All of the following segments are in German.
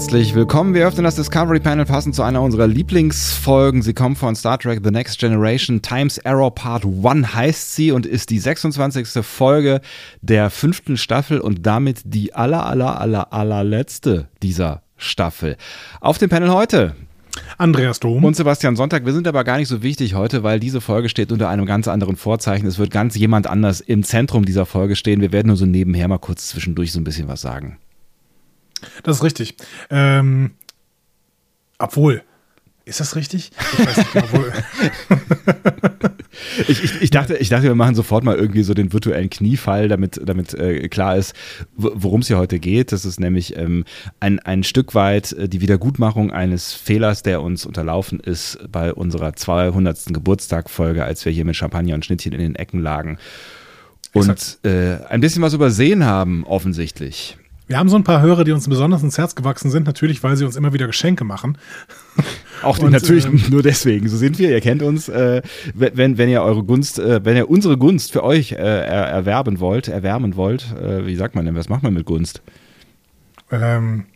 Herzlich willkommen. Wir öffnen das Discovery Panel passend zu einer unserer Lieblingsfolgen. Sie kommt von Star Trek The Next Generation. Times Arrow Part 1 heißt sie und ist die 26. Folge der fünften Staffel und damit die aller, aller, aller, allerletzte dieser Staffel. Auf dem Panel heute Andreas Dom. Und Sebastian Sonntag. Wir sind aber gar nicht so wichtig heute, weil diese Folge steht unter einem ganz anderen Vorzeichen. Es wird ganz jemand anders im Zentrum dieser Folge stehen. Wir werden nur so nebenher mal kurz zwischendurch so ein bisschen was sagen. Das ist richtig. Ähm, obwohl, ist das richtig? Ich weiß nicht, obwohl. ich, ich, ich, dachte, ich dachte, wir machen sofort mal irgendwie so den virtuellen Kniefall, damit, damit äh, klar ist, worum es hier heute geht. Das ist nämlich ähm, ein, ein Stück weit äh, die Wiedergutmachung eines Fehlers, der uns unterlaufen ist bei unserer 200. Geburtstagfolge, als wir hier mit Champagner und Schnittchen in den Ecken lagen und äh, ein bisschen was übersehen haben, offensichtlich. Wir haben so ein paar Hörer, die uns besonders ins Herz gewachsen sind, natürlich, weil sie uns immer wieder Geschenke machen. Auch und, natürlich ähm, nur deswegen. So sind wir. Ihr kennt uns. Äh, wenn, wenn ihr eure Gunst, äh, wenn ihr unsere Gunst für euch äh, er, erwerben wollt, erwärmen wollt, äh, wie sagt man denn? Was macht man mit Gunst? Ähm,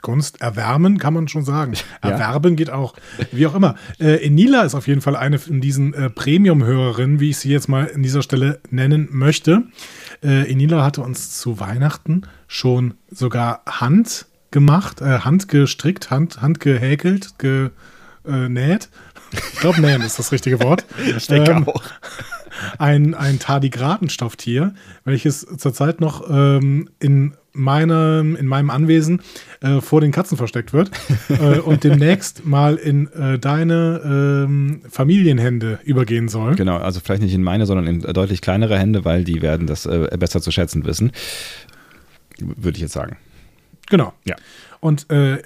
Gunst erwärmen kann man schon sagen. Ja. Erwerben geht auch. Wie auch immer. Äh, Enila ist auf jeden Fall eine von diesen äh, Premium-Hörerinnen, wie ich sie jetzt mal an dieser Stelle nennen möchte. Äh, Enila hatte uns zu Weihnachten schon sogar Hand gemacht, äh, Hand gestrickt, Hand, Hand gehäkelt, genäht. Äh, ich glaube, nähen ist das richtige Wort. Ich denke ähm, auch. Ein, ein Tardigradenstofftier, welches zurzeit noch ähm, in meinem, in meinem Anwesen äh, vor den Katzen versteckt wird äh, und demnächst mal in äh, deine ähm, Familienhände übergehen soll. Genau, also vielleicht nicht in meine, sondern in deutlich kleinere Hände, weil die werden das äh, besser zu schätzen wissen. Würde ich jetzt sagen. Genau. Ja. Und äh,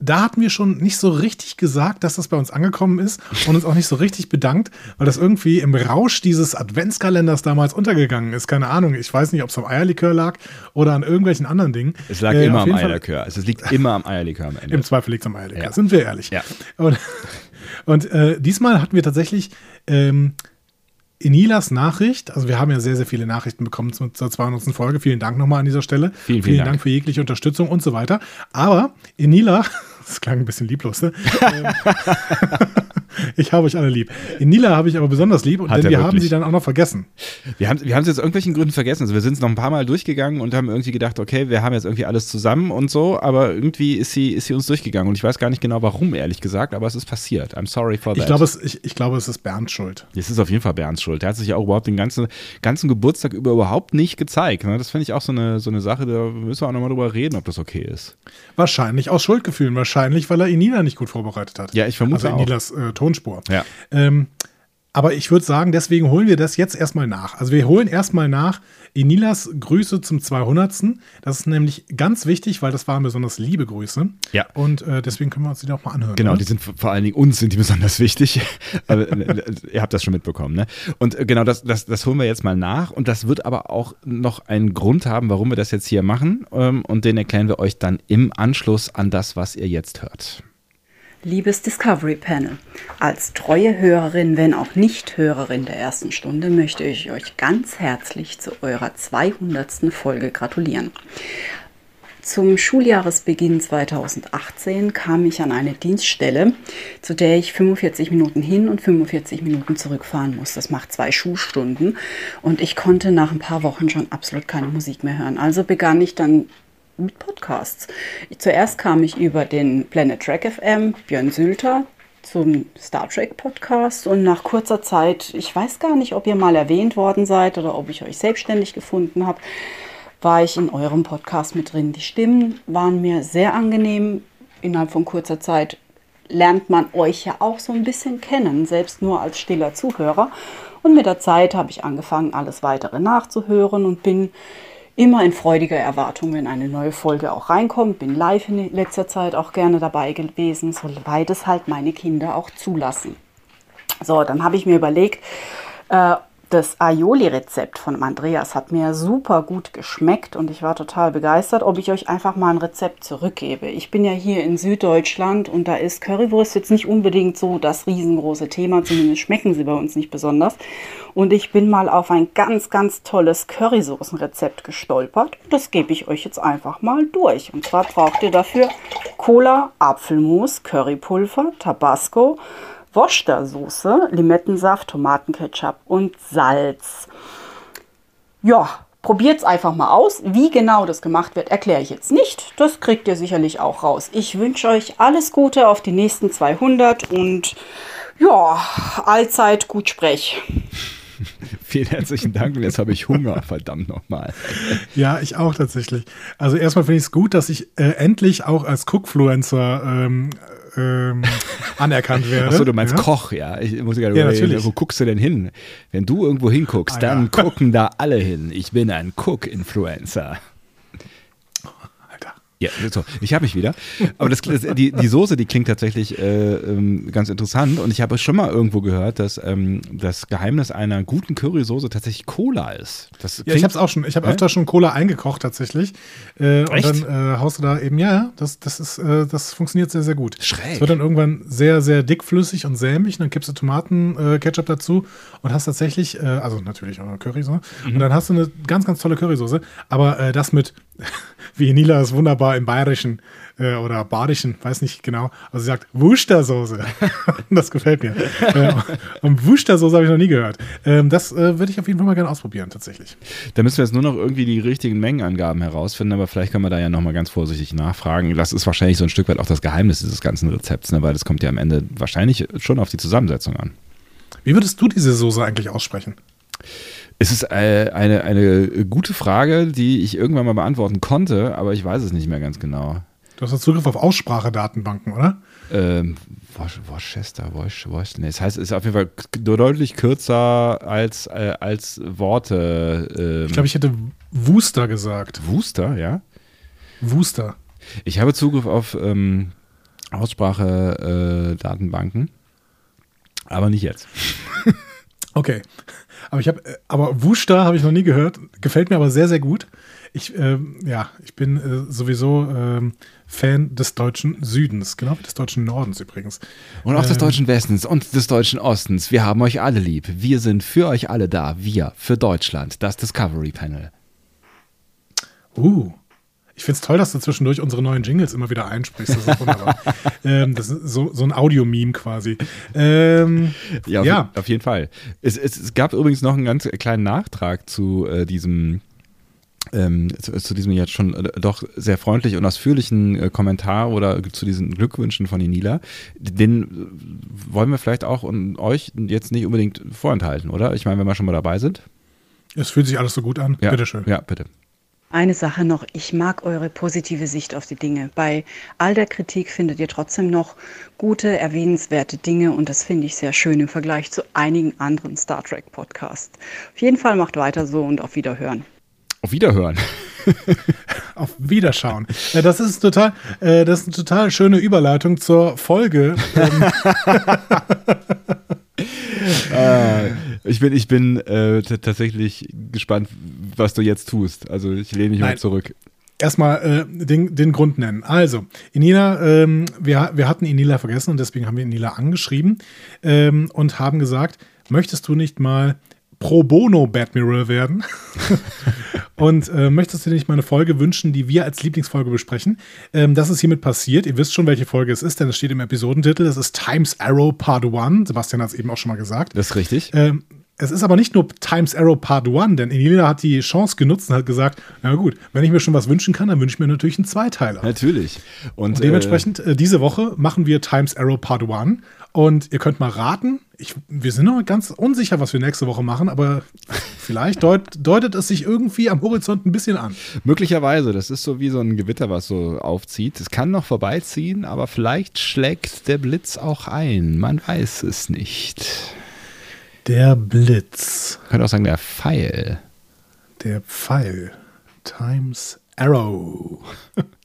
da hatten wir schon nicht so richtig gesagt, dass das bei uns angekommen ist und uns auch nicht so richtig bedankt, weil das irgendwie im Rausch dieses Adventskalenders damals untergegangen ist. Keine Ahnung, ich weiß nicht, ob es am Eierlikör lag oder an irgendwelchen anderen Dingen. Es lag äh, immer am Eierlikör. Also es liegt immer am Eierlikör am Ende. Im Zweifel liegt es am Eierlikör, ja. sind wir ehrlich. Ja. Und, und äh, diesmal hatten wir tatsächlich ähm, Enilas Nachricht, also wir haben ja sehr, sehr viele Nachrichten bekommen zur 200. Folge. Vielen Dank nochmal an dieser Stelle. Vielen, vielen, vielen Dank. Dank. für jegliche Unterstützung und so weiter. Aber Enila das klang ein bisschen lieblos, ne? Ich habe euch alle lieb. In Nila habe ich aber besonders lieb, und denn wir wirklich. haben sie dann auch noch vergessen. Wir haben, wir haben es jetzt aus irgendwelchen Gründen vergessen. Also wir sind es noch ein paar Mal durchgegangen und haben irgendwie gedacht, okay, wir haben jetzt irgendwie alles zusammen und so, aber irgendwie ist sie, ist sie uns durchgegangen. Und ich weiß gar nicht genau warum, ehrlich gesagt, aber es ist passiert. I'm sorry for that. Ich glaube, es, ich, ich glaube, es ist Bernds Schuld. Es ist auf jeden Fall Bernds Schuld. Der hat sich ja auch überhaupt den ganzen, ganzen Geburtstag über überhaupt nicht gezeigt. Ne? Das finde ich auch so eine, so eine Sache, da müssen wir auch nochmal drüber reden, ob das okay ist. Wahrscheinlich aus Schuldgefühlen. Wahrscheinlich, weil er ihn Nina nicht gut vorbereitet hat. Ja, ich vermute also auch. Nilas äh, Tonspur. Ja. Ähm, aber ich würde sagen, deswegen holen wir das jetzt erstmal nach. Also wir holen erstmal nach Enilas Grüße zum 200. Das ist nämlich ganz wichtig, weil das waren besonders liebe Grüße. Ja. Und äh, deswegen können wir uns die doch mal anhören. Genau, oder? die sind vor allen Dingen uns sind die besonders wichtig. Äh, ihr habt das schon mitbekommen, ne? Und äh, genau, das, das, das holen wir jetzt mal nach. Und das wird aber auch noch einen Grund haben, warum wir das jetzt hier machen. Ähm, und den erklären wir euch dann im Anschluss an das, was ihr jetzt hört. Liebes Discovery Panel, als treue Hörerin, wenn auch nicht Hörerin der ersten Stunde, möchte ich euch ganz herzlich zu eurer 200. Folge gratulieren. Zum Schuljahresbeginn 2018 kam ich an eine Dienststelle, zu der ich 45 Minuten hin und 45 Minuten zurückfahren muss. Das macht zwei Schulstunden und ich konnte nach ein paar Wochen schon absolut keine Musik mehr hören. Also begann ich dann mit Podcasts. Zuerst kam ich über den Planet Track FM, Björn Sülter, zum Star Trek Podcast und nach kurzer Zeit, ich weiß gar nicht, ob ihr mal erwähnt worden seid oder ob ich euch selbstständig gefunden habe, war ich in eurem Podcast mit drin. Die Stimmen waren mir sehr angenehm. Innerhalb von kurzer Zeit lernt man euch ja auch so ein bisschen kennen, selbst nur als stiller Zuhörer. Und mit der Zeit habe ich angefangen, alles weitere nachzuhören und bin immer in freudiger Erwartung, wenn eine neue Folge auch reinkommt. Bin live in letzter Zeit auch gerne dabei gewesen, soweit es halt meine Kinder auch zulassen. So, dann habe ich mir überlegt, äh, das Aioli-Rezept von Andreas hat mir super gut geschmeckt und ich war total begeistert, ob ich euch einfach mal ein Rezept zurückgebe. Ich bin ja hier in Süddeutschland und da ist Currywurst jetzt nicht unbedingt so das riesengroße Thema, zumindest schmecken sie bei uns nicht besonders. Und ich bin mal auf ein ganz, ganz tolles Currysoßenrezept gestolpert. Das gebe ich euch jetzt einfach mal durch. Und zwar braucht ihr dafür Cola, Apfelmus, Currypulver, Tabasco, Worcestersoße, Limettensaft, Tomatenketchup und Salz. Ja, probiert es einfach mal aus. Wie genau das gemacht wird, erkläre ich jetzt nicht. Das kriegt ihr sicherlich auch raus. Ich wünsche euch alles Gute auf die nächsten 200 und ja, allzeit gut sprech. Vielen herzlichen Dank und jetzt habe ich Hunger, verdammt nochmal. Ja, ich auch tatsächlich. Also erstmal finde ich es gut, dass ich äh, endlich auch als Cookfluencer ähm, ähm, anerkannt werde. Achso, du meinst ja? Koch, ja. Ich muss gerade Ja, natürlich. wo guckst du denn hin? Wenn du irgendwo hinguckst, Ah, dann ja. gucken da alle hin. Ich bin ein Cook-Influencer. Ja, so, ich habe mich wieder. Aber das, das, die, die Soße, die klingt tatsächlich äh, ähm, ganz interessant. Und ich habe schon mal irgendwo gehört, dass ähm, das Geheimnis einer guten Currysoße tatsächlich Cola ist. Das Ja, ich klingt- habe es auch schon. Ich habe Hä? öfter schon Cola eingekocht tatsächlich. Äh, und Echt? dann äh, haust du da eben, ja, das, das ist, äh, das funktioniert sehr, sehr gut. Schräg. Es wird dann irgendwann sehr, sehr dickflüssig und sämig. Und dann kippst du Tomaten, äh, dazu und hast tatsächlich, äh, also natürlich auch Currysoße. Mhm. Und dann hast du eine ganz, ganz tolle Currysoße. Aber äh, das mit, wie Nila es wunderbar im Bayerischen äh, oder Badischen, weiß nicht genau. Also sie sagt Wustersoße. das gefällt mir. äh, und Wustersoße habe ich noch nie gehört. Ähm, das äh, würde ich auf jeden Fall mal gerne ausprobieren, tatsächlich. Da müssen wir jetzt nur noch irgendwie die richtigen Mengenangaben herausfinden, aber vielleicht können wir da ja nochmal ganz vorsichtig nachfragen. Das ist wahrscheinlich so ein Stück weit auch das Geheimnis dieses ganzen Rezepts, ne? weil das kommt ja am Ende wahrscheinlich schon auf die Zusammensetzung an. Wie würdest du diese Soße eigentlich aussprechen? Es ist äh, eine, eine gute Frage, die ich irgendwann mal beantworten konnte, aber ich weiß es nicht mehr ganz genau. Du hast ja Zugriff auf Aussprachedatenbanken, oder? Ähm, Worc- Worcester, Worc- Worcester, nee, das heißt, es ist auf jeden Fall deutlich kürzer als, äh, als Worte. Ähm, Ich glaube, ich hätte Wooster gesagt. Wooster, ja. Wooster. Ich habe Zugriff auf ähm, Aussprache-Datenbanken, aber nicht jetzt. Okay. Aber ich habe, äh, aber Wooster habe ich noch nie gehört. Gefällt mir aber sehr, sehr gut. Ich, ähm, ja, ich bin äh, sowieso ähm, Fan des deutschen Südens, genau wie des deutschen Nordens übrigens. Und auch des Ähm, deutschen Westens und des deutschen Ostens. Wir haben euch alle lieb. Wir sind für euch alle da. Wir für Deutschland. Das Discovery Panel. Uh. Ich finde es toll, dass du zwischendurch unsere neuen Jingles immer wieder einsprichst. Das ist wunderbar. ähm, das ist so, so ein Audio-Meme quasi. Ähm, Ja, auf, Ja. auf jeden Fall. Es, es, es gab übrigens noch einen ganz kleinen Nachtrag zu äh, diesem. Ähm, zu, zu diesem jetzt schon äh, doch sehr freundlich und ausführlichen äh, Kommentar oder zu diesen Glückwünschen von Inila, den äh, wollen wir vielleicht auch und euch jetzt nicht unbedingt vorenthalten, oder? Ich meine, wenn wir schon mal dabei sind. es fühlt sich alles so gut an. Ja, Bitteschön. Ja, bitte. Eine Sache noch, ich mag eure positive Sicht auf die Dinge. Bei all der Kritik findet ihr trotzdem noch gute, erwähnenswerte Dinge und das finde ich sehr schön im Vergleich zu einigen anderen Star Trek Podcasts. Auf jeden Fall macht weiter so und auf Wiederhören. Auf Wiederhören. Auf Wiederschauen. Ja, das ist total, äh, das ist eine total schöne Überleitung zur Folge. Äh, ich bin, ich bin äh, tatsächlich gespannt, was du jetzt tust. Also ich lehne mich mal Nein. zurück. Erstmal äh, den, den Grund nennen. Also, Inila, ähm, wir, wir hatten Inila vergessen und deswegen haben wir Inila angeschrieben ähm, und haben gesagt, möchtest du nicht mal pro bono Badmiral werden? und äh, möchtest du dir nicht mal eine Folge wünschen, die wir als Lieblingsfolge besprechen? Ähm, das ist hiermit passiert. Ihr wisst schon, welche Folge es ist, denn es steht im Episodentitel. Das ist Times Arrow Part 1. Sebastian hat es eben auch schon mal gesagt. Das ist richtig. Ähm, es ist aber nicht nur Times Arrow Part 1, denn Elina hat die Chance genutzt und hat gesagt, na gut, wenn ich mir schon was wünschen kann, dann wünsche ich mir natürlich einen Zweiteiler. Natürlich. Und, Und dementsprechend, äh, diese Woche machen wir Times Arrow Part 1 und ihr könnt mal raten, ich, wir sind noch ganz unsicher, was wir nächste Woche machen, aber vielleicht deut, deutet es sich irgendwie am Horizont ein bisschen an. Äh, möglicherweise, das ist so wie so ein Gewitter, was so aufzieht. Es kann noch vorbeiziehen, aber vielleicht schlägt der Blitz auch ein. Man weiß es nicht. Der Blitz, Man könnte auch sagen, der Pfeil. der Pfeil. Times Arrow.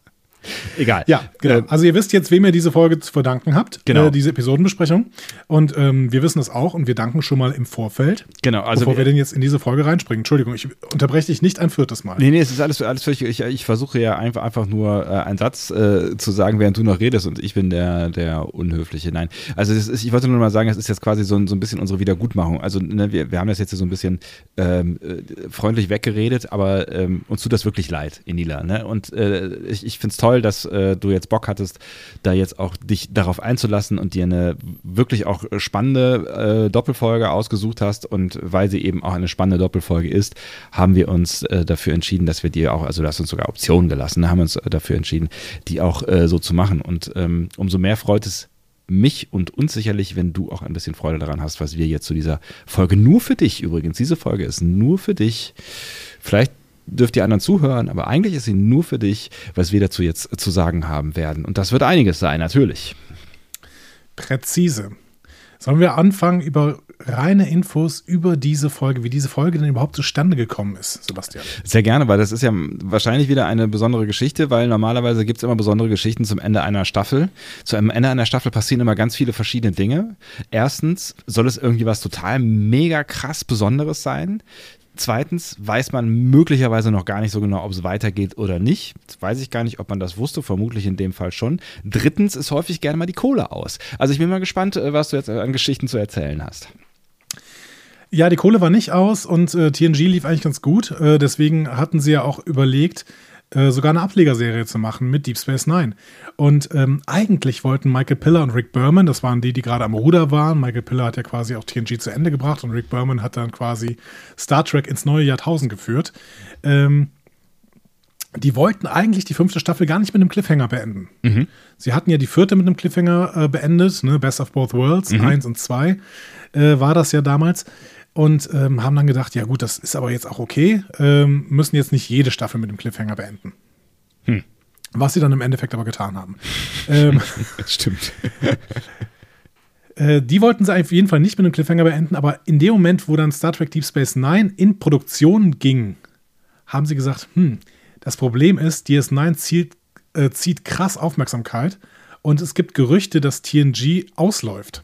Egal. Ja, genau. Äh, also ihr wisst jetzt, wem ihr diese Folge zu verdanken habt. Genau. Äh, diese Episodenbesprechung. Und ähm, wir wissen es auch und wir danken schon mal im Vorfeld. Genau, also bevor wir, wir- denn jetzt in diese Folge reinspringen. Entschuldigung, ich unterbreche dich nicht ein viertes Mal. Nee, nee, es ist alles, alles völlig. Ich, ich versuche ja einfach, einfach nur äh, einen Satz äh, zu sagen, während du noch redest und ich bin der, der Unhöfliche. Nein. Also das ist, ich wollte nur mal sagen, es ist jetzt quasi so, ein- so ein bisschen unsere Wiedergutmachung. Also ne, wir, wir haben das jetzt hier so ein bisschen ähm, äh, freundlich weggeredet, aber ähm, uns tut das wirklich leid, Enila. Ne? Und äh, ich, ich finde es toll, dass äh, du jetzt Bock hattest, da jetzt auch dich darauf einzulassen und dir eine wirklich auch spannende äh, Doppelfolge ausgesucht hast. Und weil sie eben auch eine spannende Doppelfolge ist, haben wir uns äh, dafür entschieden, dass wir dir auch, also du hast uns sogar Optionen gelassen, haben uns dafür entschieden, die auch äh, so zu machen. Und ähm, umso mehr freut es mich und uns sicherlich, wenn du auch ein bisschen Freude daran hast, was wir jetzt zu dieser Folge nur für dich übrigens, diese Folge ist nur für dich. Vielleicht dürft ihr anderen zuhören, aber eigentlich ist sie nur für dich, was wir dazu jetzt zu sagen haben werden. Und das wird einiges sein, natürlich. Präzise. Sollen wir anfangen über reine Infos über diese Folge, wie diese Folge denn überhaupt zustande gekommen ist, Sebastian? Sehr gerne, weil das ist ja wahrscheinlich wieder eine besondere Geschichte, weil normalerweise gibt es immer besondere Geschichten zum Ende einer Staffel. Zu einem Ende einer Staffel passieren immer ganz viele verschiedene Dinge. Erstens soll es irgendwie was total mega krass Besonderes sein. Zweitens weiß man möglicherweise noch gar nicht so genau, ob es weitergeht oder nicht. Das weiß ich gar nicht, ob man das wusste, vermutlich in dem Fall schon. Drittens ist häufig gerne mal die Kohle aus. Also ich bin mal gespannt, äh, was du jetzt an Geschichten zu erzählen hast. Ja, die Kohle war nicht aus und äh, TNG lief eigentlich ganz gut. Äh, deswegen hatten sie ja auch überlegt, äh, sogar eine Ablegerserie zu machen mit Deep Space Nine. Und ähm, eigentlich wollten Michael Piller und Rick Berman, das waren die, die gerade am Ruder waren. Michael Piller hat ja quasi auch TNG zu Ende gebracht und Rick Berman hat dann quasi Star Trek ins neue Jahrtausend geführt. Ähm, die wollten eigentlich die fünfte Staffel gar nicht mit einem Cliffhanger beenden. Sie hatten ja die vierte mit einem Cliffhanger äh, beendet, ne? Best of Both Worlds, eins und zwei äh, war das ja damals. Und ähm, haben dann gedacht, ja gut, das ist aber jetzt auch okay, ähm, müssen jetzt nicht jede Staffel mit dem Cliffhanger beenden. Was sie dann im Endeffekt aber getan haben. ähm, Stimmt. äh, die wollten sie auf jeden Fall nicht mit einem Cliffhanger beenden, aber in dem Moment, wo dann Star Trek Deep Space Nine in Produktion ging, haben sie gesagt, hm, das Problem ist, DS9 zielt, äh, zieht krass Aufmerksamkeit und es gibt Gerüchte, dass TNG ausläuft.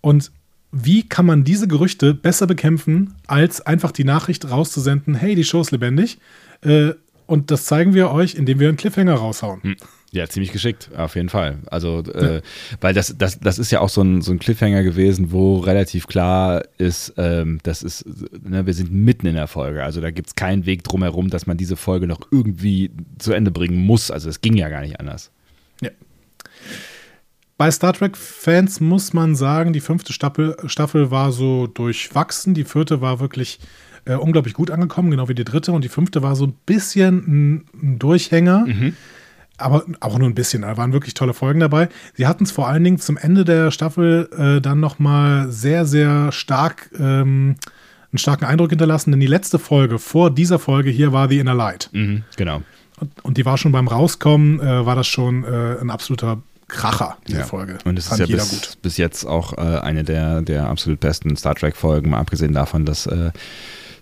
Und wie kann man diese Gerüchte besser bekämpfen, als einfach die Nachricht rauszusenden, hey, die Show ist lebendig äh, und das zeigen wir euch, indem wir einen Cliffhanger raushauen. Ja, ziemlich geschickt, auf jeden Fall. Also, äh, weil das, das, das ist ja auch so ein, so ein Cliffhanger gewesen, wo relativ klar ist, ähm, das ist, ne, wir sind mitten in der Folge. Also da gibt es keinen Weg drumherum, dass man diese Folge noch irgendwie zu Ende bringen muss. Also es ging ja gar nicht anders. Bei Star Trek-Fans muss man sagen, die fünfte Staffel, Staffel war so durchwachsen. Die vierte war wirklich äh, unglaublich gut angekommen, genau wie die dritte. Und die fünfte war so ein bisschen ein, ein Durchhänger. Aber auch nur ein bisschen, da waren wirklich tolle Folgen dabei. Sie hatten es vor allen Dingen zum Ende der Staffel äh, dann nochmal sehr, sehr stark, ähm, einen starken Eindruck hinterlassen, denn die letzte Folge vor dieser Folge hier war The Inner Light. Mhm, genau. Und, und die war schon beim Rauskommen, äh, war das schon äh, ein absoluter Kracher, diese Ja. Folge. Und es ist ja bis, bis jetzt auch äh, eine der, der absolut besten Star Trek-Folgen, mal abgesehen davon, dass äh,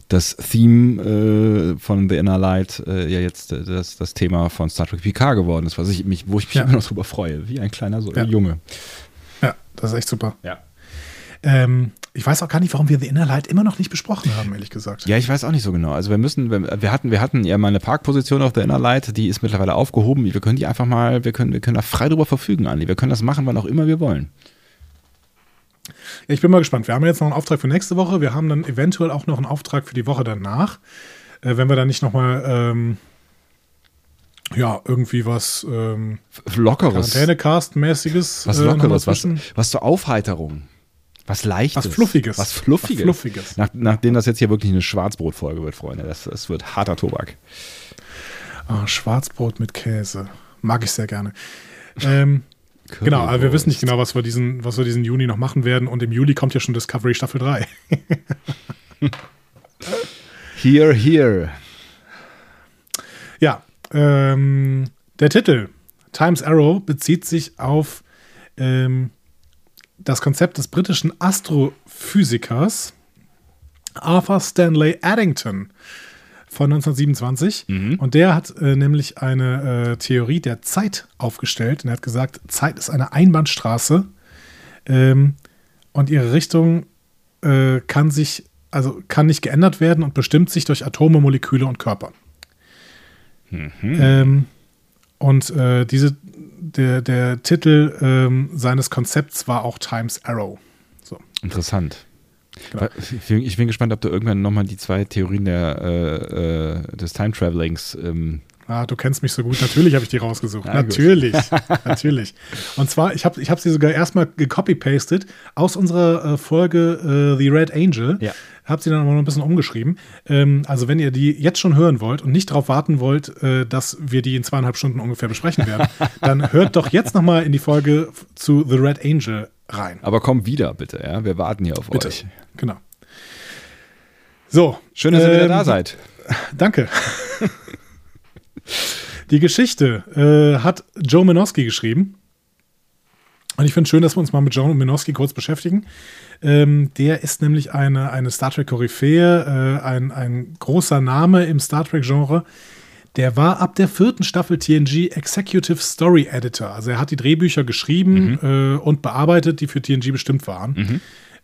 das Theme äh, von The Inner Light äh, ja jetzt äh, das, das Thema von Star Trek PK geworden ist, was ich mich, wo ich mich Ja. immer noch drüber freue, wie ein kleiner so, Ja. Junge. Ja, das ist echt super. Ja. Ähm, ich weiß auch gar nicht, warum wir The Inner Light immer noch nicht besprochen haben, ehrlich gesagt. Ja, ich weiß auch nicht so genau. Also wir müssen, wir hatten, wir hatten ja mal eine Parkposition auf der Inner Light, die ist mittlerweile aufgehoben. Wir können die einfach mal, wir können, wir können da frei drüber verfügen, Andi. Wir können das machen, wann auch immer wir wollen. Ja, ich bin mal gespannt. Wir haben jetzt noch einen Auftrag für nächste Woche. Wir haben dann eventuell auch noch einen Auftrag für die Woche danach. Äh, wenn wir dann nicht nochmal, ähm, ja, irgendwie was ähm, Lockeres. Quarantänecast-mäßiges. Was äh, Lockeres, was, was zur Aufheiterung. Was Leichtes. Was Fluffiges. Was Fluffiges. Was Fluffiges. Nach, nachdem das jetzt hier wirklich eine Schwarzbrotfolge wird, Freunde. Das, das wird harter Tobak. Ah, Schwarzbrot mit Käse. Mag ich sehr gerne. Ähm, genau, aber wir wissen nicht genau, was wir, diesen, was wir diesen Juni noch machen werden. Und im Juli kommt ja schon Discovery Staffel 3. Here, here. Ja, ähm, der Titel Times Arrow bezieht sich auf ähm, das Konzept des britischen Astrophysikers Arthur Stanley Addington. von 1927. Mhm. Und der hat äh, nämlich eine äh, Theorie der Zeit aufgestellt. Und er hat gesagt, Zeit ist eine Einbahnstraße. Ähm, und ihre Richtung äh, kann sich, also kann nicht geändert werden und bestimmt sich durch Atome, Moleküle und Körper. Ähm, und äh, diese, der, der Titel ähm, seines Konzepts war auch Times Arrow. So. Interessant. Genau. Ich bin, gespannt, ob du irgendwann nochmal die zwei Theorien der, äh, äh, des Time Travelings. Ähm, Ah, du kennst mich so gut. Natürlich habe ich die rausgesucht. Gut. natürlich, natürlich. Und zwar, ich habe ich hab sie sogar erstmal gecopy-pastet aus unserer äh, Folge äh, The Red Angel. Ja. Habe sie dann aber noch ein bisschen umgeschrieben. Ähm, also, wenn ihr die jetzt schon hören wollt und nicht darauf warten wollt, äh, dass wir die in zweieinhalb Stunden ungefähr besprechen werden, dann hört doch jetzt nochmal in die Folge zu The Red Angel rein. aber komm wieder, bitte. Ja? Wir warten hier auf Bitte. euch. Genau. So. Schön, dass ihr wieder ähm, da seid. Danke. Die Geschichte äh, hat Joe Minowski geschrieben. Und ich finde schön, dass wir uns mal mit Joe Minowski kurz beschäftigen. Ähm, der ist nämlich eine, eine Star Trek-Koryphäe, äh, ein, ein großer Name im Star Trek-Genre. Der war ab der vierten Staffel TNG Executive Story Editor. Also er hat die Drehbücher geschrieben äh, und bearbeitet, die für TNG bestimmt waren.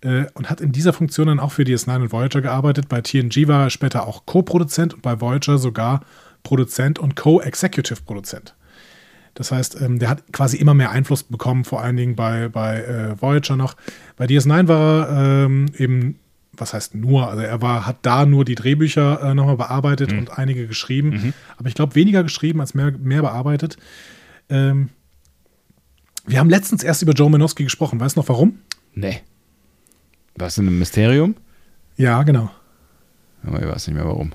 Äh, und hat in dieser Funktion dann auch für DS9 und Voyager gearbeitet. Bei TNG war er später auch Co-Produzent und bei Voyager sogar Produzent und Co-Executive-Produzent. Das heißt, ähm, der hat quasi immer mehr Einfluss bekommen, vor allen Dingen bei, bei äh, Voyager noch. Bei DS9 war er ähm, eben, was heißt nur, also er war, hat da nur die Drehbücher äh, nochmal bearbeitet und einige geschrieben. Aber ich glaube, weniger geschrieben als mehr, mehr bearbeitet. Ähm, wir haben letztens erst über Joe Minowski gesprochen. Weißt du noch warum? Nee. War es denn ein Mysterium? Ja, genau. Aber ich weiß nicht mehr warum.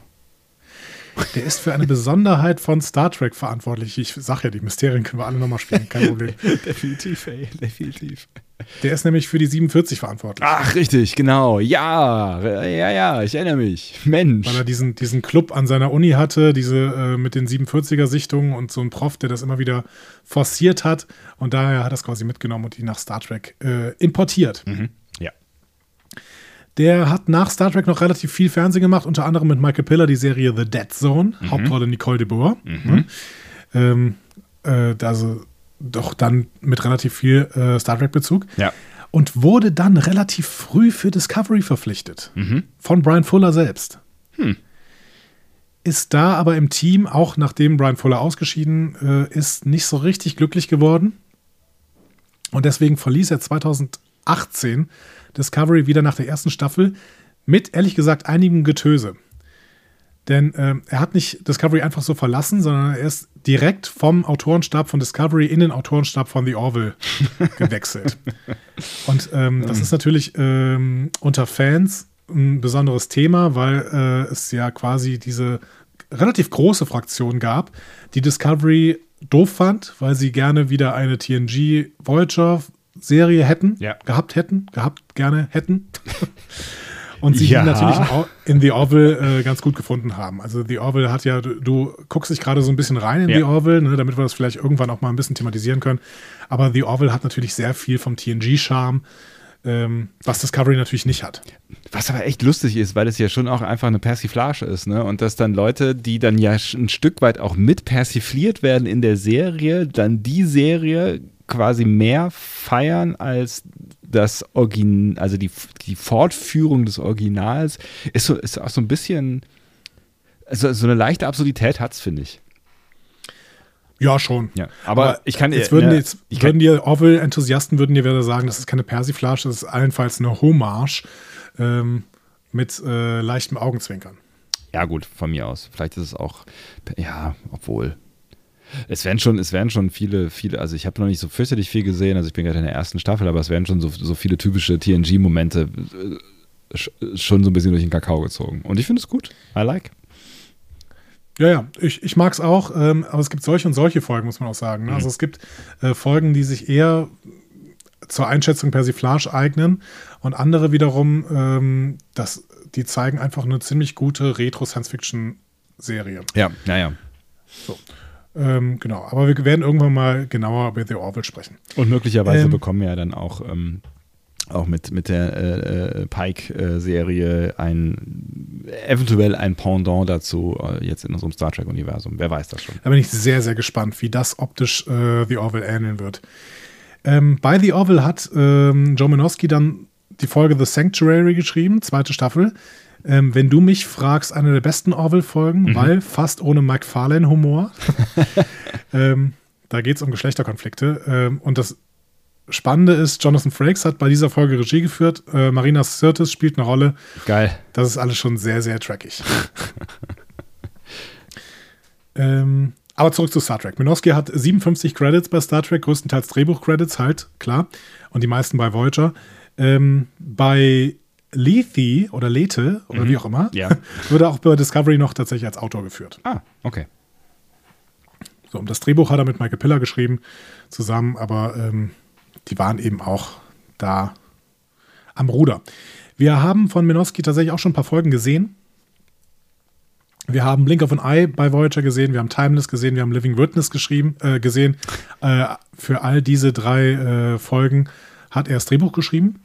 Der ist für eine Besonderheit von Star Trek verantwortlich. Ich sag ja, die Mysterien können wir alle nochmal spielen, kein Problem. definitiv, ey, definitiv. Der ist nämlich für die 47 verantwortlich. Ach, richtig, genau. Ja, ja, ja, ich erinnere mich. Mensch. Weil er diesen, diesen Club an seiner Uni hatte, diese äh, mit den 47er-Sichtungen und so ein Prof, der das immer wieder forciert hat. Und daher hat er es quasi mitgenommen und die nach Star Trek äh, importiert. Mhm. Der hat nach Star Trek noch relativ viel Fernsehen gemacht, unter anderem mit Michael Piller die Serie The Dead Zone, Hauptrolle Nicole de Boer. Ne? Ähm, äh, also doch dann mit relativ viel äh, Star Trek-Bezug. Ja. Und wurde dann relativ früh für Discovery verpflichtet. Mhm. Von Brian Fuller selbst. Hm. Ist da aber im Team, auch nachdem Brian Fuller ausgeschieden äh, ist, nicht so richtig glücklich geworden. Und deswegen verließ er 2018 Discovery wieder nach der ersten Staffel mit, ehrlich gesagt, einigem Getöse. Denn ähm, er hat nicht Discovery einfach so verlassen, sondern er ist direkt vom Autorenstab von Discovery in den Autorenstab von The Orville gewechselt. Und ähm, das ist natürlich ähm, unter Fans ein besonderes Thema, weil äh, es ja quasi diese relativ große Fraktion gab, die Discovery doof fand, weil sie gerne wieder eine TNG Voyager Serie hätten, Ja. gehabt hätten, gehabt gerne hätten. Und sie Ja. natürlich in The Orville äh, ganz gut gefunden haben. Also The Orville hat ja, du, du guckst dich gerade so ein bisschen rein in Ja. The Orville, ne, damit wir das vielleicht irgendwann auch mal ein bisschen thematisieren können. Aber The Orville hat natürlich sehr viel vom TNG-Charme, ähm, was Discovery natürlich nicht hat. Was aber echt lustig ist, weil es ja schon auch einfach eine Persiflage ist, ne? Und dass dann Leute, die dann ja ein Stück weit auch mit persifliert werden in der Serie, dann die Serie quasi mehr feiern als das Origin, also die, die Fortführung des Originals, ist so, ist auch so ein bisschen, also so eine leichte Absurdität hat's, finde ich. Ja, schon. Ja, aber ich kann jetzt würden, ne, jetzt ich kann- würden dir Orville-Enthusiasten würden dir wieder sagen, das ist keine Persiflage, das ist allenfalls eine Hommage ähm, mit äh, leichtem Augenzwinkern. Ja, gut, von mir aus. Vielleicht ist es auch, ja, obwohl. Es werden schon, es werden schon viele, viele, also ich habe noch nicht so fürchterlich viel gesehen, also ich bin gerade in der ersten Staffel, aber es werden schon so, so viele typische TNG-Momente äh, sch- schon so ein bisschen durch den Kakao gezogen. Und ich finde es gut. I like. Ja, ja, ich, ich mag es auch, ähm, aber es gibt solche und solche Folgen, muss man auch sagen. Ne? Also es gibt äh, Folgen, die sich eher zur Einschätzung Persiflage eignen und andere wiederum, ähm, das, die zeigen einfach eine ziemlich gute Retro-Science-Fiction-Serie. Ja, naja. Ähm, genau, aber wir werden irgendwann mal genauer über The Orville sprechen. Und möglicherweise Ähm. bekommen wir ja dann auch ähm, auch mit, mit der äh, Pike-Serie ein eventuell ein Pendant dazu äh, jetzt in unserem Star Trek-Universum. Wer weiß das schon. Da bin ich sehr, sehr gespannt, wie das optisch äh, The Orville ähneln wird. Ähm, bei The Orville hat ähm, Joe Minowski dann die Folge The Sanctuary geschrieben, zweite Staffel. Ähm, wenn du mich fragst, eine der besten Orville-Folgen, mhm. weil fast ohne McFarlane-Humor. ähm, da geht es um Geschlechterkonflikte. Ähm, und das Spannende ist, Jonathan Frakes hat bei dieser Folge Regie geführt. Äh, Marina Sirtis spielt eine Rolle. Geil. Das ist alles schon sehr, sehr trackig. ähm, aber zurück zu Star Trek. Minowski hat 57 Credits bei Star Trek, größtenteils Drehbuch-Credits halt, klar. Und die meisten bei Voyager. Ähm, bei Lethe oder Lethe oder mhm. wie auch immer, ja. wurde auch bei Discovery noch tatsächlich als Autor geführt. Ah, okay. So, und das Drehbuch hat er mit Michael Piller geschrieben, zusammen, aber ähm, die waren eben auch da am Ruder. Wir haben von Minowski tatsächlich auch schon ein paar Folgen gesehen. Wir haben Blink of an Eye bei Voyager gesehen, wir haben Timeless gesehen, wir haben Living Witness geschrieben, äh, gesehen. Äh, für all diese drei äh, Folgen hat er das Drehbuch geschrieben.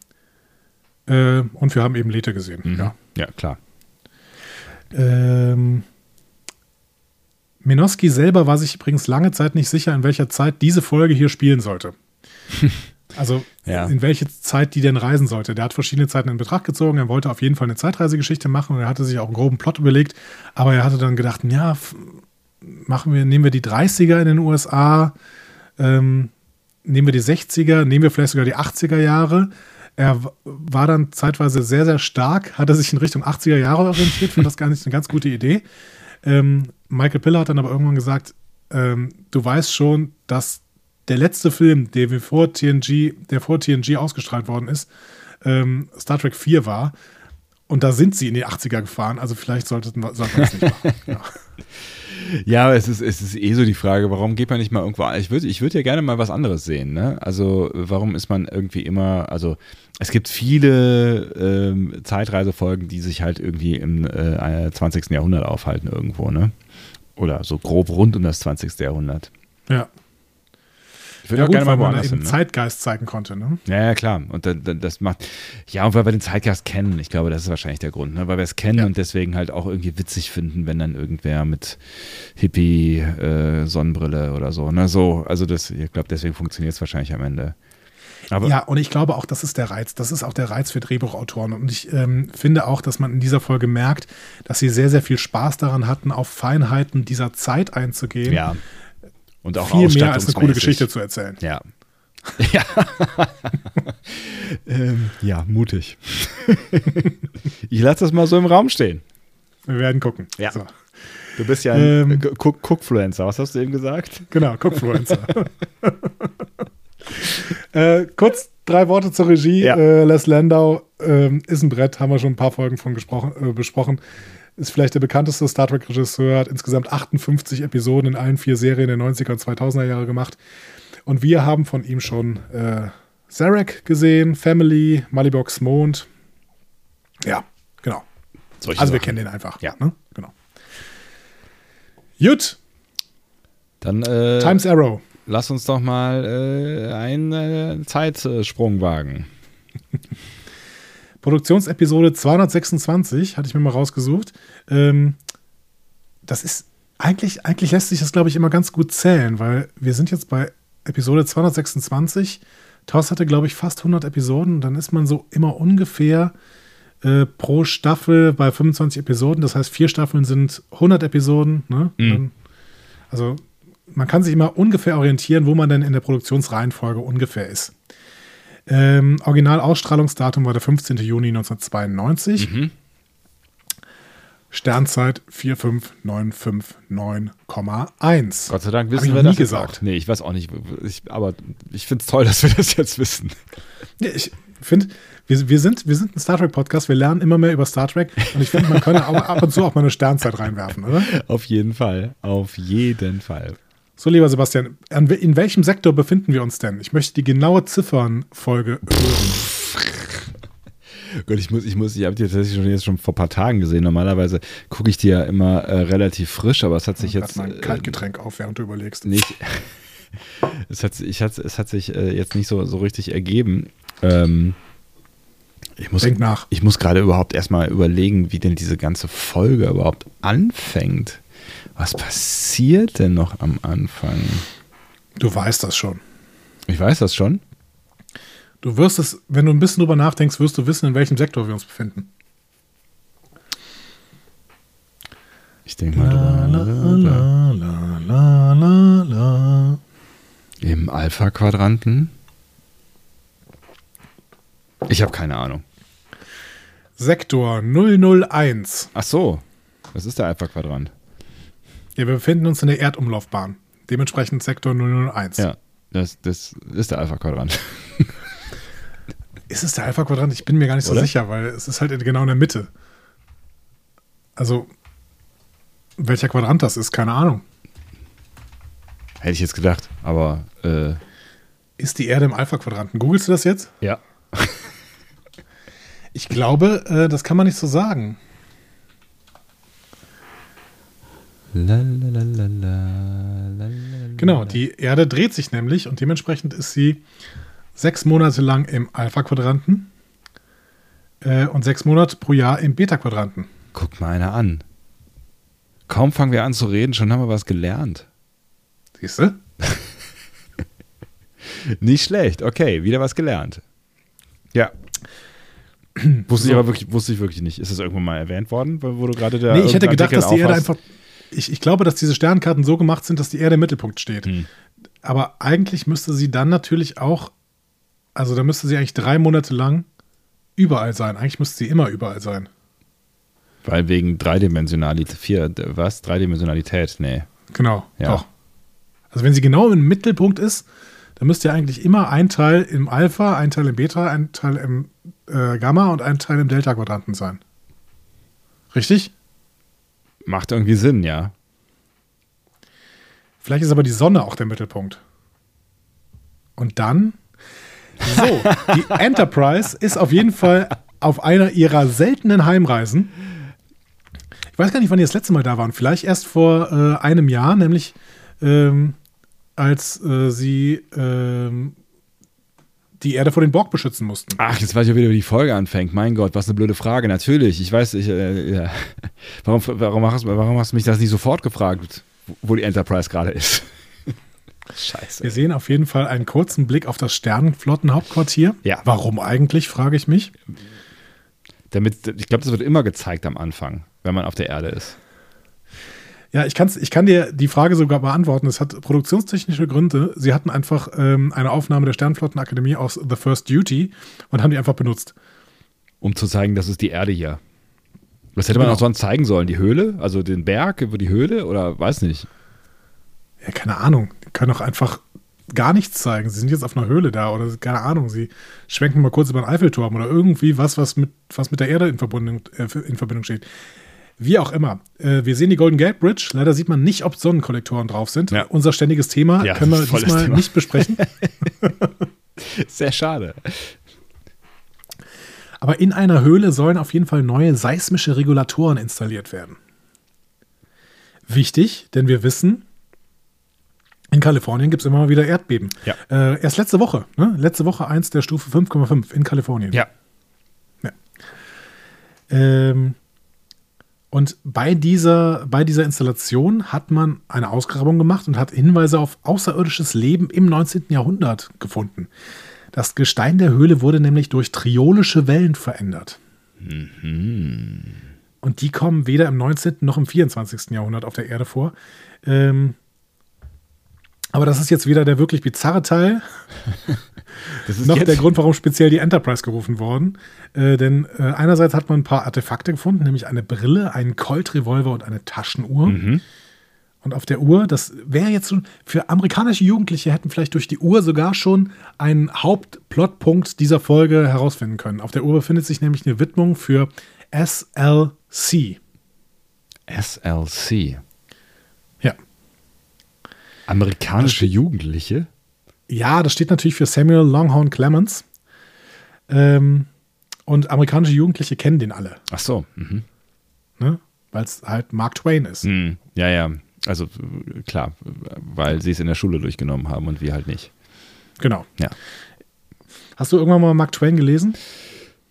Äh, und wir haben eben Lethe gesehen. Mhm. Ja. ja, klar. Ähm, Menoski selber war sich übrigens lange Zeit nicht sicher, in welcher Zeit diese Folge hier spielen sollte. Also ja. in welche Zeit die denn reisen sollte. Der hat verschiedene Zeiten in Betracht gezogen. Er wollte auf jeden Fall eine Zeitreisegeschichte machen und er hatte sich auch einen groben Plot überlegt. Aber er hatte dann gedacht, ja, machen wir, nehmen wir die 30er in den USA, ähm, nehmen wir die 60er, nehmen wir vielleicht sogar die 80er Jahre. Er war dann zeitweise sehr, sehr stark, hatte sich in Richtung 80er Jahre orientiert, finde das gar nicht eine ganz gute Idee. Ähm, Michael Piller hat dann aber irgendwann gesagt, ähm, du weißt schon, dass der letzte Film, der vor TNG, der vor TNG ausgestrahlt worden ist, ähm, Star Trek 4 war. Und da sind sie in die 80er gefahren, also vielleicht sollten wir das nicht machen. Ja. Ja, es ist, es ist eh so die Frage, warum geht man nicht mal irgendwo Ich würde ich würd ja gerne mal was anderes sehen. Ne? Also, warum ist man irgendwie immer, also es gibt viele ähm, Zeitreisefolgen, die sich halt irgendwie im äh, 20. Jahrhundert aufhalten irgendwo, ne? Oder so grob rund um das 20. Jahrhundert. Ja. Ich würde ja, auch gut, gerne mal woanders hin. Ne? Zeitgeist zeigen konnte, ne? Ja, ja, klar. Und das macht, ja, und weil wir den Zeitgeist kennen. Ich glaube, das ist wahrscheinlich der Grund, ne? Weil wir es kennen ja. und deswegen halt auch irgendwie witzig finden, wenn dann irgendwer mit Hippie, äh, Sonnenbrille oder so, ne? So, also das, ich glaube, deswegen funktioniert es wahrscheinlich am Ende. Aber ja, und ich glaube auch, das ist der Reiz. Das ist auch der Reiz für Drehbuchautoren. Und ich ähm, finde auch, dass man in dieser Folge merkt, dass sie sehr, sehr viel Spaß daran hatten, auf Feinheiten dieser Zeit einzugehen. Ja. Und auch viel mehr als eine coole Geschichte zu erzählen. Ja. Ja. ähm, ja, mutig. ich lasse das mal so im Raum stehen. Wir werden gucken. Ja. So. Du bist ja ein ähm, Cookfluencer, was hast du eben gesagt? Genau, Cookfluencer. äh, kurz drei Worte zur Regie. Ja. Äh, Les Landau äh, ist ein Brett, haben wir schon ein paar Folgen von gesprochen, äh, besprochen ist vielleicht der bekannteste Star Trek-Regisseur, hat insgesamt 58 Episoden in allen vier Serien der 90er und 2000er Jahre gemacht. Und wir haben von ihm schon äh, Zarek gesehen, Family, Malibox Mond. Ja, genau. Solche also wir kennen den einfach. Ja. Ne? Genau. Gut. Dann äh, Times Arrow. Lass uns doch mal äh, einen äh, Zeitsprung wagen. Produktionsepisode 226, hatte ich mir mal rausgesucht. Ähm, das ist eigentlich, eigentlich lässt sich das, glaube ich, immer ganz gut zählen, weil wir sind jetzt bei Episode 226. TOS hatte, glaube ich, fast 100 Episoden. Dann ist man so immer ungefähr äh, pro Staffel bei 25 Episoden. Das heißt, vier Staffeln sind 100 Episoden. Ne? Mhm. Dann, also man kann sich immer ungefähr orientieren, wo man denn in der Produktionsreihenfolge ungefähr ist. Ähm, Originalausstrahlungsdatum war der 15. Juni 1992. Mhm. Sternzeit 45959,1. Gott sei Dank wissen Hab wir das gesagt. Auch. Nee, ich weiß auch nicht. Ich, aber ich finde es toll, dass wir das jetzt wissen. Ja, ich finde, wir, wir, sind, wir sind ein Star Trek-Podcast. Wir lernen immer mehr über Star Trek. Und ich finde, man könnte auch ab und zu auch mal eine Sternzeit reinwerfen, oder? Auf jeden Fall. Auf jeden Fall. So, lieber Sebastian, in welchem Sektor befinden wir uns denn? Ich möchte die genaue Ziffernfolge hören. Gott, ich muss, ich muss, ich habe die tatsächlich schon jetzt schon vor ein paar Tagen gesehen. Normalerweise gucke ich die ja immer äh, relativ frisch, aber es hat sich jetzt. mal ein Kaltgetränk äh, auf, während du überlegst. Nicht. es hat, ich hat, es hat sich äh, jetzt nicht so, so richtig ergeben. Ähm, muss, Denk nach. Ich muss gerade überhaupt erstmal überlegen, wie denn diese ganze Folge überhaupt anfängt. Was passiert denn noch am Anfang? Du weißt das schon. Ich weiß das schon. Du wirst es, wenn du ein bisschen drüber nachdenkst, wirst du wissen, in welchem Sektor wir uns befinden. Ich denke mal drüber. la, la, la. Im Alpha-Quadranten? Ich habe keine Ahnung. Sektor 001. Ach so, das ist der Alpha-Quadrant. Ja, wir befinden uns in der Erdumlaufbahn. Dementsprechend Sektor 001. Ja, das, das ist der Alpha-Quadrant. Ist es der Alpha-Quadrant? Ich bin mir gar nicht so Oder? sicher, weil es ist halt genau in der Mitte. Also, welcher Quadrant das ist, keine Ahnung. Hätte ich jetzt gedacht, aber äh, Ist die Erde im Alpha-Quadranten? Googlest du das jetzt? ja. Ich glaube, äh, das kann man nicht so sagen. Genau, die Erde dreht sich nämlich und dementsprechend ist sie sechs Monate lang im Alpha-Quadranten äh, und sechs Monate pro Jahr im Beta-Quadranten. Guck mal einer an. Kaum fangen wir an zu reden, schon haben wir was gelernt. Siehst du? Nicht schlecht. Okay, wieder was gelernt. Ja. wusste ich So. aber wirklich, wusste ich wirklich nicht. Ist das irgendwann mal erwähnt worden, wo du gerade da Nee, ich hätte gedacht, Artikel dass die Erde einfach. Ich, ich glaube, dass diese Sternkarten so gemacht sind, dass die Erde im Mittelpunkt steht. Hm. Aber eigentlich müsste sie dann natürlich auch. Also, da müsste sie eigentlich drei Monate lang überall sein. Eigentlich müsste sie immer überall sein. Weil wegen Dreidimensionalität, vier, was? Dreidimensionalität? Nee. Genau, Ja. doch. Also, wenn sie genau im Mittelpunkt ist, dann müsste ja eigentlich immer ein Teil im Alpha, ein Teil im Beta, ein Teil im äh, Gamma und ein Teil im Delta-Quadranten sein. Richtig? Macht irgendwie Sinn, ja. Vielleicht ist aber die Sonne auch der Mittelpunkt. Und dann. So, die Enterprise ist auf jeden Fall auf einer ihrer seltenen Heimreisen. Ich weiß gar nicht, wann die das letzte Mal da waren. Vielleicht erst vor äh, einem Jahr, nämlich ähm, als äh, sie ähm, die Erde vor den Borg beschützen mussten. Ach, jetzt weiß ich auch wieder, wie die Folge anfängt. Mein Gott, was eine blöde Frage. Natürlich, ich weiß, ich, äh, ja. warum, warum, hast, warum hast du mich das nicht sofort gefragt, wo die Enterprise gerade ist? Scheiße. Wir sehen auf jeden Fall einen kurzen Blick auf das Sternenflottenhauptquartier. Ja. Warum eigentlich, frage ich mich. Damit, ich glaube, das wird immer gezeigt am Anfang, wenn man auf der Erde ist. Ja, ich, kann's, ich kann dir die Frage sogar beantworten. Es hat produktionstechnische Gründe. Sie hatten einfach ähm, eine Aufnahme der Sternflottenakademie aus The First Duty und haben die einfach benutzt. Um zu zeigen, das ist die Erde hier. Was hätte man Genau. auch sonst zeigen sollen? Die Höhle? Also den Berg, über die Höhle? Oder weiß nicht. Ja, keine Ahnung. Die können auch einfach gar nichts zeigen. Sie sind jetzt auf einer Höhle da oder keine Ahnung. Sie schwenken mal kurz über den Eiffelturm oder irgendwie was, was mit, was mit der Erde in Verbindung, äh, in Verbindung steht. Wie auch immer. Äh, wir sehen die Golden Gate Bridge. Leider sieht man nicht, ob Sonnenkollektoren drauf sind. Ja. Unser ständiges Thema Ja, können wir diesmal Thema. nicht besprechen. Sehr schade. Aber in einer Höhle sollen auf jeden Fall neue seismische Regulatoren installiert werden. Wichtig, denn wir wissen, in Kalifornien gibt es immer mal wieder Erdbeben. Ja. Äh, erst letzte Woche, ne? letzte Woche eins der Stufe 5,5 in Kalifornien. Ja. Ähm, und bei dieser, bei dieser Installation hat man eine Ausgrabung gemacht und hat Hinweise auf außerirdisches Leben im 19. Jahrhundert gefunden. Das Gestein der Höhle wurde nämlich durch triolische Wellen verändert. Und die kommen weder im 19. noch im 24. Jahrhundert auf der Erde vor. Ähm, aber das ist jetzt wieder der wirklich bizarre Teil. Das ist noch der Grund, warum speziell die Enterprise gerufen worden. Äh, denn äh, einerseits hat man ein paar Artefakte gefunden, nämlich eine Brille, einen Colt-Revolver und eine Taschenuhr. Mhm. Und auf der Uhr, das wäre jetzt schon, für amerikanische Jugendliche hätten vielleicht durch die Uhr sogar schon einen Hauptplotpunkt dieser Folge herausfinden können. Auf der Uhr befindet sich nämlich eine Widmung für SLC. SLC. Ja. Amerikanische Jugendliche? Ja, das steht natürlich für Samuel Longhorn Clemens. Ähm, und amerikanische Jugendliche kennen den alle, Ach so. Mhm. ne? weil es halt Mark Twain ist. Hm. Ja, ja. Also klar, weil sie es in der Schule durchgenommen haben und wir halt nicht. Genau. Ja. Hast du irgendwann mal Mark Twain gelesen?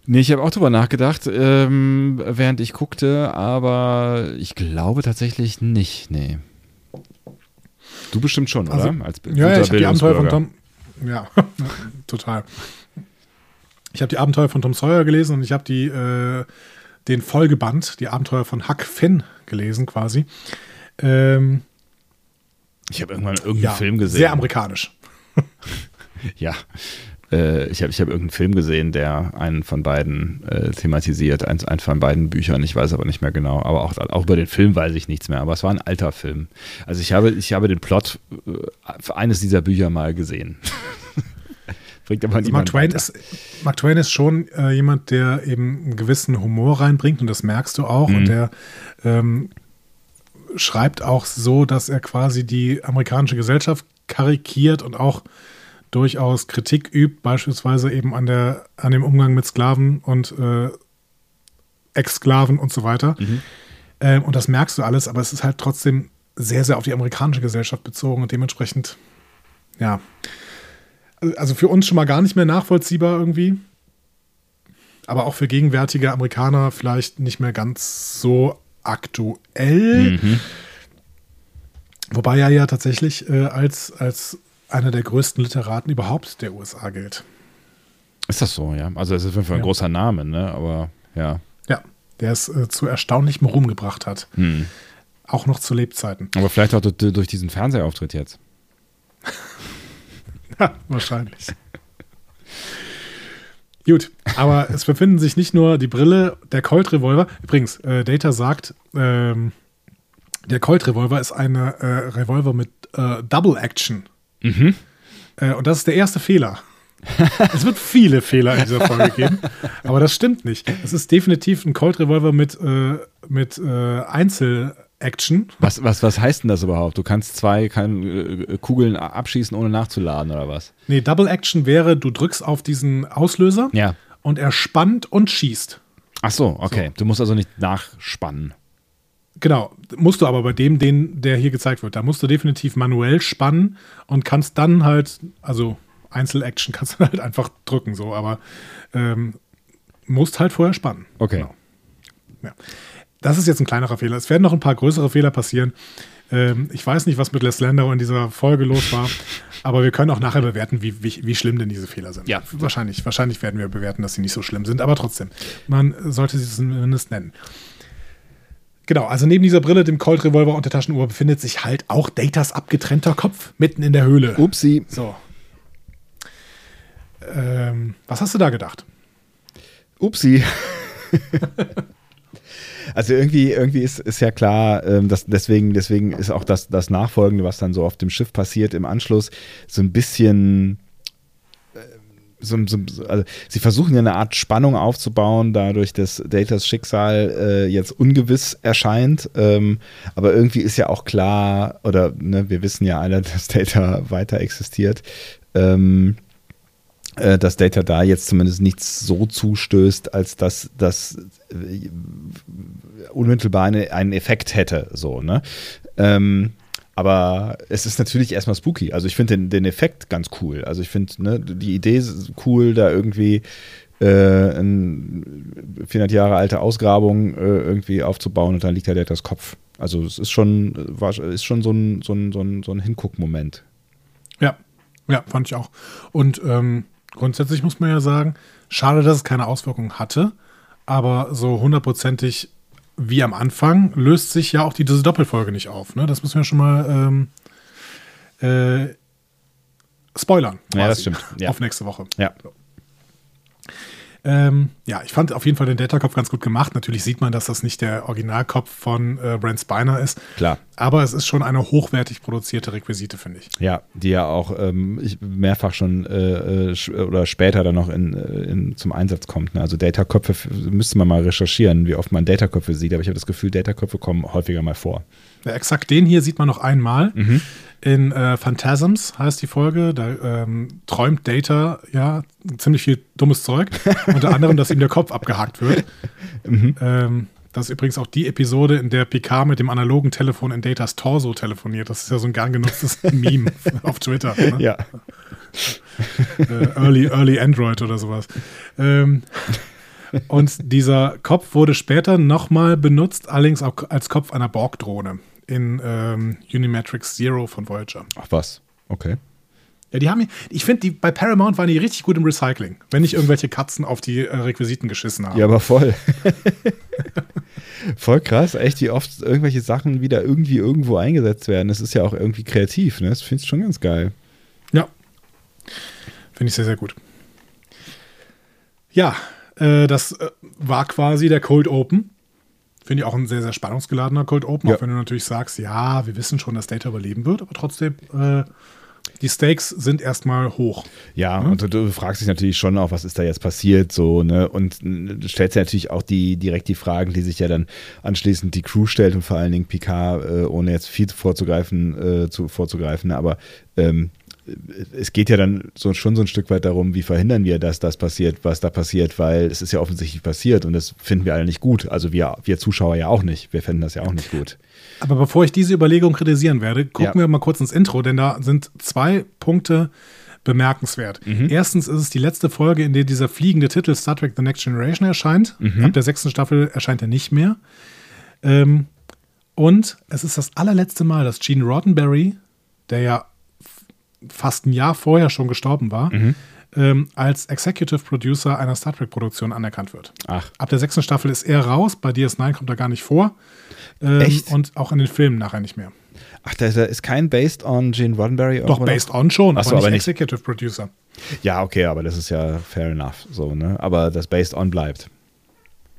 Nee, ich habe auch drüber nachgedacht, ähm, während ich guckte, aber ich glaube tatsächlich nicht, nee. Du bestimmt schon, Also, oder? Als Ja, ja, ich habe die Abenteuer von. Tom. Ja, total. Ich habe die Abenteuer von Tom Sawyer gelesen und ich habe die äh, den Folgeband, die Abenteuer von Huck Finn gelesen, quasi. Ähm, Ich habe irgendwann irgendeinen ja, Film gesehen. sehr amerikanisch. Ja. Äh, ich habe ich hab irgendeinen Film gesehen, der einen von beiden äh, thematisiert, eins, eins von beiden Büchern, ich weiß aber nicht mehr genau. Aber auch, auch über den Film weiß ich nichts mehr, aber es war ein alter Film. Also ich habe, ich habe den Plot äh, für eines dieser Bücher mal gesehen. Bringt aber Also Mark, Twain ist, Mark Twain ist schon äh, jemand, der eben einen gewissen Humor reinbringt und das merkst du auch. Mhm. Und der ähm, schreibt auch so, dass er quasi die amerikanische Gesellschaft karikiert und auch durchaus Kritik übt, beispielsweise eben an, der, an dem Umgang mit Sklaven und äh, Ex-Sklaven und so weiter. Mhm. Ähm, und das merkst du alles, aber es ist halt trotzdem sehr, sehr auf die amerikanische Gesellschaft bezogen und dementsprechend, ja, also für uns schon mal gar nicht mehr nachvollziehbar irgendwie. Aber auch für gegenwärtige Amerikaner vielleicht nicht mehr ganz so aktuell. Mhm. Wobei er ja tatsächlich äh, als, als einer der größten Literaten überhaupt der USA gilt. Ist das so, ja? Also es ist auf jeden Fall ein Ja. großer Name, ne? Aber ja. Ja, der es äh, zu erstaunlichem Ruhm gebracht hat. Hm. Auch noch zu Lebzeiten. Aber vielleicht auch durch, durch diesen Fernsehauftritt jetzt. Ja, wahrscheinlich. Gut, aber es befinden sich nicht nur die Brille, der Colt-Revolver. Übrigens, äh, Data sagt, ähm, der Colt-Revolver ist eine äh, Revolver mit äh, Double Action. Mhm. Äh, und das ist der erste Fehler. es wird viele Fehler in dieser Folge geben, aber das stimmt nicht. Es ist definitiv ein Colt-Revolver mit, äh, mit äh, Einzel-Action. Was, was, was heißt denn das überhaupt? Du kannst zwei kann, äh, Kugeln abschießen, ohne nachzuladen, oder was? Nee, Double Action wäre, du drückst auf diesen Auslöser Ja. und er spannt und schießt. Ach so, okay. Du musst also nicht nachspannen. Genau, musst du aber bei dem, den, der hier gezeigt wird, da musst du definitiv manuell spannen und kannst dann halt, also Einzel-Action kannst du halt einfach drücken, so, aber ähm, musst halt vorher spannen. Okay. Genau. Ja. Das ist jetzt ein kleinerer Fehler. Es werden noch ein paar größere Fehler passieren. Ähm, ich weiß nicht, was mit Les Landau in dieser Folge los war, aber wir können auch nachher bewerten, wie, wie, wie schlimm denn diese Fehler sind. Ja. Wahrscheinlich, wahrscheinlich werden wir bewerten, dass sie nicht so schlimm sind, aber trotzdem, man sollte sie zumindest nennen. Genau, also neben dieser Brille, dem Colt Revolver und der Taschenuhr befindet sich halt auch Datas abgetrennter Kopf mitten in der Höhle. Upsi. So. Ähm, was hast du da gedacht? Upsi. Also irgendwie, irgendwie ist, ist ja klar, ähm, dass deswegen, deswegen ist auch das, das Nachfolgende, was dann so auf dem Schiff passiert im Anschluss, so ein bisschen so, so, also sie versuchen ja eine Art Spannung aufzubauen, dadurch, dass Datas Schicksal äh, jetzt ungewiss erscheint. Ähm, aber irgendwie ist ja auch klar, oder ne, wir wissen ja alle, dass Data weiter existiert. Ähm, äh, dass Data da jetzt zumindest nichts so zustößt, als dass das äh, unmittelbar eine, einen Effekt hätte. So, ne? Ähm, aber es ist natürlich erstmal spooky. Also ich finde den, den Effekt ganz cool. Also ich finde ne, die Idee cool, da irgendwie äh, eine 400 Jahre alte Ausgrabung äh, irgendwie aufzubauen und dann liegt da Datas Kopf. Also es ist schon, war, ist schon so ein, so ein, so ein, so ein Hinguckmoment. Ja, ja, fand ich auch. Und ähm, grundsätzlich muss man ja sagen, schade, dass es keine Auswirkungen hatte, aber so hundertprozentig wie am Anfang löst sich ja auch die, diese Doppelfolge nicht auf. Ne? Das müssen wir schon mal ähm, äh, spoilern. Ja, das quasi, stimmt. Ja. Auf nächste Woche. Ja. Ähm, ja, ich fand auf jeden Fall den Data-Kopf ganz gut gemacht. Natürlich sieht man, dass das nicht der Originalkopf von äh, Brent Spiner ist. Klar. Aber es ist schon eine hochwertig produzierte Requisite, finde ich. Ja, die ja auch ähm, mehrfach schon äh, äh, oder später dann noch in, äh, in, zum Einsatz kommt. Ne? Also Data-Köpfe f- müsste man mal recherchieren, wie oft man Data-Köpfe sieht, aber ich habe das Gefühl, Data-Köpfe kommen häufiger mal vor. Ja, exakt den hier sieht man noch einmal. Mhm. In äh, Phantasms heißt die Folge. Da ähm, träumt Data ja ziemlich viel dummes Zeug. Unter anderem, dass ihm der Kopf abgehackt wird. Mhm. Ähm, das ist übrigens auch die Episode, in der Picard mit dem analogen Telefon in Datas Torso telefoniert. Das ist ja so ein gern genutztes Meme auf Twitter. Ne? Ja. äh, Early, Early Android oder sowas. Ähm, Und dieser Kopf wurde später nochmal benutzt, allerdings auch als Kopf einer Borg-Drohne in ähm, Unimatrix Zero von Voyager. Ach was, okay. Ja, die haben, ich finde, die bei Paramount waren die richtig gut im Recycling, wenn nicht irgendwelche Katzen auf die äh, Requisiten geschissen haben. Ja, aber voll. voll krass, echt, wie oft irgendwelche Sachen wieder irgendwie irgendwo eingesetzt werden. Das ist ja auch irgendwie kreativ, ne? Das finde ich schon ganz geil. Ja. Finde ich sehr, sehr gut. Ja, äh, das äh, war quasi der Cold Open. Finde ich auch ein sehr, sehr spannungsgeladener Cold Open, ja. auch wenn du natürlich sagst, ja, wir wissen schon, dass Data überleben wird, aber trotzdem äh, die Stakes sind erstmal hoch. Ja, mhm. und du, du, fragst dich natürlich schon auch, was ist da jetzt passiert, so, ne? Und du stellst dir natürlich auch die, direkt die Fragen, die sich ja dann anschließend die Crew stellt und vor allen Dingen Picard, äh, ohne jetzt viel vorzugreifen, äh, zu, vorzugreifen, aber ähm, es geht ja dann so, schon so ein Stück weit darum, wie verhindern wir, dass das passiert, was da passiert, weil es ist ja offensichtlich passiert und das finden wir alle nicht gut. Also wir, wir Zuschauer ja auch nicht. Wir fänden das ja auch nicht gut. Aber bevor ich diese Überlegung kritisieren werde, gucken ja. wir mal kurz ins Intro, denn da sind zwei Punkte bemerkenswert. Mhm. Erstens ist es die letzte Folge, in der dieser fliegende Titel Star Trek The Next Generation erscheint. Mhm. Ab der sechsten Staffel erscheint er nicht mehr. Ähm, und es ist das allerletzte Mal, dass Gene Roddenberry, der ja fast ein Jahr vorher schon gestorben war, mhm. ähm, als Executive Producer einer Star Trek-Produktion anerkannt wird. Ach. Ab der sechsten Staffel ist er raus, bei DS9 kommt er gar nicht vor. Ähm, Echt? Und auch in den Filmen nachher nicht mehr. Ach, da ist kein Based on Gene Roddenberry? Doch, Based on schon, Ach so, aber, nicht aber Executive Producer. Ja, okay, aber das ist ja fair enough. So, ne? Aber das Based on bleibt.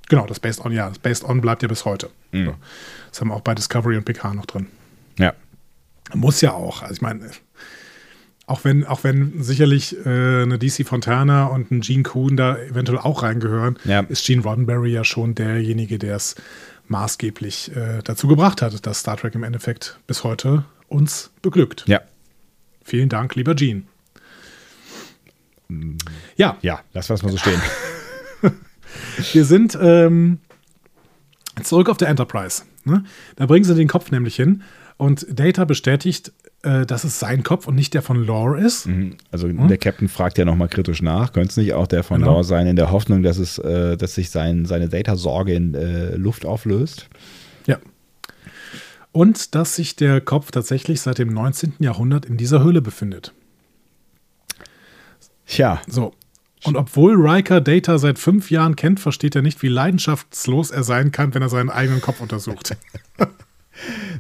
Genau, das Based on, ja. Das Based on bleibt ja bis heute. Mhm. Das haben wir auch bei Discovery und PK noch drin. Ja. Muss ja auch. Also ich meine, auch wenn, auch wenn sicherlich äh, eine DC Fontana und ein Gene Kuhn da eventuell auch reingehören, ja. ist Gene Roddenberry ja schon derjenige, der es maßgeblich äh, dazu gebracht hat, dass Star Trek im Endeffekt bis heute uns beglückt. Ja. Vielen Dank, lieber Gene. Ja. Ja, lass wir es mal so stehen. wir sind ähm, zurück auf der Enterprise. Ne? Da bringen sie den Kopf nämlich hin und Data bestätigt, äh, dass es sein Kopf und nicht der von Lore ist. Mhm. Also hm? der Captain fragt ja nochmal kritisch nach. Könnte es nicht auch der von genau. Lore sein, in der Hoffnung, dass es, äh, dass sich sein, seine Data-Sorge in äh, Luft auflöst? Ja. Und dass sich der Kopf tatsächlich seit dem 19. Jahrhundert in dieser Höhle befindet. Tja. So. Und obwohl Riker Data seit fünf Jahren kennt, versteht er nicht, wie leidenschaftslos er sein kann, wenn er seinen eigenen Kopf untersucht.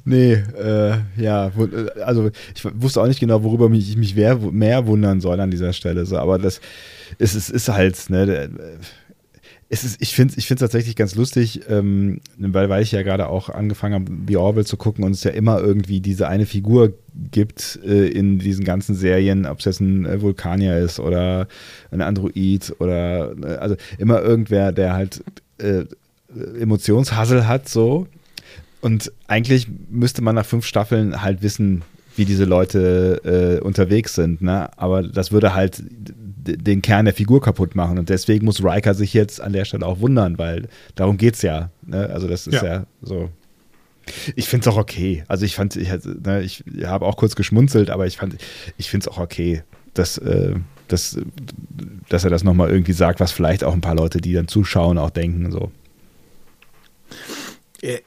Nee, äh, ja, äh, also ich wusste auch nicht genau, worüber ich mich mehr, mehr wundern soll an dieser Stelle. So, aber das ist, ist, ist halt, ne, es ist, ich finde es ich tatsächlich ganz lustig, ähm, weil, weil ich ja gerade auch angefangen habe, The Orville zu gucken und es ja immer irgendwie diese eine Figur gibt äh, in diesen ganzen Serien, ob es jetzt ein äh, Vulkanier ist oder ein Android oder äh, also immer irgendwer, der halt äh, Emotionshassel hat, so und eigentlich müsste man nach fünf Staffeln halt wissen, wie diese Leute äh, unterwegs sind. Ne? Aber das würde halt den Kern der Figur kaputt machen. Und deswegen muss Riker sich jetzt an der Stelle auch wundern, weil darum geht es ja. Ne? Also das ist ja, ja so. Ich finde es auch okay. Also ich fand, ich, ne, ich habe auch kurz geschmunzelt, aber ich fand, ich finde es auch okay, dass, äh, dass, dass er das nochmal irgendwie sagt, was vielleicht auch ein paar Leute, die dann zuschauen, auch denken. So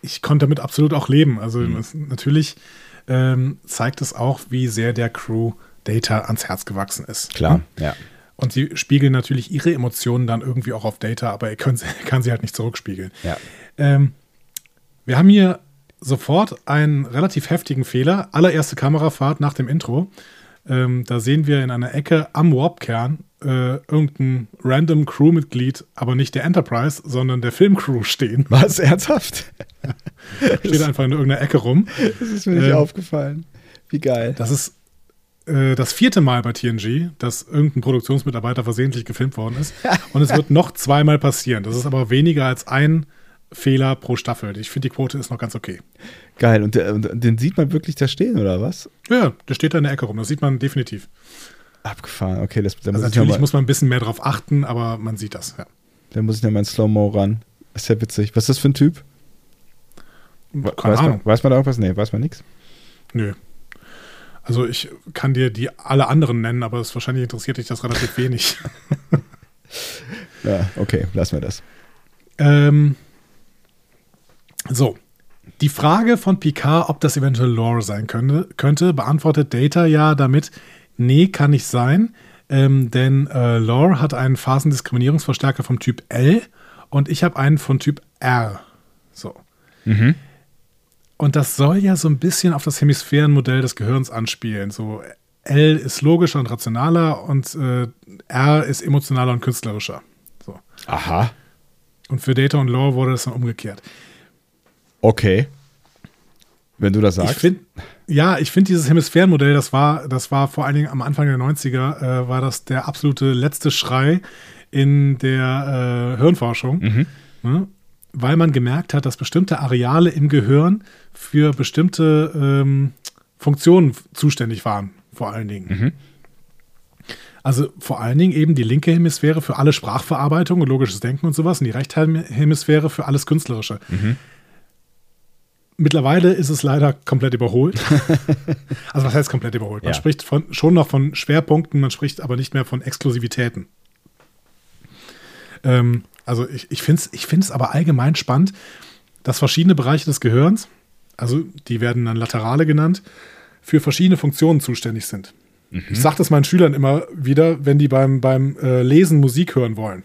ich konnte damit absolut auch leben. Also mhm. natürlich ähm, zeigt es auch, wie sehr der Crew Data ans Herz gewachsen ist. Klar, ja. Und sie spiegeln natürlich ihre Emotionen dann irgendwie auch auf Data, aber er kann, kann sie halt nicht zurückspiegeln. Ja. Ähm, wir haben hier sofort einen relativ heftigen Fehler. Allererste Kamerafahrt nach dem Intro. Ähm, da sehen wir in einer Ecke am Warp-Kern äh, irgendein random Crewmitglied, aber nicht der Enterprise, sondern der Filmcrew stehen. Was? Ernsthaft? Steht einfach in irgendeiner Ecke rum. Das ist mir nicht ähm, aufgefallen. Wie geil. Das ist äh, das vierte Mal bei TNG, dass irgendein Produktionsmitarbeiter versehentlich gefilmt worden ist. Und es wird noch zweimal passieren. Das ist aber weniger als ein Fehler pro Staffel. Ich finde, die Quote ist noch ganz okay. Geil. Und, der, und, den sieht man wirklich da stehen, oder was? Ja, der steht da in der Ecke rum. Das sieht man definitiv. Abgefahren, okay. Das, also natürlich mal, muss man ein bisschen mehr drauf achten, aber man sieht das, ja. Da muss ich nochmal in Slow-Mo ran. Ist ja witzig. Was ist das für ein Typ? Keine weiß Ahnung. Man, weiß man da irgendwas? Nee, weiß man nichts? Nö. Also ich kann dir die alle anderen nennen, aber es wahrscheinlich interessiert dich das relativ wenig. Ja, okay, lassen wir das. Ähm, so, die Frage von Picard, ob das eventuell Lore sein könnte, könnte beantwortet Data ja damit, nee, kann nicht sein, ähm, denn äh, Lore hat einen Phasendiskriminierungsverstärker vom Typ L und ich habe einen von Typ R. So. Mhm. Und das soll ja so ein bisschen auf das Hemisphärenmodell des Gehirns anspielen. So L ist logischer und rationaler und äh, R ist emotionaler und künstlerischer. So. Aha. Und für Data und Lore wurde das dann umgekehrt. Okay. Wenn du das sagst. Ich find, ja, ich finde dieses Hemisphärenmodell, das war, das war vor allen Dingen am Anfang der 90er, äh, war das der absolute letzte Schrei in der äh, Hirnforschung. Mhm. Ne? Weil man gemerkt hat, dass bestimmte Areale im Gehirn für bestimmte ähm, Funktionen zuständig waren, vor allen Dingen. Mhm. Also vor allen Dingen eben die linke Hemisphäre für alle Sprachverarbeitung und logisches Denken und sowas und die rechte Hemisphäre für alles Künstlerische. Mhm. Mittlerweile ist es leider komplett überholt. also was heißt komplett überholt? Man Ja. spricht von, schon noch von Schwerpunkten, man spricht aber nicht mehr von Exklusivitäten. Ähm, also ich, ich finde es ich find's aber allgemein spannend, dass verschiedene Bereiche des Gehirns, also die werden dann Laterale genannt, für verschiedene Funktionen zuständig sind. Ich sage das meinen Schülern immer wieder, wenn die beim, beim äh, Lesen Musik hören wollen.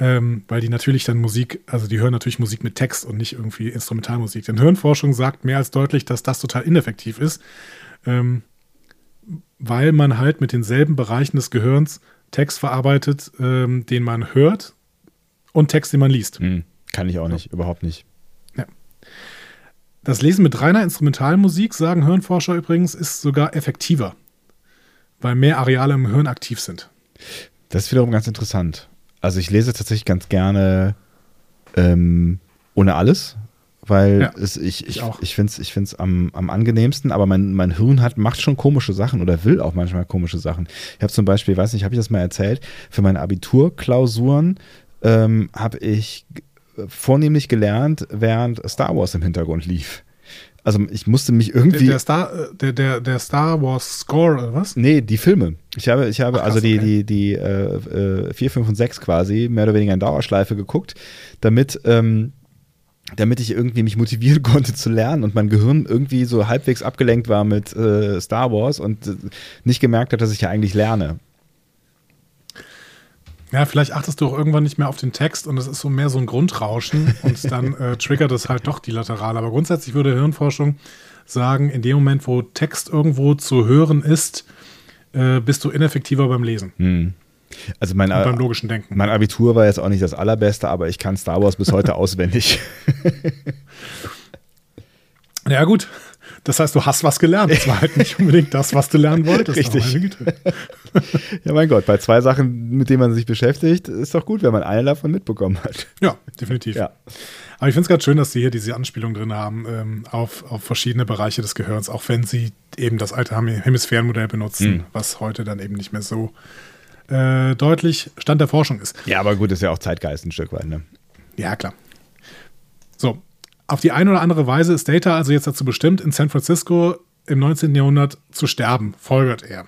Ähm, weil die natürlich dann Musik, also die hören natürlich Musik mit Text und nicht irgendwie Instrumentalmusik. Denn Hirnforschung sagt mehr als deutlich, dass das total ineffektiv ist, ähm, weil man halt mit denselben Bereichen des Gehirns Text verarbeitet, ähm, den man hört und Text, den man liest. Hm, kann ich auch nicht, überhaupt nicht. Das Lesen mit reiner Instrumentalmusik, sagen Hirnforscher übrigens, ist sogar effektiver, weil mehr Areale im Hirn aktiv sind. Das ist wiederum ganz interessant. Also ich lese tatsächlich ganz gerne ähm, ohne alles, weil Ja, es, ich, ich, ich ich finde es ich find's am, am angenehmsten, aber mein, mein Hirn hat, macht schon komische Sachen oder will auch manchmal komische Sachen. Ich habe zum Beispiel, weiß nicht, habe ich das mal erzählt, für meine Abiturklausuren ähm, habe ich vornehmlich gelernt, während Star Wars im Hintergrund lief. Also ich musste mich Der, irgendwie. der, Star, äh, der, der, der Star Wars Score oder was? Nee, die Filme. Ich habe, ich habe Ach, krass, also die, okay. die, die äh, äh, 4, 5 und 6 quasi mehr oder weniger in Dauerschleife geguckt, damit, ähm, damit ich irgendwie mich motivieren konnte zu lernen und mein Gehirn irgendwie so halbwegs abgelenkt war mit äh, Star Wars und äh, nicht gemerkt hat, dass ich ja eigentlich lerne. Ja, vielleicht achtest du auch irgendwann nicht mehr auf den Text und es ist so mehr so ein Grundrauschen und dann äh, triggert es halt doch die Laterale. Aber grundsätzlich würde Hirnforschung sagen, in dem Moment, wo Text irgendwo zu hören ist, äh, bist du ineffektiver beim Lesen Hm. Also mein, beim logischen Denken. mein Abitur war jetzt auch nicht das allerbeste, aber ich kann Star Wars bis heute auswendig. Ja, gut. Das heißt, du hast was gelernt. Das war halt nicht unbedingt das, was du lernen wolltest. Richtig. ja, mein Gott, bei zwei Sachen, mit denen man sich beschäftigt, ist doch gut, wenn man eine davon mitbekommen hat. Ja, definitiv. Ja. Aber ich finde es ganz schön, dass sie hier diese Anspielung drin haben ähm, auf, auf verschiedene Bereiche des Gehirns, auch wenn sie eben das alte Hem- Hemisphärenmodell benutzen, Mhm. was heute dann eben nicht mehr so äh, deutlich Stand der Forschung ist. Ja, aber gut, ist ja auch Zeitgeist ein Stück weit, ne? Ja, klar. So, auf die eine oder andere Weise ist Data also jetzt dazu bestimmt, in San Francisco im 19. Jahrhundert zu sterben, folgert er.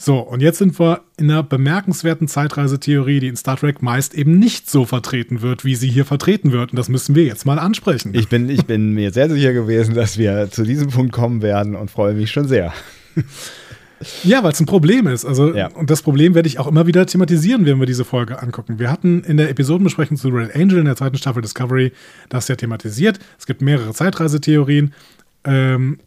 So, und jetzt sind wir in einer bemerkenswerten Zeitreisetheorie, die in Star Trek meist eben nicht so vertreten wird, wie sie hier vertreten wird. Und das müssen wir jetzt mal ansprechen. Ich bin, ich bin mir sehr sicher gewesen, dass wir zu diesem Punkt kommen werden und freue mich schon sehr. Ja, weil es ein Problem ist. Also, Ja. und das Problem werde ich auch immer wieder thematisieren, wenn wir diese Folge angucken. Wir hatten in der Episodenbesprechung zu Red Angel in der zweiten Staffel Discovery das ja thematisiert. Es gibt mehrere Zeitreisetheorien. Ähm,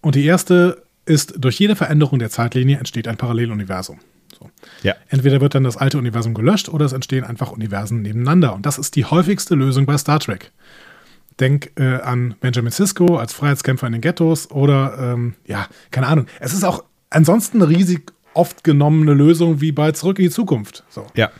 und die erste ist, durch jede Veränderung der Zeitlinie entsteht ein Paralleluniversum. So. Ja. Entweder wird dann das alte Universum gelöscht oder es entstehen einfach Universen nebeneinander. Und das ist die häufigste Lösung bei Star Trek. Denk äh, an Benjamin Sisko als Freiheitskämpfer in den Ghettos oder, ähm, ja, keine Ahnung. Es ist auch ansonsten eine riesig oft genommene Lösung wie bei Zurück in die Zukunft. So. Ja.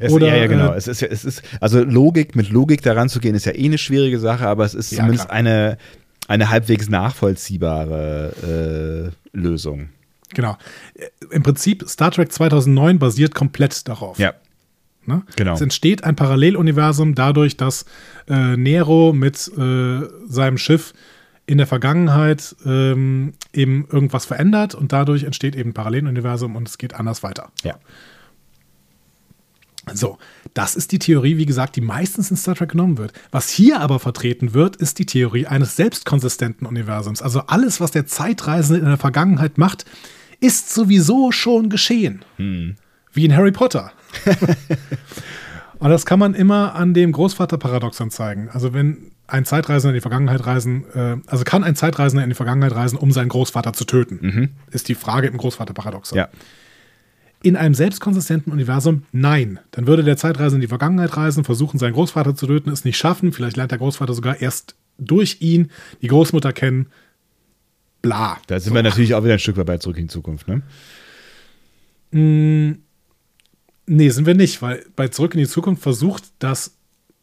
Es, Oder, ja, ja, genau. äh, es ist, es ist, also Logik, mit Logik daran zu gehen, ist ja eh eine schwierige Sache, aber es ist Ja, zumindest klar. eine, eine halbwegs nachvollziehbare äh, Lösung. Genau. Äh, Im Prinzip, Star Trek 2009 basiert komplett darauf. Ja, Ne? Genau. Es entsteht ein Paralleluniversum dadurch, dass äh, Nero mit äh, seinem Schiff in der Vergangenheit ähm, eben irgendwas verändert und dadurch entsteht eben ein Paralleluniversum und es geht anders weiter. Ja. So, das ist die Theorie, wie gesagt, die meistens in Star Trek genommen wird. Was hier aber vertreten wird, ist die Theorie eines selbstkonsistenten Universums. Also alles, was der Zeitreisende in der Vergangenheit macht, ist sowieso schon geschehen. Hm. Wie in Harry Potter. Und das kann man immer an dem Großvaterparadoxon zeigen. Also wenn ein Zeitreisender in die Vergangenheit reisen, äh, also kann ein Zeitreisender in die Vergangenheit reisen, um seinen Großvater zu töten, mhm. ist die Frage im Großvaterparadoxon. Ja. In einem selbstkonsistenten Universum, nein. Dann würde der Zeitreisende in die Vergangenheit reisen, versuchen, seinen Großvater zu töten, es nicht schaffen. Vielleicht lernt der Großvater sogar erst durch ihn die Großmutter kennen. Bla. Da sind so. wir natürlich auch wieder ein Stück weit bei zurück in die Zukunft, ne? Mm, nee, sind wir nicht, weil bei Zurück in die Zukunft versucht das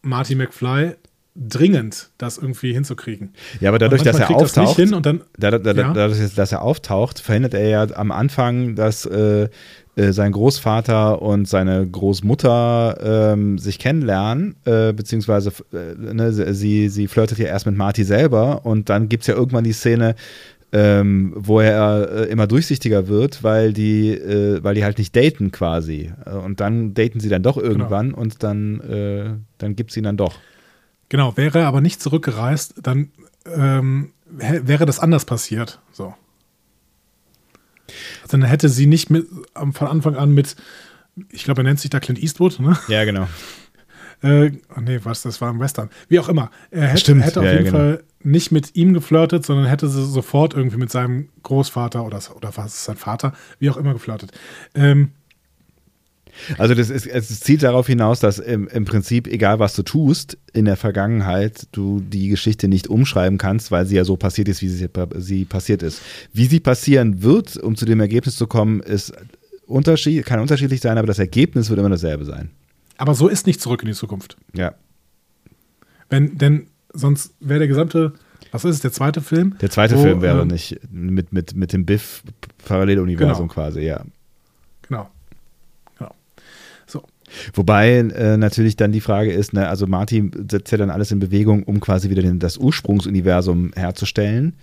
Marty McFly dringend, das irgendwie hinzukriegen. Ja, aber dadurch, dass er auftaucht, das dann, da, da, ja. dadurch, dass er auftaucht, verhindert er ja am Anfang, dass äh, äh, sein Großvater und seine Großmutter ähm, sich kennenlernen, äh, beziehungsweise äh, ne, sie, sie flirtet ja erst mit Marty selber und dann gibt es ja irgendwann die Szene, ähm, wo er äh, immer durchsichtiger wird, weil die, äh, weil die halt nicht daten quasi. Und dann daten sie dann doch genau. irgendwann genau. und dann, äh, dann gibt es ihn dann doch. Genau, wäre er aber nicht zurückgereist, dann ähm, wäre das anders passiert. So. Dann hätte sie nicht mit, von Anfang an mit, ich glaube, er nennt sich da Clint Eastwood, ne? Ja, genau. Äh, oh nee, was, das war im Western. Wie auch immer. Er hätte, Stimmt. hätte auf ja, jeden ja, genau. Fall nicht mit ihm geflirtet, sondern hätte sie sofort irgendwie mit seinem Großvater oder, oder was ist sein Vater, wie auch immer geflirtet. Ähm, also das ist, es zielt darauf hinaus, dass im, im, Prinzip, egal was du tust, in der Vergangenheit du die Geschichte nicht umschreiben kannst, weil sie ja so passiert ist, wie sie, sie passiert ist. Wie sie passieren wird, um zu dem Ergebnis zu kommen, ist Unterschied, kann unterschiedlich sein, aber das Ergebnis wird immer dasselbe sein. Aber so ist nicht zurück in die Zukunft. Ja. Wenn, denn sonst wäre der gesamte, was ist es, der zweite Film? Der zweite wo, Film wäre ähm, nicht mit, mit, mit dem Biff-Paralleluniversum genau. quasi, ja. Genau. Wobei äh, natürlich dann die Frage ist, ne, also Marty setzt ja dann alles in Bewegung, um quasi wieder den, das Ursprungsuniversum herzustellen.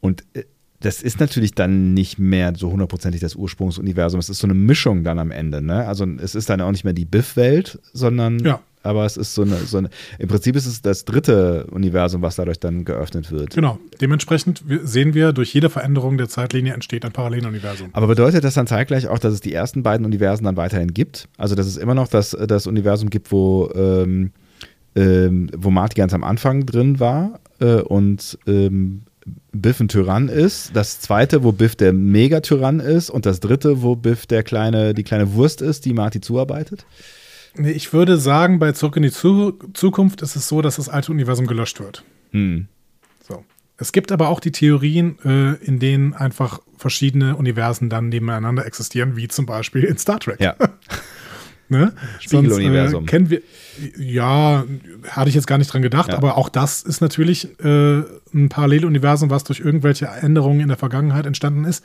Und äh, das ist natürlich dann nicht mehr so hundertprozentig das Ursprungsuniversum. Es ist so eine Mischung dann am Ende. Ne? Also es ist dann auch nicht mehr die Biff-Welt, sondern ja aber es ist so eine, so eine, im Prinzip ist es das dritte Universum, was dadurch dann geöffnet wird. Genau. Dementsprechend sehen wir, durch jede Veränderung der Zeitlinie entsteht ein Paralleluniversum. Aber bedeutet das dann zeitgleich auch, dass es die ersten beiden Universen dann weiterhin gibt? Also, dass es immer noch das, das Universum gibt, wo, ähm, ähm, wo Marty ganz am Anfang drin war äh, und ähm, Biff ein Tyrann ist, das zweite, wo Biff der Megatyrann ist und das dritte, wo Biff der kleine, die kleine Wurst ist, die Marty zuarbeitet? Nee, ich würde sagen, bei Zurück in die Zu Zukunft ist es so, dass das alte Universum gelöscht wird. Hm. So. Es gibt aber auch die Theorien, äh, in denen einfach verschiedene Universen dann nebeneinander existieren, wie zum Beispiel in Star Trek. Ja. ne? Spiegeluniversum. Äh, kennen wir, ja, hatte ich jetzt gar nicht dran gedacht, ja. aber auch das ist natürlich äh, ein Paralleluniversum, was durch irgendwelche Änderungen in der Vergangenheit entstanden ist.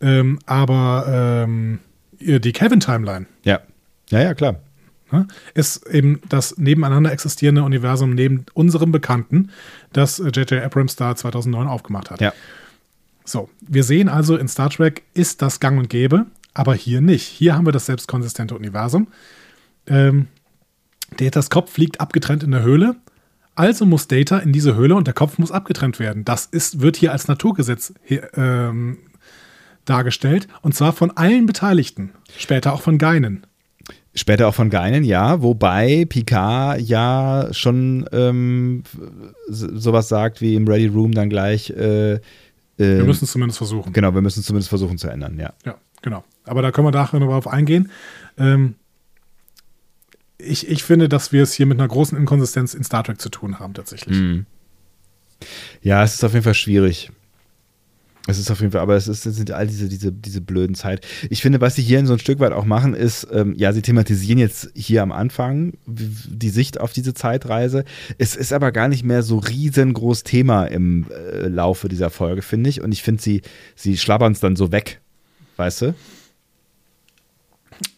Ähm, aber ähm, die Kevin-Timeline. Ja. Ja, ja, klar ne, ist eben das nebeneinander existierende Universum neben unserem Bekannten, das J.J. Äh, Abrams da 2009 aufgemacht hat. Ja. So, wir sehen also in Star Trek ist das gang und gäbe, aber hier nicht. Hier haben wir das selbstkonsistente Universum. Ähm, Datas Kopf liegt abgetrennt in der Höhle. Also muss Data in diese Höhle und der Kopf muss abgetrennt werden. Das ist, wird hier als Naturgesetz ähm, dargestellt und zwar von allen Beteiligten, später auch von Geinen. Später auch von Geinen, ja, wobei Picard ja schon ähm, sowas sagt wie im Ready Room dann gleich. Äh, äh, wir müssen es zumindest versuchen. Genau, wir müssen es zumindest versuchen zu ändern, ja. Ja, genau. Aber da können wir nachher noch drauf eingehen. Ähm, ich, ich finde, dass wir es hier mit einer großen Inkonsistenz in Star Trek zu tun haben, tatsächlich. Mhm. Ja, es ist auf jeden Fall schwierig. Es ist auf jeden Fall, aber es, ist, es sind all diese, diese, diese blöden Zeit. Ich finde, was sie hier in so ein Stück weit auch machen, ist, ähm, ja, sie thematisieren jetzt hier am Anfang die Sicht auf diese Zeitreise. Es ist aber gar nicht mehr so riesengroß Thema im äh, Laufe dieser Folge, finde ich. Und ich finde, sie, sie schlabbern es dann so weg. Weißt du?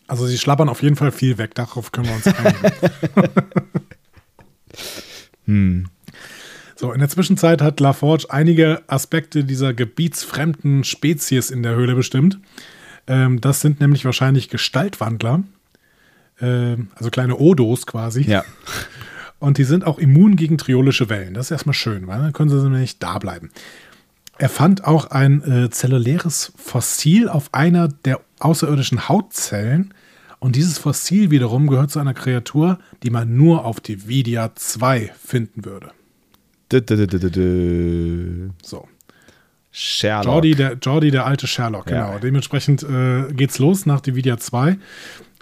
Also sie schlabbern auf jeden Fall viel weg, darauf können wir uns einigen. hm. So, in der Zwischenzeit hat LaForge einige Aspekte dieser gebietsfremden Spezies in der Höhle bestimmt. Ähm, das sind nämlich wahrscheinlich Gestaltwandler, äh, also kleine Odos quasi. Ja. Und die sind auch immun gegen triolische Wellen. Das ist erstmal schön, weil dann können sie nämlich da bleiben. Er fand auch ein äh, zelluläres Fossil auf einer der außerirdischen Hautzellen. Und dieses Fossil wiederum gehört zu einer Kreatur, die man nur auf Dividia 2 finden würde. So. Sherlock. Jordi, der, Jordi, der alte Sherlock, Ja. genau. Dementsprechend äh, geht's los nach Dividia 2.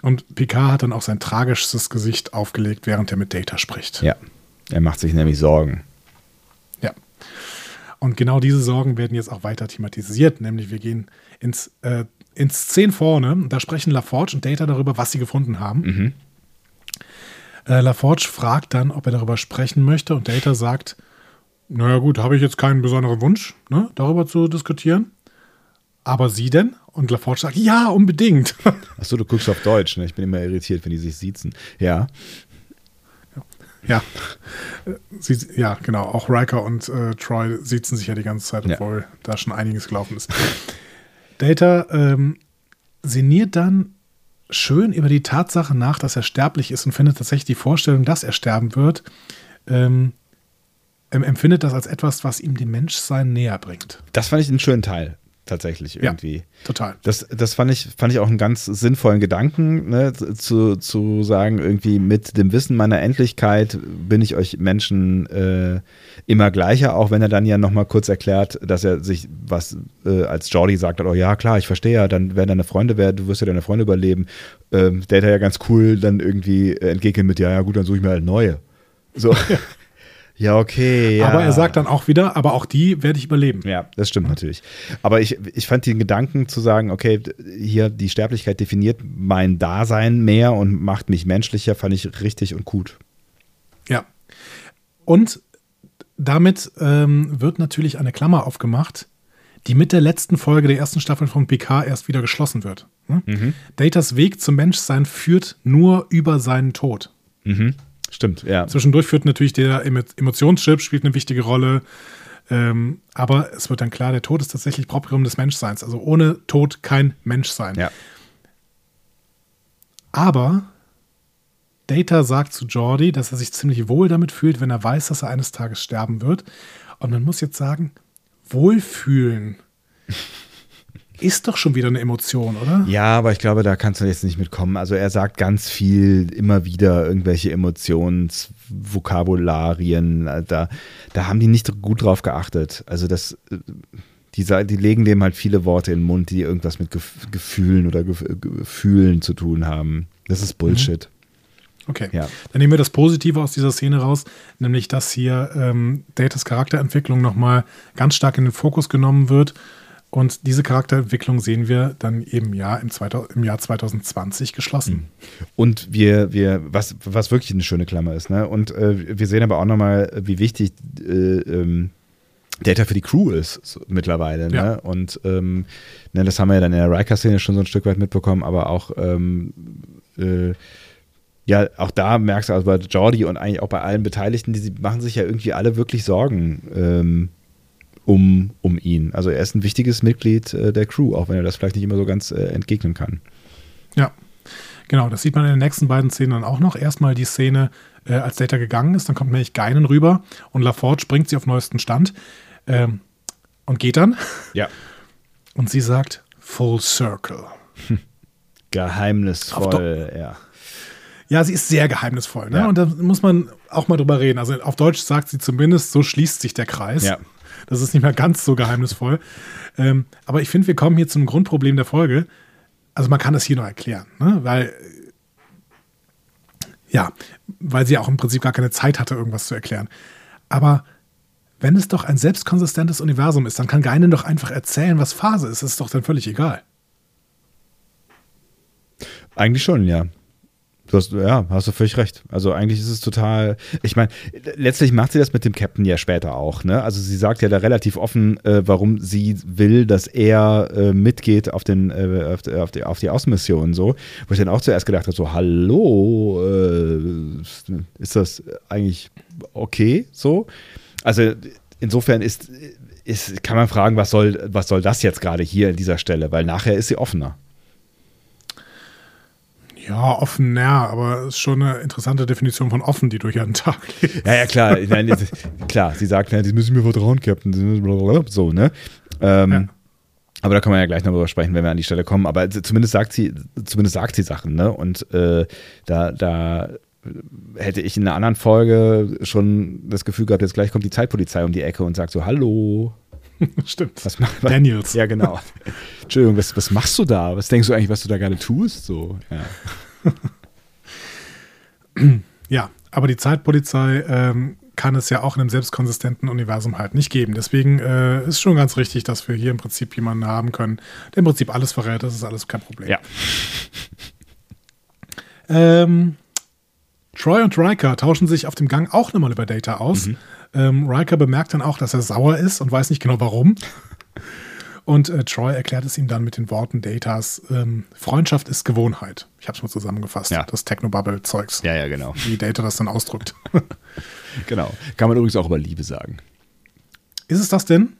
Und Picard hat dann auch sein tragisches Gesicht aufgelegt, während er mit Data spricht. Ja, er macht sich nämlich Sorgen. Ja. Und genau diese Sorgen werden jetzt auch weiter thematisiert, nämlich wir gehen ins, äh, ins Szene vorne. Da sprechen LaForge und Data darüber, was sie gefunden haben. Mhm. Äh, LaForge fragt dann, ob er darüber sprechen möchte und Data sagt, naja gut, habe ich jetzt keinen besonderen Wunsch, ne, darüber zu diskutieren. Aber Sie denn? Und LaForge sagt, ja, unbedingt. Achso, du guckst auf Deutsch, ne? Ich bin immer irritiert, wenn die sich siezen. Ja. ja. Sie, ja, genau. Auch Riker und äh, Troy sitzen sich ja die ganze Zeit, Ja. obwohl da schon einiges gelaufen ist. Data ähm, sinniert dann schön über die Tatsache nach, dass er sterblich ist und findet tatsächlich die Vorstellung, dass er sterben wird, ähm, empfindet das als etwas, was ihm dem Menschsein näher bringt. Das fand ich einen schönen Teil, tatsächlich irgendwie. Total. Das, das fand, ich, fand ich auch einen ganz sinnvollen Gedanken, ne, zu, zu sagen, irgendwie mit dem Wissen meiner Endlichkeit bin ich euch Menschen äh, immer gleicher, auch wenn er dann ja nochmal kurz erklärt, dass er sich was äh, als Jordi sagt, oh ja, klar, ich verstehe ja, dann werden deine Freunde, wer- du wirst ja deine Freunde überleben. Ähm, der hat ja ganz cool dann irgendwie entgegnet mit, ja, ja gut, dann suche ich mir halt neue. So. ja, okay. Ja. Aber er sagt dann auch wieder, aber auch die werde ich überleben. Ja, das stimmt natürlich. Aber ich, ich fand den Gedanken zu sagen, okay, hier die Sterblichkeit definiert mein Dasein mehr und macht mich menschlicher, fand ich richtig und gut. Ja. Und damit ähm, wird natürlich eine Klammer aufgemacht, die mit der letzten Folge der ersten Staffel von PK erst wieder geschlossen wird. Ne? Datas Weg zum Menschsein führt nur über seinen Tod. Stimmt, ja. Zwischendurch führt natürlich der Emo- Emotionschip, spielt eine wichtige Rolle. Ähm, aber es wird dann klar, der Tod ist tatsächlich Proprium des Menschseins. Also ohne Tod kein Menschsein. Ja. Aber Data sagt zu Jordi, dass er sich ziemlich wohl damit fühlt, wenn er weiß, dass er eines Tages sterben wird. Und man muss jetzt sagen, Wohlfühlen ist doch schon wieder eine Emotion, oder? Ja, aber ich glaube, da kannst du jetzt nicht mitkommen. Also er sagt ganz viel, immer wieder irgendwelche Emotionsvokabularien. Da, da haben die nicht gut drauf geachtet. Also das, die, die legen dem halt viele Worte in den Mund, die irgendwas mit Gef Gefühlen oder Gef Gefühlen zu tun haben. Das ist Bullshit. Okay. Ja. Dann nehmen wir das Positive aus dieser Szene raus, nämlich dass hier ähm, Datas Charakterentwicklung nochmal ganz stark in den Fokus genommen wird. Und diese Charakterentwicklung sehen wir dann eben ja im, 2000, im Jahr 2020 geschlossen. Und wir, wir, was, was wirklich eine schöne Klammer ist, ne? Und äh, wir sehen aber auch nochmal, wie wichtig äh, ähm, Data für die Crew ist so, mittlerweile. Ne? Ja. Und ähm, ne, das haben wir ja dann in der Riker-Szene schon so ein Stück weit mitbekommen, aber auch ähm, äh, ja, auch da merkst du, also bei Jordi und eigentlich auch bei allen Beteiligten, die machen sich ja irgendwie alle wirklich Sorgen ähm, um, um ihn. Also er ist ein wichtiges Mitglied äh, der Crew, auch wenn er das vielleicht nicht immer so ganz äh, entgegnen kann. Ja, genau. Das sieht man in den nächsten beiden Szenen dann auch noch. Erstmal die Szene, äh, als Data gegangen ist, dann kommt nämlich Geinen rüber und LaForge bringt sie auf neuesten Stand ähm, und geht dann. Ja. Und sie sagt, Full Circle. Geheimnisvoll, ja. Ja, sie ist sehr geheimnisvoll. Ne? Ja. Und da muss man auch mal drüber reden. Also auf Deutsch sagt sie zumindest, so schließt sich der Kreis. Ja. Das ist nicht mehr ganz so geheimnisvoll. Ähm, aber ich finde, wir kommen hier zum Grundproblem der Folge. Also man kann das hier noch erklären, ne? weil ja, weil sie auch im Prinzip gar keine Zeit hatte, irgendwas zu erklären. Aber wenn es doch ein selbstkonsistentes Universum ist, dann kann Geinen doch einfach erzählen, was Phase ist. Das ist doch dann völlig egal. Eigentlich schon, ja. Du hast, ja, hast du völlig recht. Also eigentlich ist es total. Ich meine, letztlich macht sie das mit dem Captain ja später auch, ne? Also sie sagt ja da relativ offen, äh, warum sie will, dass er äh, mitgeht auf den, äh, auf, die- auf, die, auf die Außenmission so. Wo ich dann auch zuerst gedacht habe: so, hallo, äh, ist das eigentlich okay so? also insofern ist, ist, kann man fragen, was soll, was soll das jetzt gerade hier an dieser Stelle, weil nachher ist sie offener. Ja, offen, ja, aber es ist schon eine interessante Definition von offen, die du hier an den Tag legst. Ja, ja, klar. Nein, klar, sie sagt, ja, die müssen mir vertrauen, Captain. So, ne? Ähm, ja. Aber da kann man ja gleich noch drüber sprechen, wenn wir an die Stelle kommen. Aber zumindest sagt sie, zumindest sagt sie Sachen, ne? Und äh, da, da hätte ich in einer anderen Folge schon das Gefühl gehabt, jetzt gleich kommt die Zeitpolizei um die Ecke und sagt so, hallo. Stimmt. Was macht Daniels. Ja, genau. Entschuldigung, was, was machst du da? Was denkst du eigentlich, was du da gerade tust? So, ja. ja, aber die Zeitpolizei ähm, kann es ja auch in einem selbstkonsistenten Universum halt nicht geben. Deswegen äh, ist schon ganz richtig, dass wir hier im Prinzip jemanden haben können, der im Prinzip alles verrät. Das ist alles kein Problem. Ja. Ähm, Troy und Riker tauschen sich auf dem Gang auch nochmal über Data aus. Mhm. Ähm, Riker bemerkt dann auch, dass er sauer ist und weiß nicht genau warum. Und äh, Troy erklärt es ihm dann mit den Worten Datas, ähm, Freundschaft ist Gewohnheit. Ich habe es mal zusammengefasst, ja. das Technobubble-Zeugs. Ja, ja, genau. Wie Data das dann ausdrückt. genau. Kann man übrigens auch über Liebe sagen. Ist es das denn?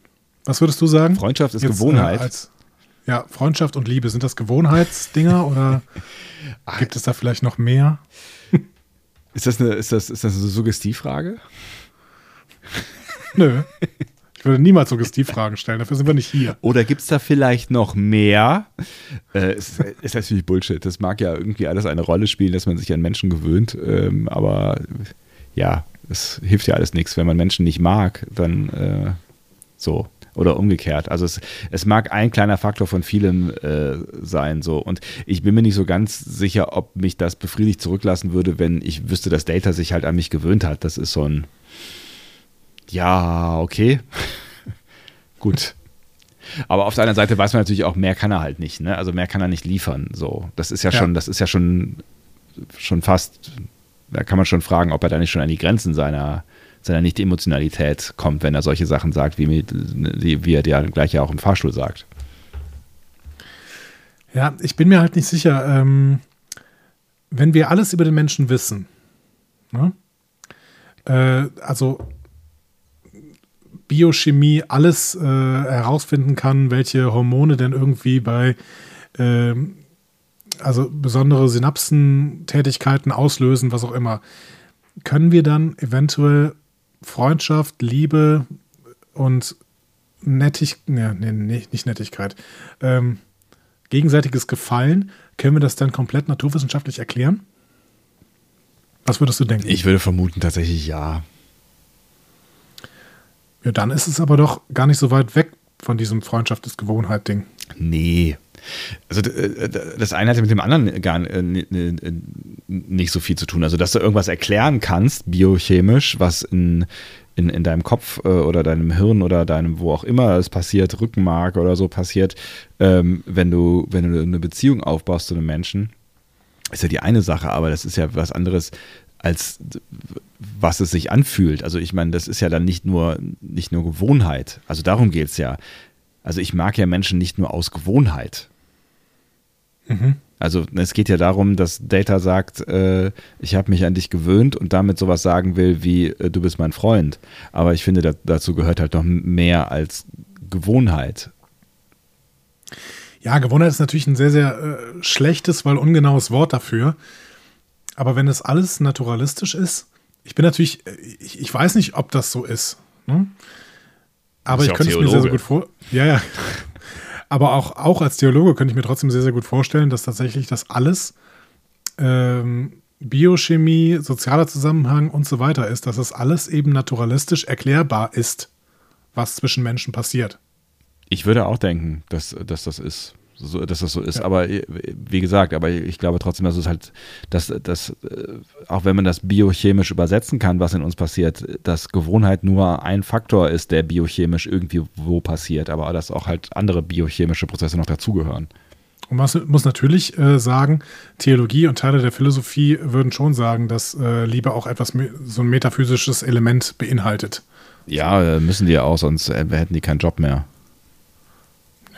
Was würdest du sagen? Freundschaft ist Jetzt, Gewohnheit. Äh, als, ja, Freundschaft und Liebe, sind das Gewohnheitsdinger oder gibt es da vielleicht noch mehr? Ist das eine, ist das, ist das eine Suggestivfrage? Nö. Ich würde niemals Suggestivfragen stellen, dafür sind wir nicht hier. Oder gibt es da vielleicht noch mehr? Äh, ist, ist natürlich Bullshit. Das mag ja irgendwie alles eine Rolle spielen, dass man sich an Menschen gewöhnt. Ähm, aber ja, es hilft ja alles nichts. Wenn man Menschen nicht mag, dann äh, so oder umgekehrt. Also es, es mag ein kleiner Faktor von vielen äh, sein. So. Und ich bin mir nicht so ganz sicher, ob mich das befriedigt zurücklassen würde, wenn ich wüsste, dass Data sich halt an mich gewöhnt hat. Das ist so ein Ja, okay. Gut. Aber auf der anderen Seite weiß man natürlich auch, mehr kann er halt nicht, ne? Also mehr kann er nicht liefern. So. Das ist ja, ja. schon, das ist ja schon, schon fast, da kann man schon fragen, ob er da nicht schon an die Grenzen seiner seiner Nicht-Emotionalität kommt, wenn er solche Sachen sagt, wie, wie er dir gleich ja auch im Fahrstuhl sagt. Ja, ich bin mir halt nicht sicher, ähm, wenn wir alles über den Menschen wissen, ne? äh, also Biochemie alles äh, herausfinden kann, welche Hormone denn irgendwie bei äh, also besondere Synapsentätigkeiten auslösen, was auch immer, können wir dann eventuell Freundschaft, Liebe und Nettigkeit, nee, nee, nicht Nettigkeit, ähm, gegenseitiges Gefallen, können wir das dann komplett naturwissenschaftlich erklären? Was würdest du denken? Ich würde vermuten tatsächlich ja. Ja, dann ist es aber doch gar nicht so weit weg von diesem Freundschaft ist Gewohnheit-Ding. Nee. Also äh, das eine hat mit dem anderen gar äh, nicht so viel zu tun. Also dass du irgendwas erklären kannst, biochemisch, was in, in, in deinem Kopf äh, oder deinem Hirn oder deinem, wo auch immer es passiert, Rückenmark oder so passiert, ähm, wenn du, wenn du eine Beziehung aufbaust zu einem Menschen, ist ja die eine Sache, aber das ist ja was anderes, als was es sich anfühlt. Also ich meine, das ist ja dann nicht nur, nicht nur Gewohnheit. Also darum geht es ja. Also ich mag ja Menschen nicht nur aus Gewohnheit. Mhm. Also es geht ja darum, dass Data sagt, äh, ich habe mich an dich gewöhnt und damit sowas sagen will wie, äh, du bist mein Freund. Aber ich finde, da, dazu gehört halt noch mehr als Gewohnheit. Ja, Gewohnheit ist natürlich ein sehr, sehr äh, schlechtes, weil ungenaues Wort dafür. Aber wenn es alles naturalistisch ist, ich bin natürlich, äh, ich, ich weiß nicht, ob das so ist. Ne? Aber ich könnte es mir sehr, sehr gut vor. Ja, ja. Aber auch, auch als Theologe könnte ich mir trotzdem sehr, sehr gut vorstellen, dass tatsächlich das alles ähm, Biochemie, sozialer Zusammenhang und so weiter ist, dass das alles eben naturalistisch erklärbar ist, was zwischen Menschen passiert. Ich würde auch denken, dass, dass das ist so, dass das so ist. Ja. Aber äh, wie gesagt, aber ich glaube trotzdem, dass es halt, dass, dass äh, auch wenn man das biochemisch übersetzen kann, was in uns passiert, dass Gewohnheit nur ein Faktor ist, der biochemisch irgendwie wo passiert, aber dass auch halt andere biochemische Prozesse noch dazugehören. Und man muss natürlich äh, sagen, Theologie und Teile der Philosophie würden schon sagen, dass äh, Liebe auch etwas, so ein metaphysisches Element beinhaltet. Ja, äh, müssen die ja auch, sonst hätten die keinen Job mehr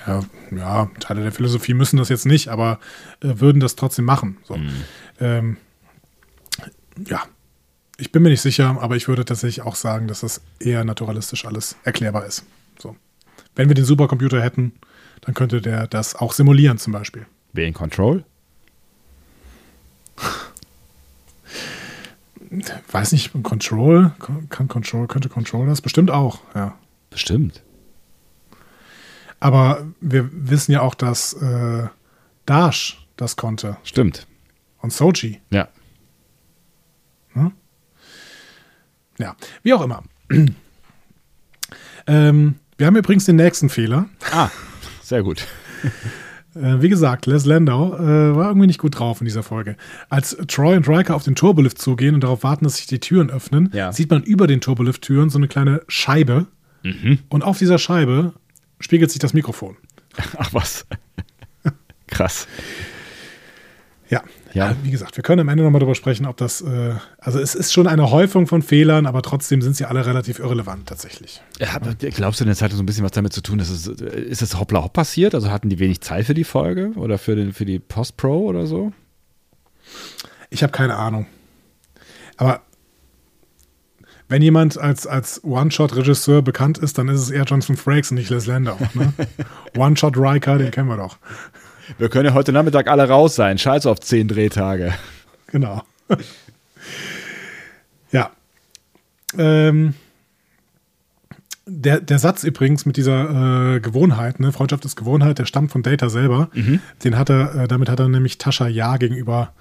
ja, ja, Teile der Philosophie müssen das jetzt nicht, aber äh, würden das trotzdem machen. So. Mhm. Ähm, ja, ich bin mir nicht sicher, aber ich würde tatsächlich auch sagen, dass das eher naturalistisch alles erklärbar ist. So. Wenn wir den Supercomputer hätten, dann könnte der das auch simulieren, zum Beispiel. Wer in Control? Weiß nicht, Control, kann Control, könnte Control das? Bestimmt auch, ja. Bestimmt. Aber wir wissen ja auch, dass äh, Dash das konnte. Stimmt. Und Soji. Ja. Hm? Ja, wie auch immer. ähm, wir haben übrigens den nächsten Fehler. Ah, sehr gut. Äh, wie gesagt, Les Landau äh, war irgendwie nicht gut drauf in dieser Folge. Als Troy und Riker auf den Turbolift zugehen und darauf warten, dass sich die Türen öffnen, Ja. sieht man über den Turbolift-Türen so eine kleine Scheibe. Und auf dieser Scheibe spiegelt sich das Mikrofon. Ach was. Krass. Ja. Ja. Äh, Wie gesagt, wir können am Ende nochmal darüber sprechen, ob das, äh, also es ist schon eine Häufung von Fehlern, aber trotzdem sind sie alle relativ irrelevant tatsächlich. Ja, glaubst du, denn, es hatte so ein bisschen was damit zu tun, dass es, ist es hoppla hopp passiert? Also hatten die wenig Zeit für die Folge oder für, den, für die Post-Pro oder so? Ich habe keine Ahnung. Aber wenn jemand als, als One-Shot-Regisseur bekannt ist, dann ist es eher Jonathan Frakes und nicht Les Landau. Ne? One-Shot Riker, den kennen wir doch. Wir können ja heute Nachmittag alle raus sein. Scheiß auf zehn Drehtage. Genau. ja. Ähm, der, der Satz übrigens mit dieser äh, Gewohnheit, ne, Freundschaft ist Gewohnheit, der stammt von Data selber. Den hat er, äh, damit hat er nämlich Tascha Ja gegenüber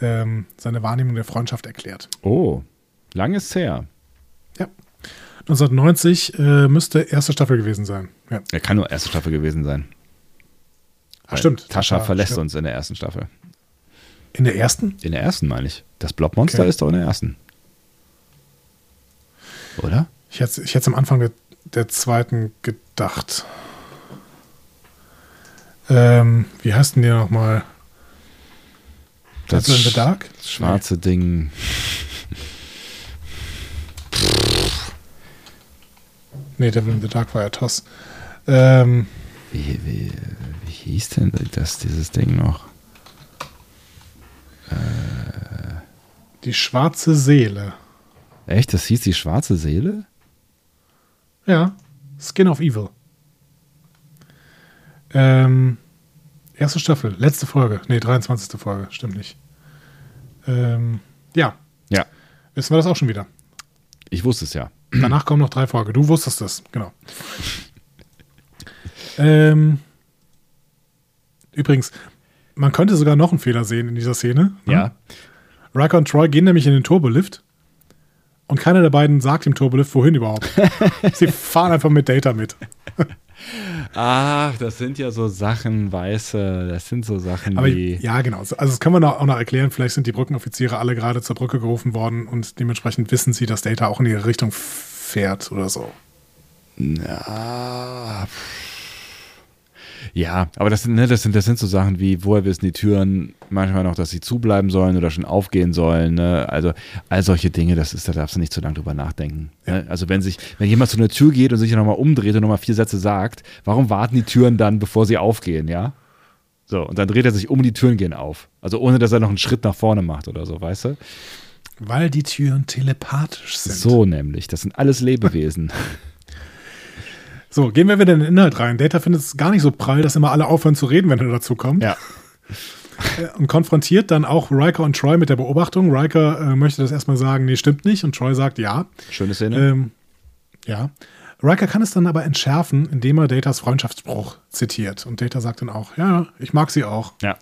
ähm, seine Wahrnehmung der Freundschaft erklärt. Oh, lang ist her. Ja. 1990 äh, müsste erste Staffel gewesen sein. Ja. Er kann nur erste Staffel gewesen sein. Ach, stimmt. Tascha verlässt stimmt. uns in der ersten Staffel. In der ersten? In der ersten meine ich. Das Blobmonster Okay. ist doch in der ersten. Oder? Ich hätte ich hätte am Anfang der, der zweiten gedacht. Ähm, wie heißt denn der nochmal? Das Devil in the Dark? schwarze Ding. Nee, Devil in the Dark war ja Toss. Ähm, Wie, wie, wie hieß denn das, dieses Ding noch? die schwarze Seele. Echt? Das hieß die schwarze Seele? Ja. Skin of Evil. Ähm, erste Staffel, letzte Folge. Nee, 23. Folge, stimmt nicht. Ähm, ja, Ja. wissen wir das auch schon wieder. Ich wusste es ja. Danach kommen noch drei Folgen. Du wusstest es, genau. ähm, übrigens, man könnte sogar noch einen Fehler sehen in dieser Szene. ne? Ja. Riker und Troy gehen nämlich in den Turbolift und keiner der beiden sagt dem Turbolift, wohin überhaupt. Sie fahren einfach mit Data mit. Ach, das sind ja so Sachen, weiße, das sind so Sachen Aber wie. ja, genau. Also das können wir noch, auch noch erklären. Vielleicht sind die Brückenoffiziere alle gerade zur Brücke gerufen worden und dementsprechend wissen sie, dass Data auch in ihre Richtung fährt oder so. Ja, ja, aber das sind, ne, das sind, das sind so Sachen wie, woher wissen die Türen manchmal noch, dass sie zubleiben sollen oder schon aufgehen sollen. Ne? Also all solche Dinge, das ist, da darfst du nicht zu lange drüber nachdenken. Ne? Also wenn sich, wenn jemand zu einer Tür geht und sich nochmal umdreht und nochmal vier Sätze sagt, warum warten die Türen dann, bevor sie aufgehen, ja? So, und dann dreht er sich um, die Türen gehen auf. Also ohne, dass er noch einen Schritt nach vorne macht oder so, weißt du? Weil die Türen telepathisch sind. So nämlich, das sind alles Lebewesen. So, gehen wir wieder in den Inhalt rein. Data findet es gar nicht so prall, dass immer alle aufhören zu reden, wenn er dazu kommt. ja. Äh, Und konfrontiert dann auch Riker und Troy mit der Beobachtung. Riker äh, möchte das erstmal sagen, nee, stimmt nicht. Und Troy sagt ja. Schöne Szene. Ähm, ja. Riker kann es dann aber entschärfen, indem er Datas Freundschaftsspruch zitiert. Und Data sagt dann auch, ja, ich mag sie auch. Ja.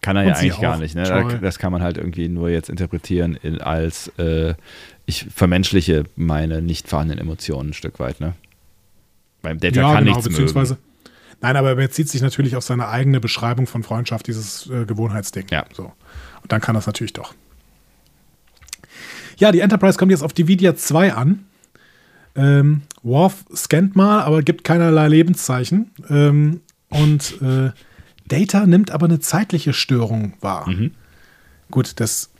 Kann er ja eigentlich gar nicht. Ne? Troy. Das kann man halt irgendwie nur jetzt interpretieren in, als äh, ich vermenschliche meine nicht vorhandenen Emotionen ein Stück weit. Ne? Beim Data kann nichts beziehungsweise. mögen. Nein, aber er bezieht sich natürlich auf seine eigene Beschreibung von Freundschaft, dieses äh, Gewohnheitsding. Ja. So. Und dann kann das natürlich doch. Ja, die Enterprise kommt jetzt auf Dividia 2 an. Ähm, Worf scannt mal, aber gibt keinerlei Lebenszeichen. Ähm, und äh, Data nimmt aber eine zeitliche Störung wahr. Mhm. Gut, das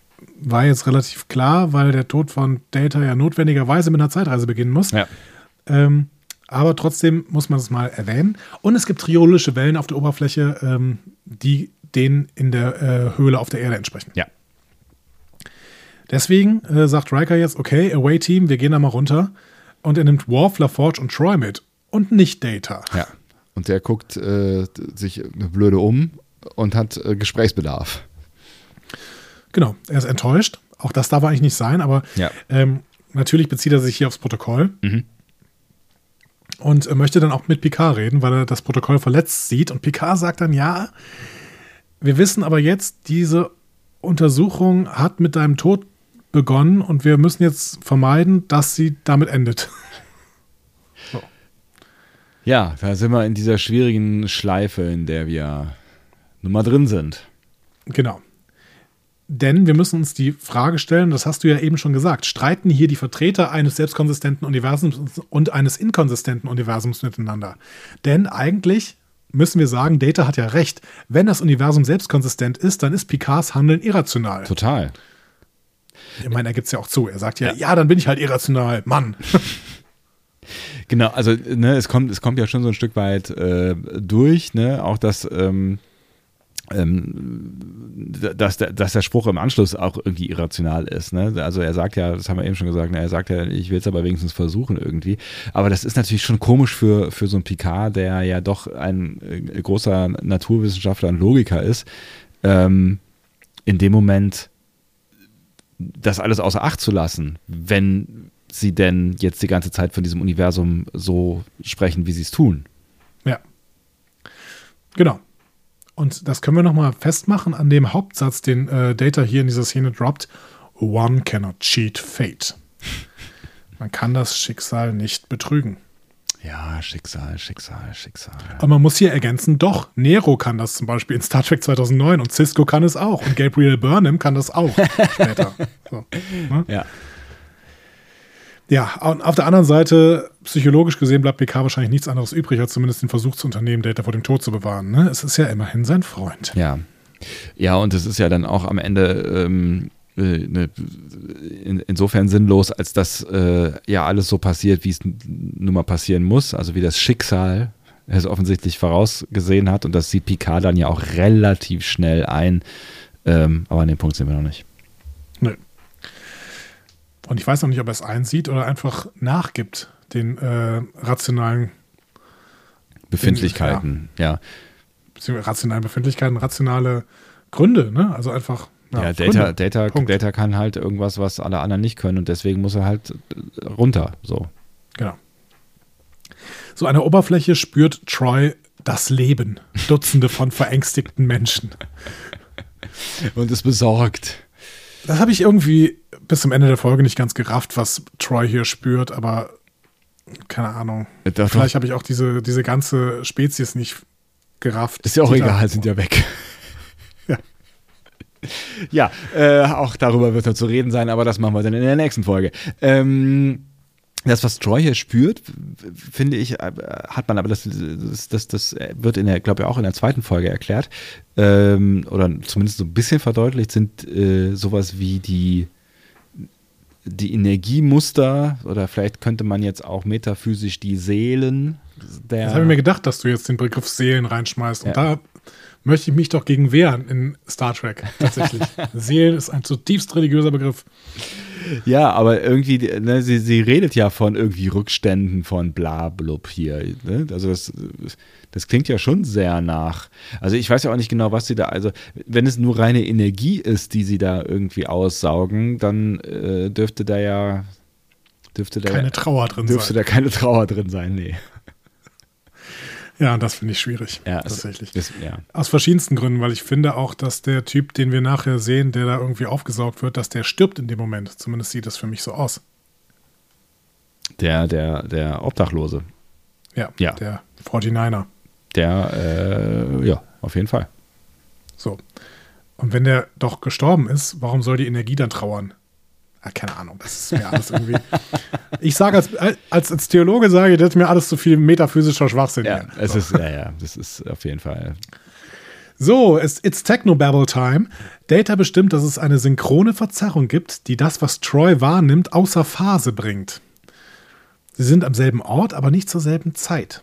war jetzt relativ klar, weil der Tod von Data ja notwendigerweise mit einer Zeitreise beginnen muss. Ja. Ähm, aber trotzdem muss man es mal erwähnen. Und es gibt triolische Wellen auf der Oberfläche, ähm, die denen in der äh, Höhle auf der Erde entsprechen. ja. Deswegen äh, sagt Riker jetzt, okay, Away-Team, wir gehen da mal runter. Und er nimmt Worf, LaForge und Troy mit. Und nicht Data. Ja. Und der guckt äh, sich eine blöde um und hat äh, Gesprächsbedarf. Genau, er ist enttäuscht. Auch das darf eigentlich nicht sein, aber Ja. ähm, natürlich bezieht er sich hier aufs Protokoll. Mhm. Und er möchte dann auch mit Picard reden, weil er das Protokoll verletzt sieht. Und Picard sagt dann, ja, wir wissen aber jetzt, diese Untersuchung hat mit deinem Tod begonnen und wir müssen jetzt vermeiden, dass sie damit endet. Ja, da sind wir in dieser schwierigen Schleife, in der wir nun mal drin sind. Genau. Denn wir müssen uns die Frage stellen, das hast du ja eben schon gesagt, streiten hier die Vertreter eines selbstkonsistenten Universums und eines inkonsistenten Universums miteinander? Denn eigentlich müssen wir sagen, Data hat ja recht. Wenn das Universum selbstkonsistent ist, dann ist Picards Handeln irrational. Total. Ich meine, er gibt es ja auch zu. Er sagt ja, ja, dann bin ich halt irrational. Mann. Genau, also ne, es kommt, es kommt ja schon so ein Stück weit äh, durch, ne, auch dass, ähm, ähm, dass, der, dass der Spruch im Anschluss auch irgendwie irrational ist. Ne? Also er sagt ja, das haben wir eben schon gesagt, ne, er sagt ja, ich will es aber wenigstens versuchen irgendwie. Aber das ist natürlich schon komisch für, für so einen Picard, der ja doch ein äh, großer Naturwissenschaftler und Logiker ist, ähm, in dem Moment das alles außer Acht zu lassen, wenn sie denn jetzt die ganze Zeit von diesem Universum so sprechen, wie sie es tun. Ja. Genau. Und das können wir nochmal festmachen an dem Hauptsatz, den äh, Data hier in dieser Szene droppt. One cannot cheat fate. Man kann das Schicksal nicht betrügen. Ja, Schicksal, Schicksal, Schicksal. Und man muss hier ergänzen, doch, Nero kann das zum Beispiel in Star Trek 2009 und Cisco kann es auch und Gabriel Burnham kann das auch später. So, ne? Ja. Ja, und auf der anderen Seite, psychologisch gesehen, bleibt PK wahrscheinlich nichts anderes übrig, als zumindest den Versuch zu unternehmen, Data vor dem Tod zu bewahren. Ne? Es ist ja immerhin sein Freund. Ja. Ja, und es ist ja dann auch am Ende ähm, äh, ne, in, insofern sinnlos, als dass äh, ja alles so passiert, wie es nun mal passieren muss, also wie das Schicksal es offensichtlich vorausgesehen hat und das sieht Picard dann ja auch relativ schnell ein. Ähm, aber an dem Punkt sind wir noch nicht. Und ich weiß noch nicht, ob er es einsieht oder einfach nachgibt, den äh, rationalen, Befindlichkeiten, ja. beziehungsweise rationalen Befindlichkeiten, rationale Gründe, ne? Also einfach. Ja, Data, Gründe. Data, Punkt. Data kann halt irgendwas, was alle anderen nicht können und deswegen muss er halt äh, runter. So. Genau. So an der Oberfläche spürt Troy das Leben. Dutzende von verängstigten Menschen. Und ist besorgt. Das habe ich irgendwie bis zum Ende der Folge nicht ganz gerafft, was Troy hier spürt, aber keine Ahnung. Doch, Vielleicht habe ich auch diese, diese ganze Spezies nicht gerafft. Ist ja auch egal, sind ja weg. Ja. Ja, äh, auch darüber wird noch zu reden sein, aber das machen wir dann in der nächsten Folge. Ähm, das, was Troy hier spürt, finde ich, äh, hat man, aber das, das, das, das wird in der, glaube ich, auch in der zweiten Folge erklärt, ähm, oder zumindest so ein bisschen verdeutlicht, sind äh, sowas wie die, die Energiemuster, oder vielleicht könnte man jetzt auch metaphysisch die Seelen der. Das habe ich mir gedacht, dass du jetzt den Begriff Seelen reinschmeißt. Und Ja. da möchte ich mich doch gegen wehren in Star Trek. Tatsächlich. Seelen ist ein zutiefst religiöser Begriff. Ja, aber irgendwie, ne, sie, sie redet ja von irgendwie Rückständen von bla blub hier. Ne? Also das, das klingt ja schon sehr nach. Also ich weiß ja auch nicht genau, was sie da, also wenn es nur reine Energie ist, die sie da irgendwie aussaugen, dann äh, dürfte da ja dürfte da Keine Trauer drin dürfte sein. da keine Trauer drin sein, nee. Ja, das finde ich schwierig. Ja, tatsächlich. es- ja. Aus verschiedensten Gründen, weil ich finde auch, dass der Typ, den wir nachher sehen, der da irgendwie aufgesaugt wird, dass der stirbt in dem Moment. Zumindest sieht das für mich so aus. Der, der, der Obdachlose. Ja, Ja. der 49er. Der, äh, ja, auf jeden Fall. So. Und wenn der doch gestorben ist, warum soll die Energie dann trauern? Ah, keine Ahnung, das ist mir alles irgendwie. ich sage als, als, als Theologe sage ich, das ist mir alles zu viel metaphysischer Schwachsinn. Ja, hier. es so. ist, ja, ja, das ist auf jeden Fall. So, es, it's Technobabble Time. Data bestimmt, dass es eine synchrone Verzerrung gibt, die das, was Troy wahrnimmt, außer Phase bringt. Sie sind am selben Ort, aber nicht zur selben Zeit.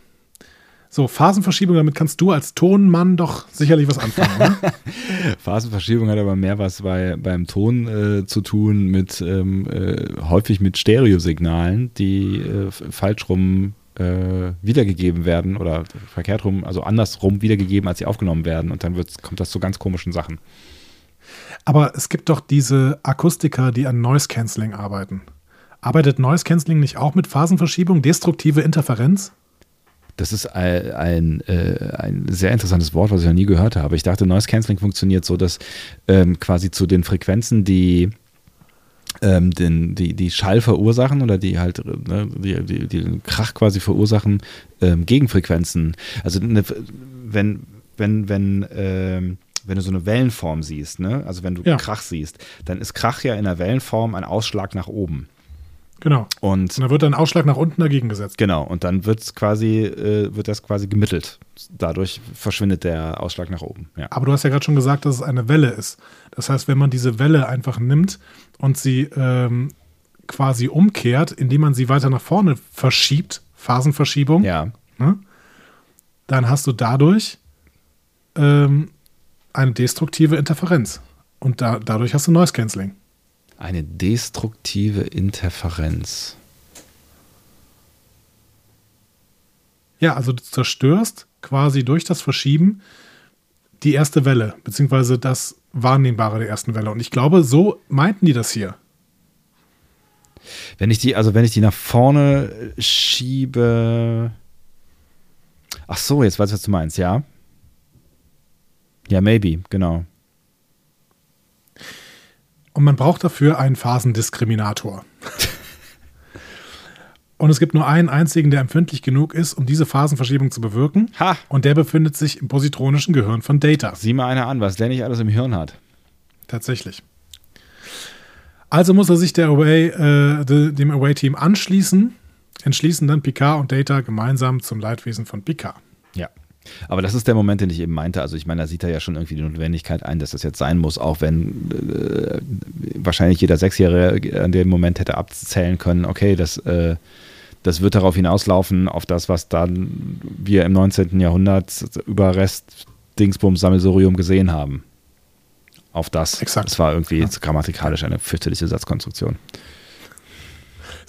So, Phasenverschiebung, damit kannst du als Tonmann doch sicherlich was anfangen. Ne? Phasenverschiebung hat aber mehr was bei, beim Ton äh, zu tun, mit ähm, äh, häufig mit Stereosignalen, die äh, falsch rum äh, wiedergegeben werden oder verkehrt rum, also andersrum wiedergegeben, als sie aufgenommen werden. Und dann kommt das zu ganz komischen Sachen. Aber es gibt doch diese Akustiker, die an Noise Cancelling arbeiten. Arbeitet Noise Cancelling nicht auch mit Phasenverschiebung, destruktive Interferenz? Das ist ein, ein, äh, ein, sehr interessantes Wort, was ich noch nie gehört habe. Ich dachte, Noise Cancelling funktioniert so, dass ähm, quasi zu den Frequenzen, die ähm, den, die, die Schall verursachen oder die halt ne, die, die, die den Krach quasi verursachen, ähm, Gegenfrequenzen. Also eine, wenn, wenn, wenn, ähm, wenn du so eine Wellenform siehst, ne? also wenn du ja. Krach siehst, dann ist Krach ja in der Wellenform ein Ausschlag nach oben. Genau. Und, und da wird dann Ausschlag nach unten dagegen gesetzt. Genau. Und dann wird's quasi, äh, wird das quasi gemittelt. Dadurch verschwindet der Ausschlag nach oben. Ja. Aber du hast ja gerade schon gesagt, dass es eine Welle ist. Das heißt, wenn man diese Welle einfach nimmt und sie ähm, quasi umkehrt, indem man sie weiter nach vorne verschiebt, Phasenverschiebung, ja. ne, dann hast du dadurch ähm, eine destruktive Interferenz. Und da, dadurch hast du Noise Cancelling. Eine destruktive Interferenz. Ja, also du zerstörst quasi durch das Verschieben die erste Welle, beziehungsweise das Wahrnehmbare der ersten Welle. Und ich glaube, so meinten die das hier. Wenn ich die, also wenn ich die nach vorne schiebe. Ach so, jetzt weiß ich, was du meinst, ja? Ja, maybe, genau. Und man braucht dafür einen Phasendiskriminator. Und es gibt nur einen einzigen, der empfindlich genug ist, um diese Phasenverschiebung zu bewirken. Ha. Und der befindet sich im positronischen Gehirn von Data. Sieh mal einer an, was der nicht alles im Hirn hat. Tatsächlich. Also muss er sich Away, äh, dem Away-Team anschließen, entschließen dann Picard und Data gemeinsam zum Leidwesen von Picard. Ja. Aber das ist der Moment, den ich eben meinte. Also ich meine, da sieht er ja schon irgendwie die Notwendigkeit ein, dass das jetzt sein muss, auch wenn äh, wahrscheinlich jeder Sechsjährige an dem Moment hätte abzählen können, okay, das, äh, das wird darauf hinauslaufen, auf das, was dann wir im 19. Jahrhundert über Rest Dingsbums Sammelsurium gesehen haben. Auf das. Exakt. Das war irgendwie ja. grammatikalisch eine fürchterliche Satzkonstruktion.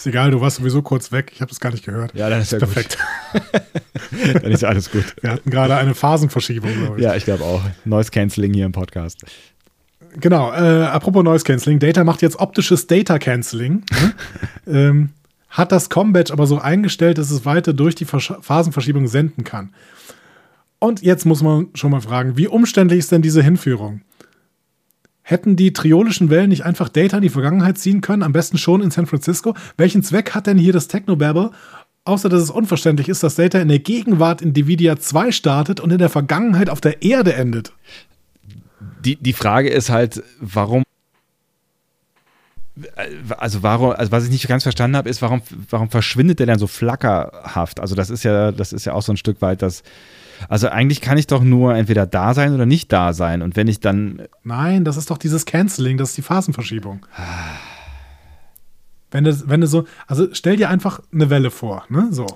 Ist egal, du warst sowieso kurz weg. Ich habe das gar nicht gehört. Ja, dann ist ja perfekt. dann ist ja alles gut. Wir hatten gerade eine Phasenverschiebung, glaube ich. Ja, ich glaube auch. Noise Cancelling hier im Podcast. Genau, äh, apropos Noise Cancelling. Data macht jetzt optisches Data Cancelling. Ne? ähm, hat das Combat aber so eingestellt, dass es weiter durch die Versch Phasenverschiebung senden kann. Und jetzt muss man schon mal fragen, wie umständlich ist denn diese Hinführung? Hätten die triolischen Wellen nicht einfach Data in die Vergangenheit ziehen können, am besten schon in San Francisco? Welchen Zweck hat denn hier das Technobabble? Außer dass es unverständlich ist, dass Data in der Gegenwart in Dividia 2 startet und in der Vergangenheit auf der Erde endet. Die, die Frage ist halt, warum also warum, also was ich nicht ganz verstanden habe, ist, warum, warum verschwindet der dann so flackerhaft? Also das ist ja, das ist ja auch so ein Stück weit das, also eigentlich kann ich doch nur entweder da sein oder nicht da sein. Und wenn ich dann. Nein, das ist doch dieses Canceling, das ist die Phasenverschiebung. wenn du, wenn du so, also stell dir einfach eine Welle vor, ne? So.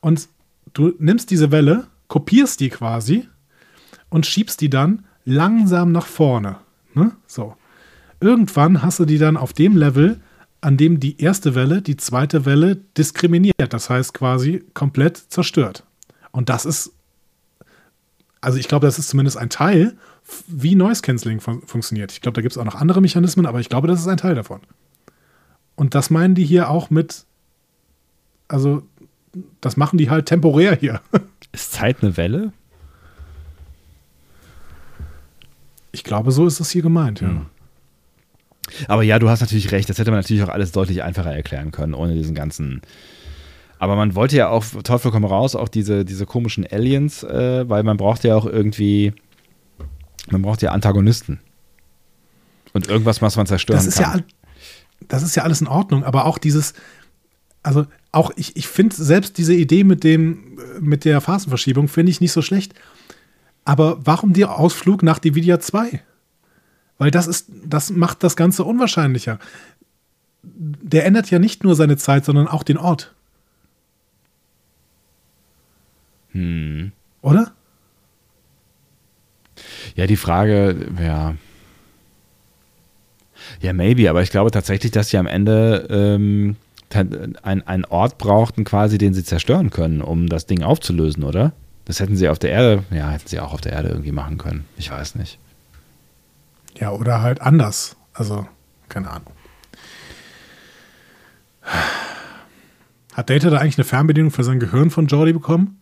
Und du nimmst diese Welle, kopierst die quasi und schiebst die dann langsam nach vorne. Ne? So. Irgendwann hast du die dann auf dem Level, an dem die erste Welle die zweite Welle diskriminiert. Das heißt quasi komplett zerstört. Und das ist also ich glaube, das ist zumindest ein Teil, wie Noise Cancelling fun funktioniert. Ich glaube, da gibt es auch noch andere Mechanismen, aber ich glaube, das ist ein Teil davon. Und das meinen die hier auch mit, also das machen die halt temporär hier. Ist Zeit eine Welle? Ich glaube, so ist es hier gemeint, ja. Hm. Aber ja, du hast natürlich recht, das hätte man natürlich auch alles deutlich einfacher erklären können, ohne diesen ganzen aber man wollte ja auch, Teufel komm raus, auch diese, diese komischen Aliens, äh, weil man braucht ja auch irgendwie, man braucht ja Antagonisten. Und irgendwas, was man zerstören das ist kann. Ja, das ist ja alles in Ordnung, aber auch dieses, also auch ich, ich finde selbst diese Idee mit dem, mit der Phasenverschiebung finde ich nicht so schlecht. Aber warum der Ausflug nach Dividia 2? Weil das ist, das macht das Ganze unwahrscheinlicher. Der ändert ja nicht nur seine Zeit, sondern auch den Ort. Hm. Oder? Ja, die Frage, ja. Ja, maybe, aber ich glaube tatsächlich, dass sie am Ende ähm, einen Ort brauchten, quasi, den sie zerstören können, um das Ding aufzulösen, oder? Das hätten sie auf der Erde, ja, hätten sie auch auf der Erde irgendwie machen können. Ich weiß nicht. Ja, oder halt anders. Also, keine Ahnung. Hat Data da eigentlich eine Fernbedienung für sein Gehirn von Jordi bekommen?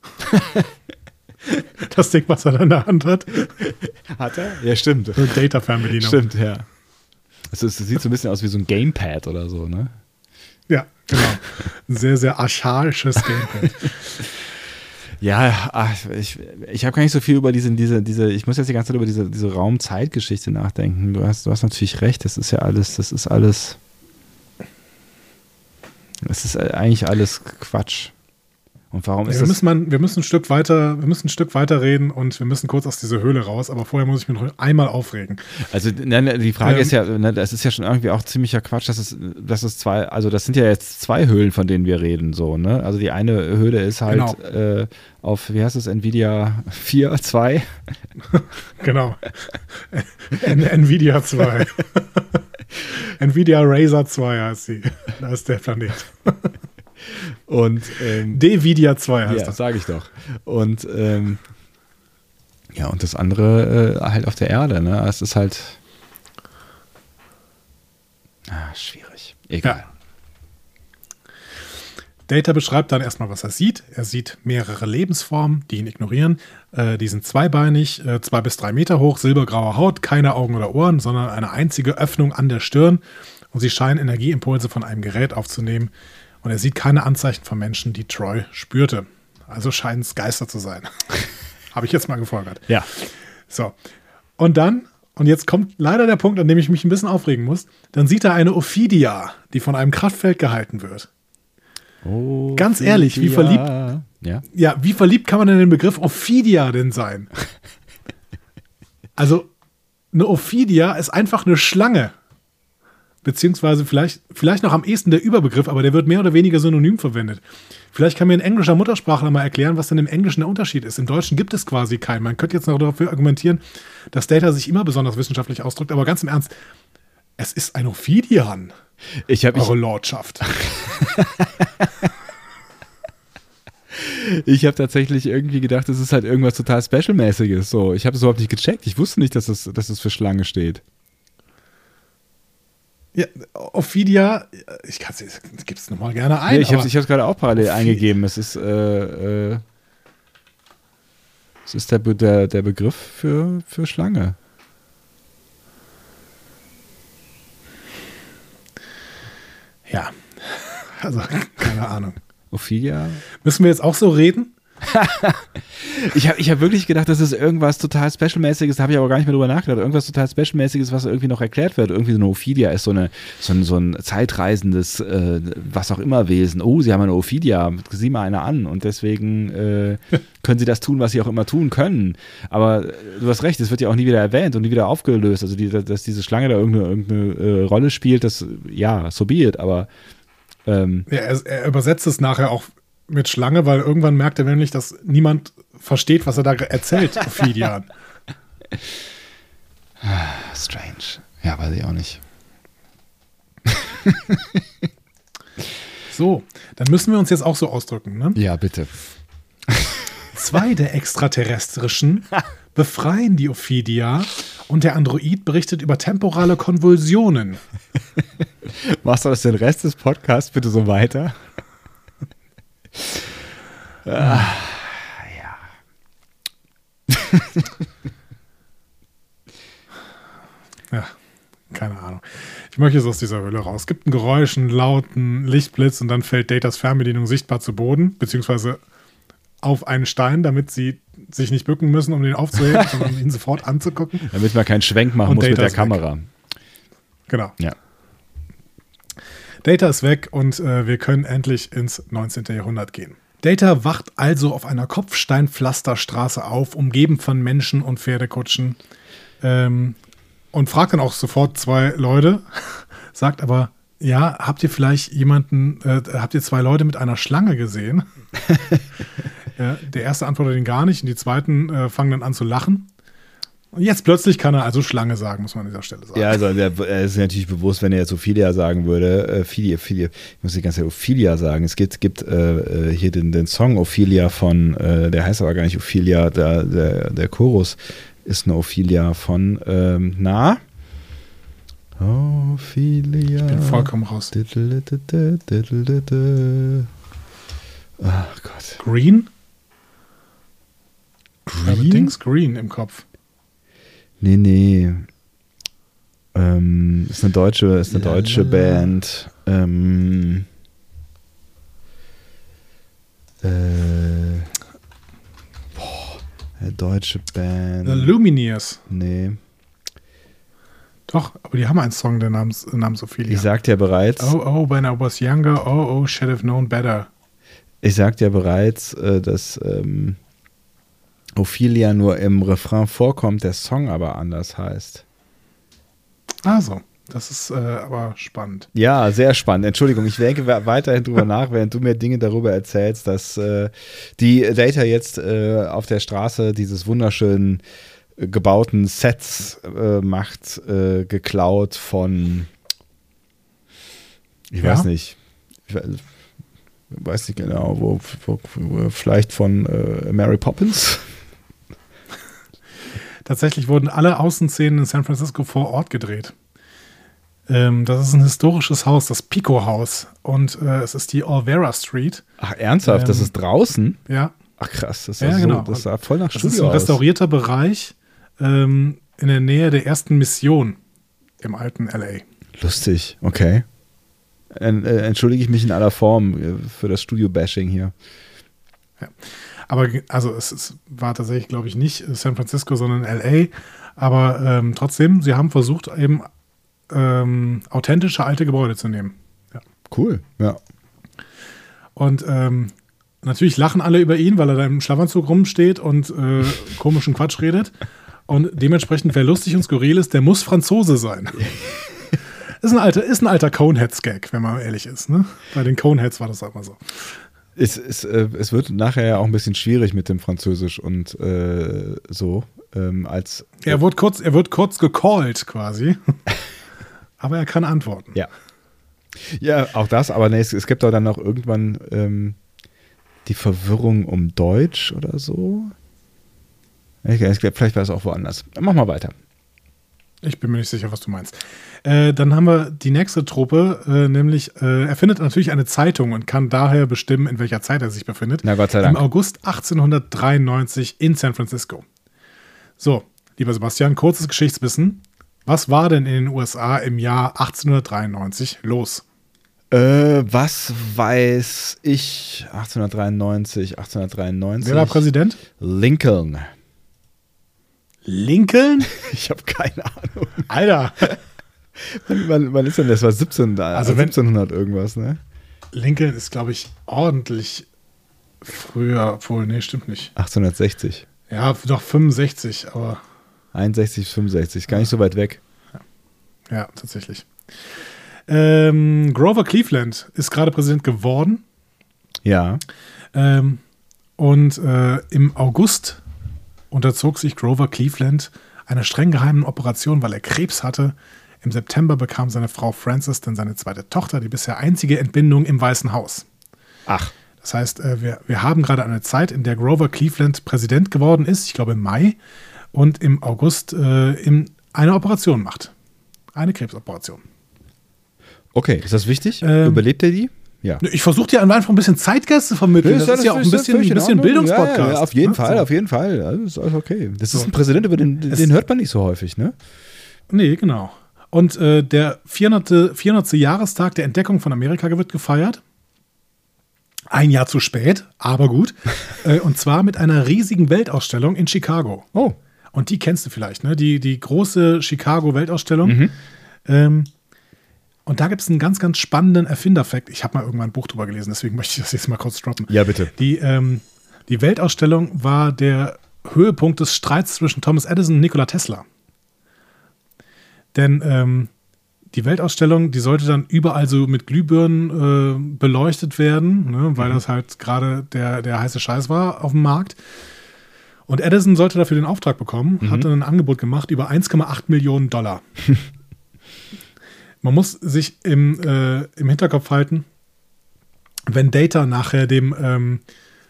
das Ding, was er da in der Hand hat. Hat er? Ja, stimmt. Eine Data-Fernbedienung. Stimmt, ja. Also, es sieht so ein bisschen aus wie so ein Gamepad oder so, ne? Ja, genau. Ein sehr, sehr archaisches Gamepad. Ja, ach, ich, ich habe gar nicht so viel über diese, diese, diese, ich muss jetzt die ganze Zeit über diese, diese Raum-Zeit-Geschichte nachdenken. Du hast, du hast natürlich recht, das ist ja alles, das ist alles, das ist eigentlich alles Quatsch. Und warum ist ja, wir, müssen man, wir müssen ein Stück weiter, wir müssen ein Stück weiter reden und wir müssen kurz aus dieser Höhle raus, aber vorher muss ich mich noch einmal aufregen. Also die Frage ähm, ist ja, das ist ja schon irgendwie auch ziemlicher Quatsch, dass es, dass es zwei, also das sind ja jetzt zwei Höhlen, von denen wir reden, so, ne? Also die eine Höhle ist halt genau. äh, auf, wie heißt es, Nvidia 4, 2? genau. Nvidia 2. Nvidia Razer 2 heißt sie. Da ist der Planet. Und ähm, Devidia 2 heißt ja, das. sage ich doch. Und ähm, ja, und das andere äh, halt auf der Erde, ne? Es ist halt ah, schwierig. Egal. Ja. Data beschreibt dann erstmal, was er sieht. Er sieht mehrere Lebensformen, die ihn ignorieren. Äh, die sind zweibeinig, äh, zwei bis drei Meter hoch, silbergraue Haut, keine Augen oder Ohren, sondern eine einzige Öffnung an der Stirn. Und sie scheinen Energieimpulse von einem Gerät aufzunehmen. Und er sieht keine Anzeichen von Menschen, die Troy spürte. Also scheinen es Geister zu sein. Habe ich jetzt mal gefolgert. Ja. So. Und dann, und jetzt kommt leider der Punkt, an dem ich mich ein bisschen aufregen muss, dann sieht er eine Ophidia, die von einem Kraftfeld gehalten wird. Oh, Ganz ehrlich, wie verliebt, ja. ja, wie verliebt kann man in den Begriff Ophidia denn sein? also, eine Ophidia ist einfach eine Schlange beziehungsweise vielleicht, vielleicht noch am ehesten der Überbegriff, aber der wird mehr oder weniger synonym verwendet. Vielleicht kann mir ein englischer Muttersprachler mal erklären, was denn im Englischen der Unterschied ist. Im Deutschen gibt es quasi keinen. Man könnte jetzt noch dafür argumentieren, dass Data sich immer besonders wissenschaftlich ausdrückt, aber ganz im Ernst, es ist ein Ophidian. Ich habe eure ich, Lordschaft. ich habe tatsächlich irgendwie gedacht, das ist halt irgendwas total Special-mäßiges. So, ich habe es überhaupt nicht gecheckt. Ich wusste nicht, dass es, dass es für Schlange steht. Ja, Ophidia, ich kann es, gibt es nochmal gerne ein. Ja, ich habe es gerade auch parallel Ophi eingegeben. Es ist, äh, äh, es ist der, der, der Begriff für, für Schlange. Ja, also keine Ahnung. Ophidia? Müssen wir jetzt auch so reden? ich habe ich hab wirklich gedacht, das ist irgendwas total Special-mäßiges, da habe ich aber gar nicht mehr drüber nachgedacht. Irgendwas total Special-mäßiges, was irgendwie noch erklärt wird. Irgendwie so eine Ophidia ist so, eine, so, ein, so ein zeitreisendes, äh, was auch immer Wesen. Oh, sie haben eine Ophidia, sieh mal eine an. Und deswegen äh, können sie das tun, was sie auch immer tun können. Aber äh, du hast recht, es wird ja auch nie wieder erwähnt und nie wieder aufgelöst. Also, die, dass diese Schlange da irgendeine, irgendeine äh, Rolle spielt, das, ja, so be it, aber. Ähm, ja, er, er, übersetzt es nachher auch mit Schlange, weil irgendwann merkt er nämlich, dass niemand versteht, was er da erzählt, Ophidian. Strange. Ja, weiß ich auch nicht. so, dann müssen wir uns jetzt auch so ausdrücken, ne? Ja, bitte. Zwei der Extraterrestrischen befreien die Ophidia und der Android berichtet über temporale Konvulsionen. Machst du das den Rest des Podcasts bitte so weiter? Ah, ja. ja, keine Ahnung. Ich möchte jetzt aus dieser Höhle raus. Es gibt ein Geräusch, einen lauten Lichtblitz und dann fällt Datas Fernbedienung sichtbar zu Boden, beziehungsweise auf einen Stein, damit sie sich nicht bücken müssen, um den aufzuheben, sondern ihn sofort anzugucken. Damit man keinen Schwenk machen und muss Data mit der Kamera. Weg. Genau. Ja. Data ist weg und äh, wir können endlich ins 19. Jahrhundert gehen. Data wacht also auf einer Kopfsteinpflasterstraße auf, umgeben von Menschen und Pferdekutschen. Ähm, und fragt dann auch sofort zwei Leute, sagt aber, ja, habt ihr vielleicht jemanden, äh, habt ihr zwei Leute mit einer Schlange gesehen? Ja, der erste antwortet ihn gar nicht und die zweiten äh, fangen dann an zu lachen. Und jetzt plötzlich kann er also Schlange sagen, muss man an dieser Stelle sagen. Ja, also er ist natürlich bewusst, wenn er jetzt Ophelia sagen würde, äh, Philia, Philia, ich muss die ganze Zeit Ophelia sagen. Es gibt, gibt äh, äh, hier den, den Song Ophelia von, äh, der heißt aber gar nicht Ophelia, der, der, der Chorus ist eine Ophelia von, ähm, na? Ophelia. Ich bin vollkommen raus. Ach Gott. Green? Green? Dings Green im Kopf. Nee, nee. Ähm, ist eine deutsche, ist eine deutsche la, la. Band. Ähm, äh, boah, eine deutsche Band. The Lumineers. nee. Doch, aber die haben einen Song, der namens, namens Ophelia. Ich sagte ja bereits, oh, oh, when I was younger, oh, oh, should have known better. ich sagte ja bereits, äh, dass ähm, Ophelia nur im Refrain vorkommt, der Song aber anders heißt. Also, das ist äh, aber spannend. Ja, sehr spannend. Entschuldigung, ich denke we- weiterhin drüber nach, während du mir Dinge darüber erzählst, dass äh, die Data jetzt äh, auf der Straße dieses wunderschönen äh, gebauten Sets äh, macht, äh, geklaut von, ich Ja. weiß nicht, ich we- weiß nicht genau, wo, wo, wo vielleicht von Mary Poppins. Tatsächlich wurden alle Außenszenen in San Francisco vor Ort gedreht. Ähm, das ist ein historisches Haus, das Pico-Haus. Und äh, es ist die Olvera Street. Ach, ernsthaft, das Ähm, ist draußen? Ja, Ach krass, das, Ja, sah genau. so, das sah voll nach das Studio ist ein aus. restaurierter Bereich ähm, in der Nähe der ersten Mission im alten LA. Lustig, okay. Äh, entschuldige ich mich in aller Form äh, für das Studio-Bashing hier. Aber also es, es war tatsächlich, glaube ich, nicht San Francisco, sondern LA. Aber ähm, trotzdem, sie haben versucht, eben ähm, authentische alte Gebäude zu nehmen. Cool, ja. Und ähm, natürlich lachen alle über ihn, weil er da im Schlafanzug rumsteht und äh, komischen Quatsch redet. Und dementsprechend, wer lustig und skurril ist, der muss Franzose sein. ist ein alter, ist ein alter Coneheads-Gag, wenn man ehrlich ist. Ne? Bei den Coneheads war das auch mal so. Es, es, äh, es wird nachher ja auch ein bisschen schwierig mit dem Französisch und äh, so. Ähm, als Er wird kurz, er wird kurz gecallt quasi. Aber er kann antworten. Ja. Ja, auch das, aber nee, es, es gibt doch dann noch irgendwann ähm, die Verwirrung um Deutsch oder so. Ich, ich glaube, vielleicht war es auch woanders. Mach mal weiter. Ich bin mir nicht sicher, was du meinst. Äh, dann haben wir die nächste Truppe, äh, nämlich äh, er findet natürlich eine Zeitung und kann daher bestimmen, in welcher Zeit er sich befindet. Na Gott sei Im Dank. August 1893 in San Francisco. So, lieber Sebastian, kurzes Geschichtswissen. Was war denn in den USA im Jahr 1893 los? Äh, was weiß ich? 1893, 1893. Wer war Präsident? Lincoln. Lincoln? Ich habe keine Ahnung. Alter, Wann, wann, ist denn das? War 17, also Also wenn- 1700 irgendwas, ne? Lincoln ist, glaube ich, ordentlich früher, obwohl, nee, stimmt nicht. 1860. Ja, doch 65, aber 61 bis 65, gar nicht so weit weg. Ja, tatsächlich. Ähm, Grover Cleveland ist gerade Präsident geworden. Ja. Ähm, und äh, im August unterzog sich Grover Cleveland einer streng geheimen Operation, weil er Krebs hatte. Im September bekam seine Frau Frances dann seine zweite Tochter, die bisher einzige Entbindung im Weißen Haus. Ach, Das heißt, äh, wir, wir haben gerade eine Zeit, in der Grover Cleveland Präsident geworden ist, ich glaube im Mai, und im August äh, im, eine Operation macht. Eine Krebsoperation. okay. Ist das wichtig? Ähm, Überlebt er die? Ja. Ich versuche dir einfach ein bisschen Zeitgeist zu vermitteln. Das, ist ja auch ein bisschen, ein bisschen Bildungspodcast. Ja, ja, auf jeden ne? Fall, auf jeden Fall. Also, ist alles okay. Das ist ein Präsident, über den, Es- den hört man nicht so häufig, ne? Nee, genau. Und äh, der 400. 400. Jahrestag der Entdeckung von Amerika wird gefeiert. Ein Jahr zu spät, aber gut. äh, und zwar mit einer riesigen Weltausstellung in Chicago. Oh. Und die kennst du vielleicht, ne? Die, die große Chicago-Weltausstellung. Mhm. Ähm, und da gibt es einen ganz, ganz spannenden Erfinderfakt. Ich habe mal irgendwann ein Buch drüber gelesen, deswegen möchte ich das jetzt mal kurz droppen. Ja, bitte. Die, ähm, die Weltausstellung war der Höhepunkt des Streits zwischen Thomas Edison und Nikola Tesla. Denn ähm, die Weltausstellung, die sollte dann überall so mit Glühbirnen äh, beleuchtet werden, ne, weil mhm. das halt gerade der, der heiße Scheiß war auf dem Markt. Und Edison sollte dafür den Auftrag bekommen, mhm. hat dann ein Angebot gemacht über 1,8 Millionen Dollar. Man muss sich im, äh, im Hinterkopf halten, wenn Data nachher dem, ähm,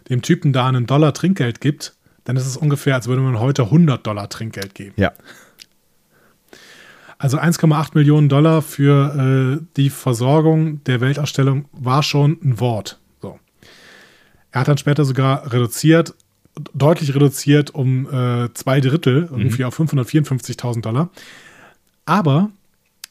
dem Typen da einen Dollar Trinkgeld gibt, dann ist es ungefähr, als würde man heute 100 Dollar Trinkgeld geben. Ja. Also 1,8 Millionen Dollar für äh, die Versorgung der Weltausstellung war schon ein Wort. So. Er hat dann später sogar reduziert, deutlich reduziert um äh, zwei Drittel, mhm. irgendwie auf 554.000 Dollar. Aber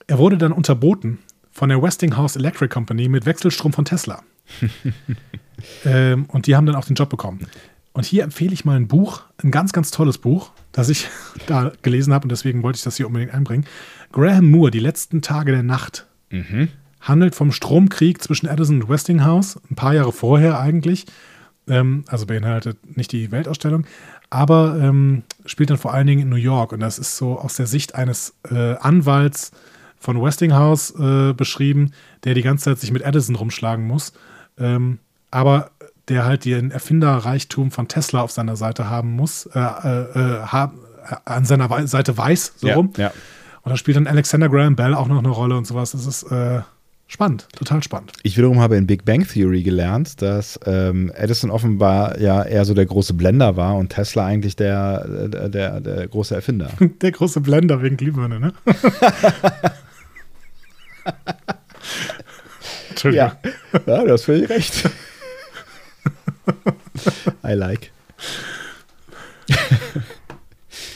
er wurde dann unterboten von der Westinghouse Electric Company mit Wechselstrom von Tesla. ähm, und die haben dann auch den Job bekommen. Und hier empfehle ich mal ein Buch, ein ganz, ganz tolles Buch, das ich da gelesen habe und deswegen wollte ich das hier unbedingt einbringen. Graham Moore, Die letzten Tage der Nacht, mhm. handelt vom Stromkrieg zwischen Edison und Westinghouse, ein paar Jahre vorher eigentlich. Ähm, also beinhaltet nicht die Weltausstellung, aber ähm, spielt dann vor allen Dingen in New York. Und das ist so aus der Sicht eines äh, Anwalts von Westinghouse äh, beschrieben, der die ganze Zeit sich mit Edison rumschlagen muss. Ähm, aber der halt den Erfinderreichtum von Tesla auf seiner Seite haben muss, äh, äh, äh ha an seiner Seite weiß, so ja, rum. Ja. Und da spielt dann Alexander Graham Bell auch noch eine Rolle und sowas. Das ist äh, spannend, total spannend. Ich wiederum habe in Big Bang Theory gelernt, dass ähm, Edison offenbar ja eher so der große Blender war und Tesla eigentlich der, der, der, der große Erfinder. der große Blender wegen Glühbirne, ne? Entschuldigung. Ja, ja du hast völlig recht. I like.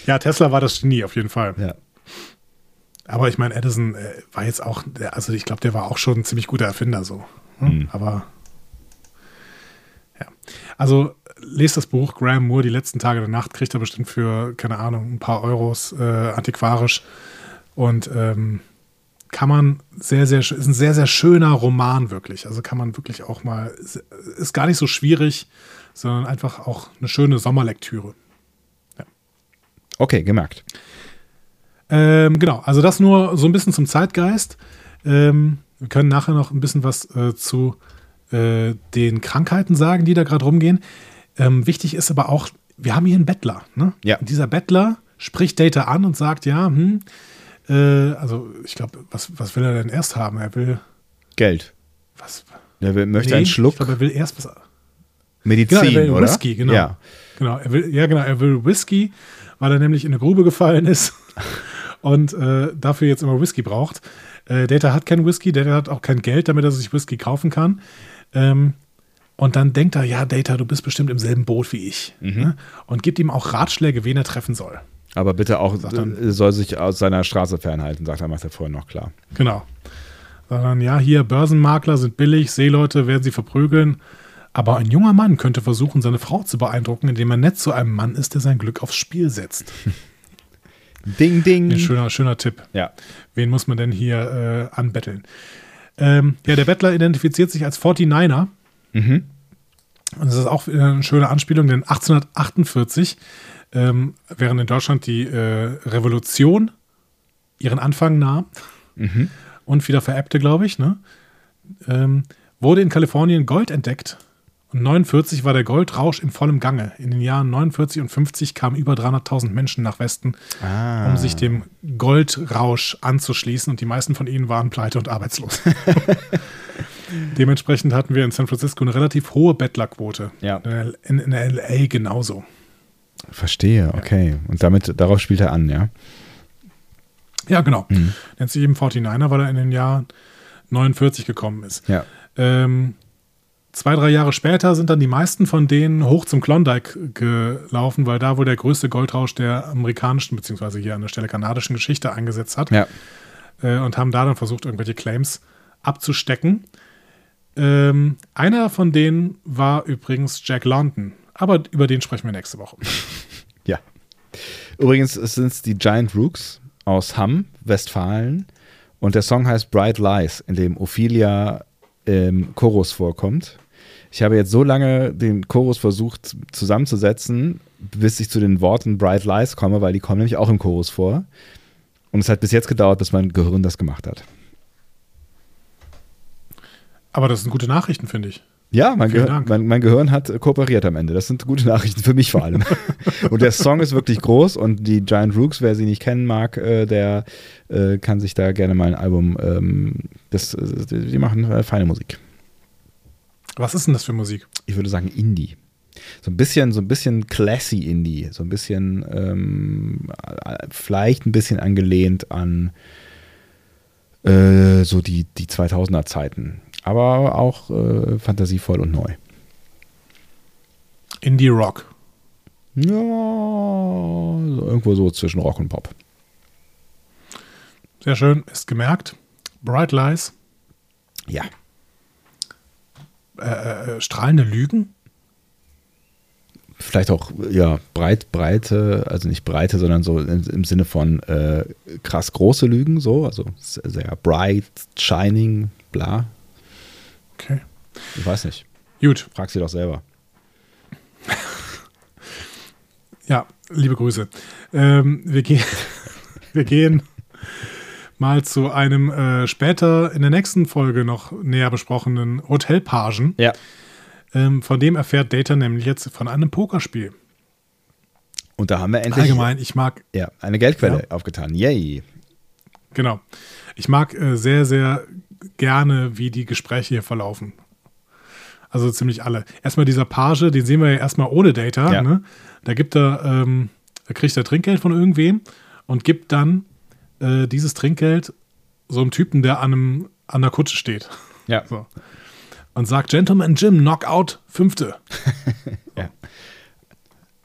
ja, Tesla war das Genie auf jeden Fall. Ja. Aber ich meine, Edison äh, war jetzt auch, also ich glaube, der war auch schon ein ziemlich guter Erfinder so. Hm? Mhm. Aber ja. Also lest das Buch Graham Moore, die letzten Tage der Nacht, kriegt er bestimmt für, keine Ahnung, ein paar Euros äh, antiquarisch. Und ähm, kann man sehr, sehr, ist ein sehr, sehr schöner Roman wirklich. Also kann man wirklich auch mal, ist gar nicht so schwierig, sondern einfach auch eine schöne Sommerlektüre. Ja. Okay, gemerkt. Ähm, genau, also das nur so ein bisschen zum Zeitgeist. Ähm, wir können nachher noch ein bisschen was äh, zu äh, den Krankheiten sagen, die da gerade rumgehen. Ähm, wichtig ist aber auch, wir haben hier einen Bettler. Ne? Ja. Und dieser Bettler spricht Data an und sagt, ja, hm, äh, also ich glaube, was, was will er denn erst haben? Er will Geld. Was? Er will, möchte nee, einen Schluck. Ich glaube, er will erst was. Medizin, genau, er will oder? Whisky, genau. Ja. Genau, er will, ja, genau, er will Whisky, weil er nämlich in eine Grube gefallen ist und äh, dafür jetzt immer Whisky braucht. Äh, Data hat kein Whisky, Data hat auch kein Geld, damit er sich Whisky kaufen kann. Ähm, und dann denkt er, ja, Data, du bist bestimmt im selben Boot wie ich. Mhm. Ne? Und gibt ihm auch Ratschläge, wen er treffen soll. Aber bitte auch, dann, äh, soll sich aus seiner Straße fernhalten, sagt er, macht er vorher noch klar. Genau. Sondern ja, hier Börsenmakler sind billig, Seeleute werden sie verprügeln. Aber ein junger Mann könnte versuchen, seine Frau zu beeindrucken, indem er nett zu einem Mann ist, der sein Glück aufs Spiel setzt. ding, ding. Ein schöner, schöner Tipp. Ja. Wen muss man denn hier äh, anbetteln? Ähm, ja, der Bettler identifiziert sich als 49er. Mhm. Und das ist auch eine schöne Anspielung, denn 1848 ähm, während in Deutschland die äh, Revolution ihren Anfang nahm mhm. und wieder verebbte, glaube ich, ne? ähm, wurde in Kalifornien Gold entdeckt. Und 49 war der Goldrausch in vollem Gange. In den Jahren 49 und 50 kamen über 300.000 Menschen nach Westen, ah. um sich dem Goldrausch anzuschließen. Und die meisten von ihnen waren pleite und arbeitslos. Dementsprechend hatten wir in San Francisco eine relativ hohe Bettlerquote. Ja. In, in LA genauso. Verstehe, okay. Und damit, darauf spielt er an, ja? Ja, genau. Mhm. Nennt sich eben 49er, weil er in den Jahr 49 gekommen ist. Ja. Ähm, zwei, drei Jahre später sind dann die meisten von denen hoch zum Klondike gelaufen, weil da wohl der größte Goldrausch der amerikanischen, beziehungsweise hier an der Stelle kanadischen Geschichte eingesetzt hat. Ja. Äh, und haben da dann versucht, irgendwelche Claims abzustecken. Ähm, einer von denen war übrigens Jack London, aber über den sprechen wir nächste Woche. ja. Übrigens sind es die Giant Rooks aus Hamm, Westfalen. Und der Song heißt Bright Lies, in dem Ophelia im Chorus vorkommt. Ich habe jetzt so lange den Chorus versucht zusammenzusetzen, bis ich zu den Worten Bright Lies komme, weil die kommen nämlich auch im Chorus vor. Und es hat bis jetzt gedauert, bis mein Gehirn das gemacht hat. Aber das sind gute Nachrichten, finde ich. Ja, mein, Gehirn, mein, mein, Gehirn hat kooperiert am Ende. Das sind gute Nachrichten für mich vor allem. und der Song ist wirklich groß und die Giant Rooks, wer sie nicht kennen mag, äh, der äh, kann sich da gerne mal ein Album, ähm, das, äh, die machen äh, feine Musik. Was ist denn das für Musik? Ich würde sagen Indie. So ein bisschen, so ein bisschen classy Indie, so ein bisschen, ähm, vielleicht ein bisschen angelehnt an äh, so die, die 2000er Zeiten aber auch äh, fantasievoll und neu. Indie Rock. Ja, so irgendwo so zwischen Rock und Pop. Sehr schön, ist gemerkt. Bright Lies. Ja. Äh, äh, strahlende Lügen. Vielleicht auch, ja, breit, breite, also nicht breite, sondern so im, im Sinne von äh, krass große Lügen, so, also sehr bright, shining, bla. Okay. Ich weiß nicht. Gut. Frag sie doch selber. ja, liebe Grüße. Ähm, wir, ge wir gehen mal zu einem äh, später in der nächsten Folge noch näher besprochenen Hotelpagen. Ja. Ähm, von dem erfährt Data nämlich jetzt von einem Pokerspiel. Und da haben wir endlich allgemein, ich mag ja eine Geldquelle ja. aufgetan. Yay. Genau. Ich mag äh, sehr, sehr gerne, wie die Gespräche hier verlaufen. Also ziemlich alle. Erstmal dieser Page, den sehen wir ja erstmal ohne Data. Ja. Ne? Da gibt er, ähm, da kriegt er Trinkgeld von irgendwem und gibt dann äh, dieses Trinkgeld so einem Typen, der an, einem, an der Kutsche steht. Ja. So. Und sagt, Gentleman Jim, Knockout, fünfte. ja.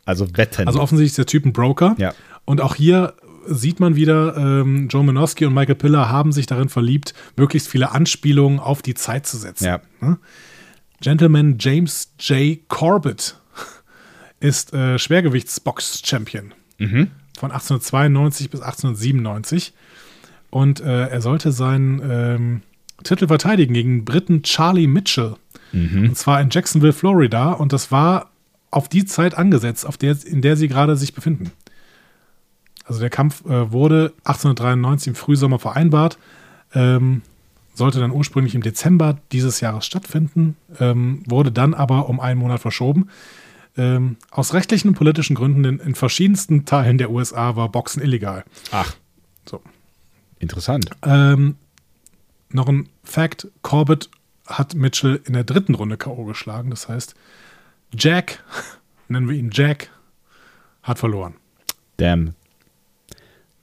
Also wetten. Also offensichtlich ist der Typ ein Broker. Ja. Und auch hier sieht man wieder, ähm, Joe Minoski und Michael Piller haben sich darin verliebt, möglichst viele Anspielungen auf die Zeit zu setzen. Ja. Ne? Gentleman James J. Corbett ist äh, Schwergewichtsbox-Champion mhm. von 1892 bis 1897. Und äh, er sollte seinen ähm, Titel verteidigen gegen Briten Charlie Mitchell. Mhm. Und zwar in Jacksonville, Florida. Und das war auf die Zeit angesetzt, auf der, in der sie gerade sich befinden. Also der Kampf äh, wurde 1893 im Frühsommer vereinbart, ähm, sollte dann ursprünglich im Dezember dieses Jahres stattfinden, ähm, wurde dann aber um einen Monat verschoben. Ähm, aus rechtlichen und politischen Gründen in, in, verschiedensten Teilen der USA war Boxen illegal. Ach. So. Interessant. Ähm, noch ein Fact: Corbett hat Mitchell in der dritten Runde K.O. geschlagen. Das heißt, Jack, nennen wir ihn Jack, hat verloren. Damn.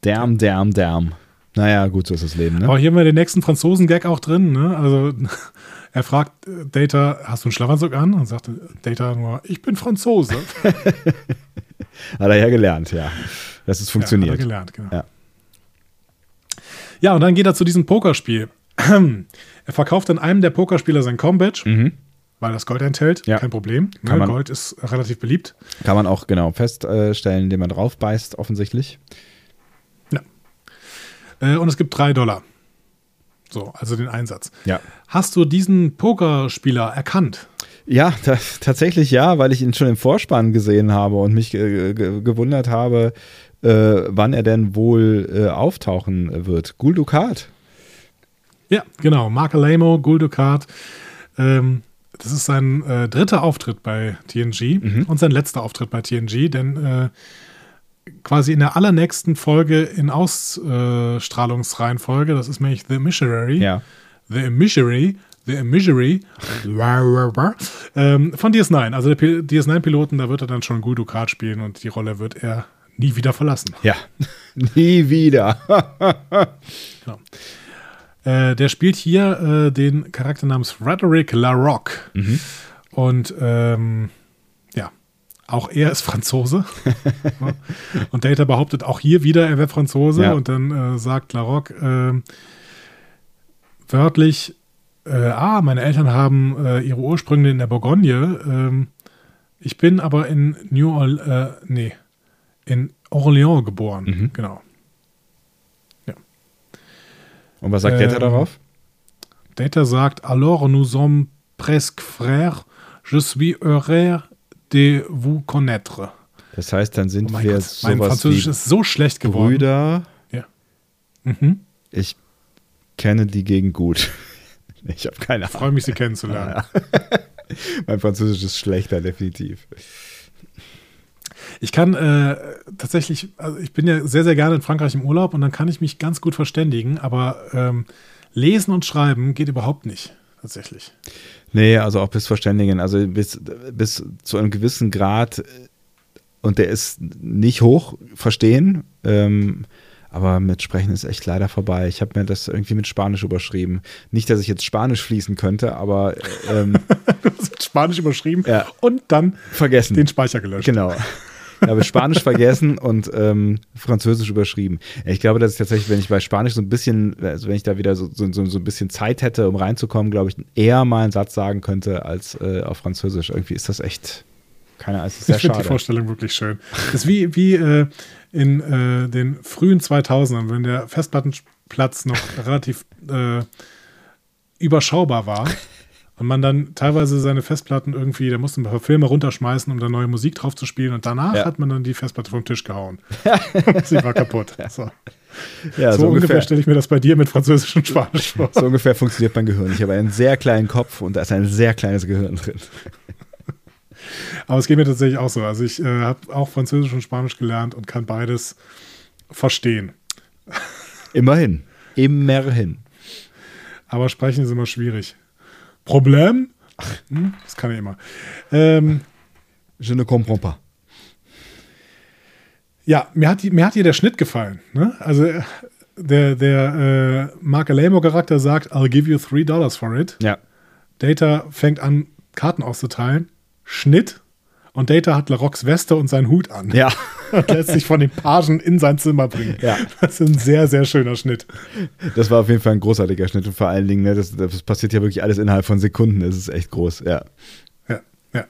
Damn, damn, damn. Naja, gut, so ist das Leben, ne? Aber hier haben wir den nächsten Franzosen-Gag auch drin, ne? Also, er fragt Data, hast du einen Schlafanzug an? Und sagte Data nur, ich bin Franzose. hat er ja gelernt, ja. Das ist funktioniert. Ja, hat er gelernt, genau. Ja. ja, und dann geht er zu diesem Pokerspiel. er verkauft dann einem der Pokerspieler sein Combatch. Mhm weil das Gold enthält. Ja. Kein Problem. Kann ne? Gold ist relativ beliebt. Kann man auch genau feststellen, indem man drauf beißt, offensichtlich. Äh, und es gibt drei Dollar. So, also den Einsatz. Ja. Hast du diesen Pokerspieler erkannt? Ja, tatsächlich ja, weil ich ihn schon im Vorspann gesehen habe und mich äh, gewundert habe, äh, wann er denn wohl äh, auftauchen wird. Gul Dukat. Ja, genau. Mark Alamo, Gul Dukat. Ähm, das ist sein äh, dritter Auftritt bei TNG mhm. und sein letzter Auftritt bei TNG, denn äh, quasi in der allernächsten Folge in Ausstrahlungsreihenfolge, das ist nämlich The Missionary. Ja. The Missionary. The Missionary. ähm, von DS9. Also der DS9-Piloten, da wird er dann schon Guldukat spielen und die Rolle wird er nie wieder verlassen. Ja, nie wieder. genau. Äh, der spielt hier äh, den Charakter namens Frederick LaRocque. Mhm. Und ähm, auch er ist Franzose. und Data behauptet auch hier wieder, er wäre Franzose. Ja. Und dann äh, sagt Larocque äh, wörtlich, äh, ah, meine Eltern haben äh, ihre Ursprünge in der Bourgogne. Ähm, ich bin aber in New Orleans, äh, nee, in Orléans geboren. Mhm. Genau. Ja. Und was sagt Data ähm, darauf? Data sagt, alors nous sommes presque frères. Je suis heureux de vous connaître. Das heißt, dann sind oh wir Gott, sowas mein Französisch wie ist so schlecht geworden. Brüder. Ja. Mhm. Ich kenne die Gegend gut. Ich habe keine Ahnung. Freue mich, Sie kennenzulernen. mein Französisch ist schlechter, definitiv. Ich kann äh, tatsächlich, also ich bin ja sehr, sehr gerne in Frankreich im Urlaub und dann kann ich mich ganz gut verständigen, aber ähm, lesen und schreiben geht überhaupt nicht, tatsächlich. Nee, also auch bis Verständigen, also bis, bis zu einem gewissen Grad und der ist nicht hoch, verstehen. Ähm, aber mit Sprechen ist echt leider vorbei. Ich habe mir das irgendwie mit Spanisch überschrieben. Nicht, dass ich jetzt Spanisch fließen könnte, aber ähm, Spanisch überschrieben Ja. und dann vergessen. den Speicher gelöscht. Genau. Ich habe Spanisch vergessen und ähm, Französisch überschrieben. Ich glaube, dass ich tatsächlich, wenn ich bei Spanisch so ein bisschen, also wenn ich da wieder so, so, so ein bisschen Zeit hätte, um reinzukommen, glaube ich, eher mal einen Satz sagen könnte als äh, auf Französisch. Irgendwie ist das echt, keine Ahnung, es ist sehr Ich finde die. Vorstellung wirklich schön. Das ist wie, wie äh, in äh, den frühen 2000ern, wenn der Festplattenplatz noch relativ äh, überschaubar war und man dann teilweise seine Festplatten irgendwie, da musste man ein paar Filme runterschmeißen, um da neue Musik drauf zu spielen und danach Ja. hat man dann die Festplatte vom Tisch gehauen. Sie war kaputt. So, Ja, so ungefähr stelle ich mir das bei dir mit Französisch und Spanisch vor. So ungefähr funktioniert mein Gehirn. Ich habe einen sehr kleinen Kopf und da ist ein sehr kleines Gehirn drin. Aber es geht mir tatsächlich auch so. Also ich äh, habe auch Französisch und Spanisch gelernt und kann beides verstehen. Immerhin. Immerhin. Aber sprechen ist immer schwierig. Problem? Hm, das kann ich immer. Ähm, Je ne comprends pas. ja, mir hat, mir hat hier der Schnitt gefallen. Ne? Also äh, der, der äh, Mark Alamo-Charakter sagt, I'll give you three dollars for it. Ja. Data fängt an, Karten auszuteilen. Schnitt. Und Data hat Larocks Weste und seinen Hut an. Ja. Und lässt sich von den Pagen in sein Zimmer bringen. Ja. Das ist ein sehr, sehr schöner Schnitt. Das war auf jeden Fall ein großartiger Schnitt und vor allen Dingen, ne, das, das passiert ja wirklich alles innerhalb von Sekunden. Das ist echt groß, ja. Ja, ja.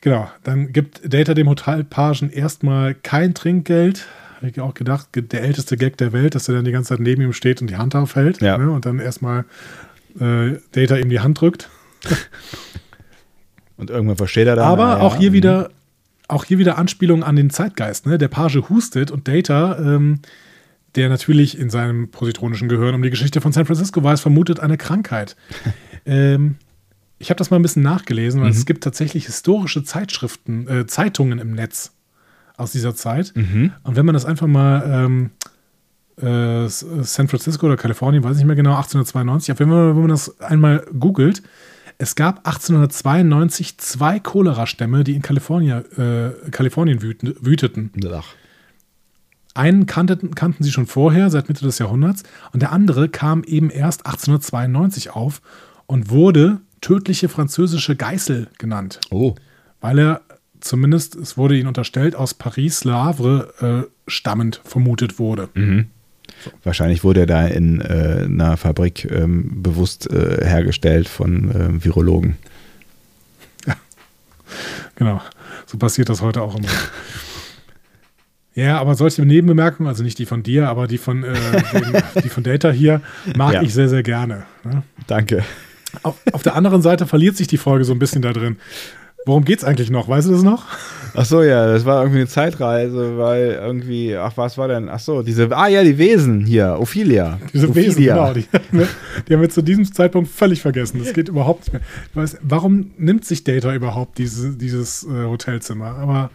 Genau, dann gibt Data dem Hotelpagen erstmal kein Trinkgeld. Habe ich auch gedacht, der älteste Gag der Welt, dass er dann die ganze Zeit neben ihm steht und die Hand aufhält. Ja. Ne, und dann erstmal äh, Data ihm die Hand drückt. Und irgendwann versteht er dann. Aber ah, auch hier mhm. wieder, auch hier wieder Anspielung an den Zeitgeist. Ne? Der Page hustet und Data, ähm, der natürlich in seinem positronischen Gehirn um die Geschichte von San Francisco weiß, vermutet eine Krankheit. ähm, ich habe das mal ein bisschen nachgelesen, weil es gibt tatsächlich historische Zeitschriften, äh, Zeitungen im Netz aus dieser Zeit. Und wenn man das einfach mal ähm, äh, San Francisco oder Kalifornien, weiß ich nicht mehr genau, 1892, auf jeden Fall, wenn man das einmal googelt, es gab 1892 zwei Cholera-Stämme, die in Kalifornien, äh, Kalifornien wüteten. Ach. Einen kannten, kannten sie schon vorher, seit Mitte des Jahrhunderts, und der andere kam eben erst 1892 auf und wurde tödliche französische Geißel genannt, Oh. weil er zumindest, es wurde ihnen unterstellt, aus Paris, Le Havre äh, stammend vermutet wurde. Wahrscheinlich wurde er da in äh, einer Fabrik ähm, bewusst äh, hergestellt von äh, Virologen. Genau, so passiert das heute auch immer. Ja, aber solche Nebenbemerkungen, also nicht die von dir, aber die von, äh, den, die von Data hier, mag Ja. ich sehr, sehr gerne. Ne? Danke. Auf, auf der anderen Seite verliert sich die Folge so ein bisschen da drin. Worum geht's eigentlich noch? Weißt du das noch? Ach so, ja, das war irgendwie eine Zeitreise, weil irgendwie, ach, was war denn? Ach so, diese, ah ja, die Wesen hier, Ophelia. Diese Wesen, Ophelia. genau. Die, haben wir- die haben wir zu diesem Zeitpunkt völlig vergessen. Das geht überhaupt nicht mehr. Weiß, warum nimmt sich Data überhaupt diese, dieses äh, Hotelzimmer? Aber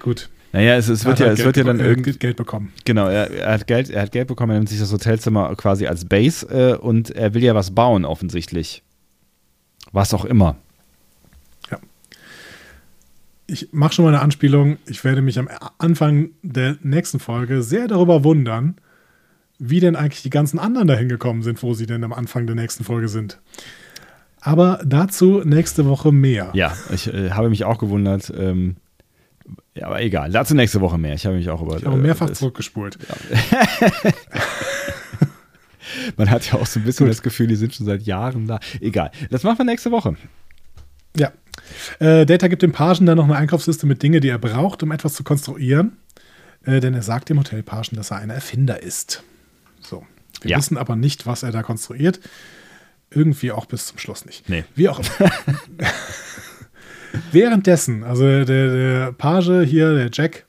gut. Naja, es, es, wird ja, halt es wird ja Geld dann irgendwie, Geld bekommen. genau, er, er, hat Geld, er hat Geld bekommen, er nimmt sich das Hotelzimmer quasi als Base äh, und er will ja was bauen, offensichtlich. Was auch immer. Ich mache schon mal eine Anspielung. Ich werde mich am Anfang der nächsten Folge sehr darüber wundern, wie denn eigentlich die ganzen anderen dahin gekommen sind, wo sie denn am Anfang der nächsten Folge sind. Aber dazu nächste Woche mehr. Ja, ich äh, habe mich auch gewundert. Ähm, ja, aber egal. Dazu nächste Woche mehr. Ich habe mich auch über. Ich habe mehrfach das- zurückgespult. Man hat ja auch so ein bisschen Gut. das Gefühl, die sind schon seit Jahren da. Egal. Das machen wir nächste Woche. Ja. Äh, Data gibt dem Pagen dann noch eine Einkaufsliste mit Dingen, die er braucht, um etwas zu konstruieren. Äh, denn er sagt dem Hotelpagen, dass er ein Erfinder ist. So. Wir Ja. wissen aber nicht, was er da konstruiert. Irgendwie auch bis zum Schluss nicht. Nee. Wie auch immer. Währenddessen, also der, der Page hier, der Jack,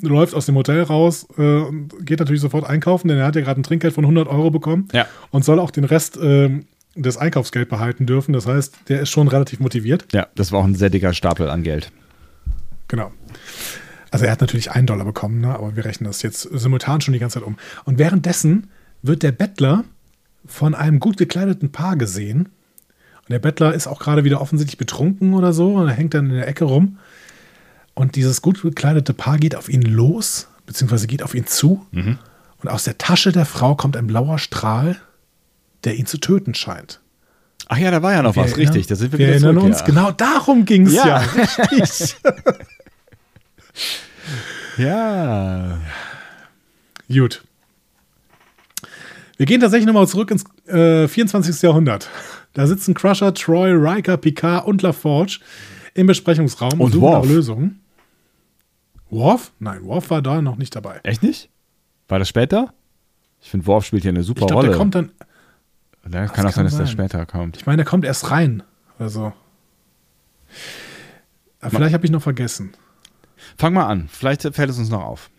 läuft aus dem Hotel raus äh, und geht natürlich sofort einkaufen, denn er hat ja gerade ein Trinkgeld von 100 Euro bekommen Ja. und soll auch den Rest äh, des Einkaufsgeld behalten dürfen. Das heißt, der ist schon relativ motiviert. Ja, das war auch ein sehr dicker Stapel an Geld. Genau. Also er hat natürlich einen Dollar bekommen, ne? aber wir rechnen das jetzt simultan schon die ganze Zeit um. Und währenddessen wird der Bettler von einem gut gekleideten Paar gesehen. Und der Bettler ist auch gerade wieder offensichtlich betrunken oder so und er hängt dann in der Ecke rum. Und dieses gut gekleidete Paar geht auf ihn los, beziehungsweise geht auf ihn zu. Und aus der Tasche der Frau kommt ein blauer Strahl, der ihn zu töten scheint. Ach ja, da war ja noch Wir was, erinnern- richtig. Da sind wir, wir wieder erinnern zurück, uns, ja. genau darum ging es ja. Ja. Richtig. Ja. Gut. Wir gehen tatsächlich nochmal zurück ins äh, 24. Jahrhundert. Da sitzen Crusher, Troy, Riker, Picard und LaForge im Besprechungsraum Und suchen nach Lösungen. Worf? Nein, Worf war da noch nicht dabei. Echt nicht? War das später? Ich finde, Worf spielt hier eine super Ich glaube, Rolle. der kommt dann. Ja, kann auch sein, dass der später kommt. Ich meine, der kommt erst rein. Also. Vielleicht habe ich noch vergessen. Fang mal an. Vielleicht fällt es uns noch auf.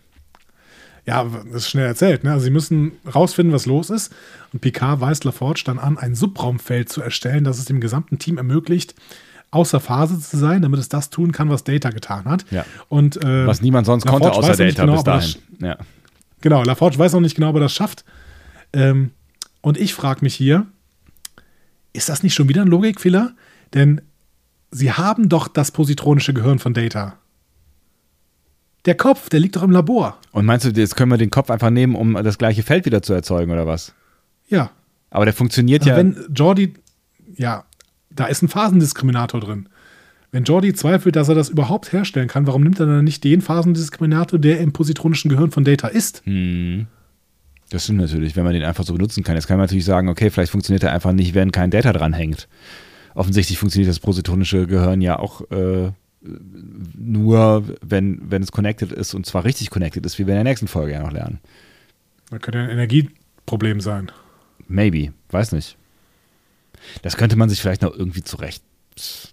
Ja, das ist schnell erzählt. Ne? Also sie müssen rausfinden, was los ist. Und Picard weist LaForge dann an, ein Subraumfeld zu erstellen, das es dem gesamten Team ermöglicht, außer Phase zu sein, damit es das tun kann, was Data getan hat. Ja. Und, äh, Was niemand sonst LaForge konnte, außer Data genau, bis er das- dahin. Ja. Genau, LaForge weiß noch nicht genau, ob er das schafft. Ähm, und ich frage mich hier, ist das nicht schon wieder ein Logikfehler? Denn sie haben doch das positronische Gehirn von Data. Der Kopf, der liegt doch im Labor. Und meinst du, jetzt können wir den Kopf einfach nehmen, um das gleiche Feld wieder zu erzeugen, oder was? Ja. Aber der funktioniert Also ja. wenn Jordi, ja, da ist ein Phasendiskriminator drin. Wenn Jordi zweifelt, dass er das überhaupt herstellen kann, warum nimmt er dann nicht den Phasendiskriminator, der im positronischen Gehirn von Data ist? Hm. Das stimmt natürlich, wenn man den einfach so benutzen kann. Jetzt kann man natürlich sagen, okay, vielleicht funktioniert er einfach nicht, wenn kein Data dran hängt. Offensichtlich funktioniert das positonische Gehirn ja auch äh, nur, wenn, wenn es connected ist und zwar richtig connected ist, wie wir in der nächsten Folge ja noch lernen. Das könnte ja ein Energieproblem sein. Maybe, weiß nicht. Das könnte man sich vielleicht noch irgendwie zurecht.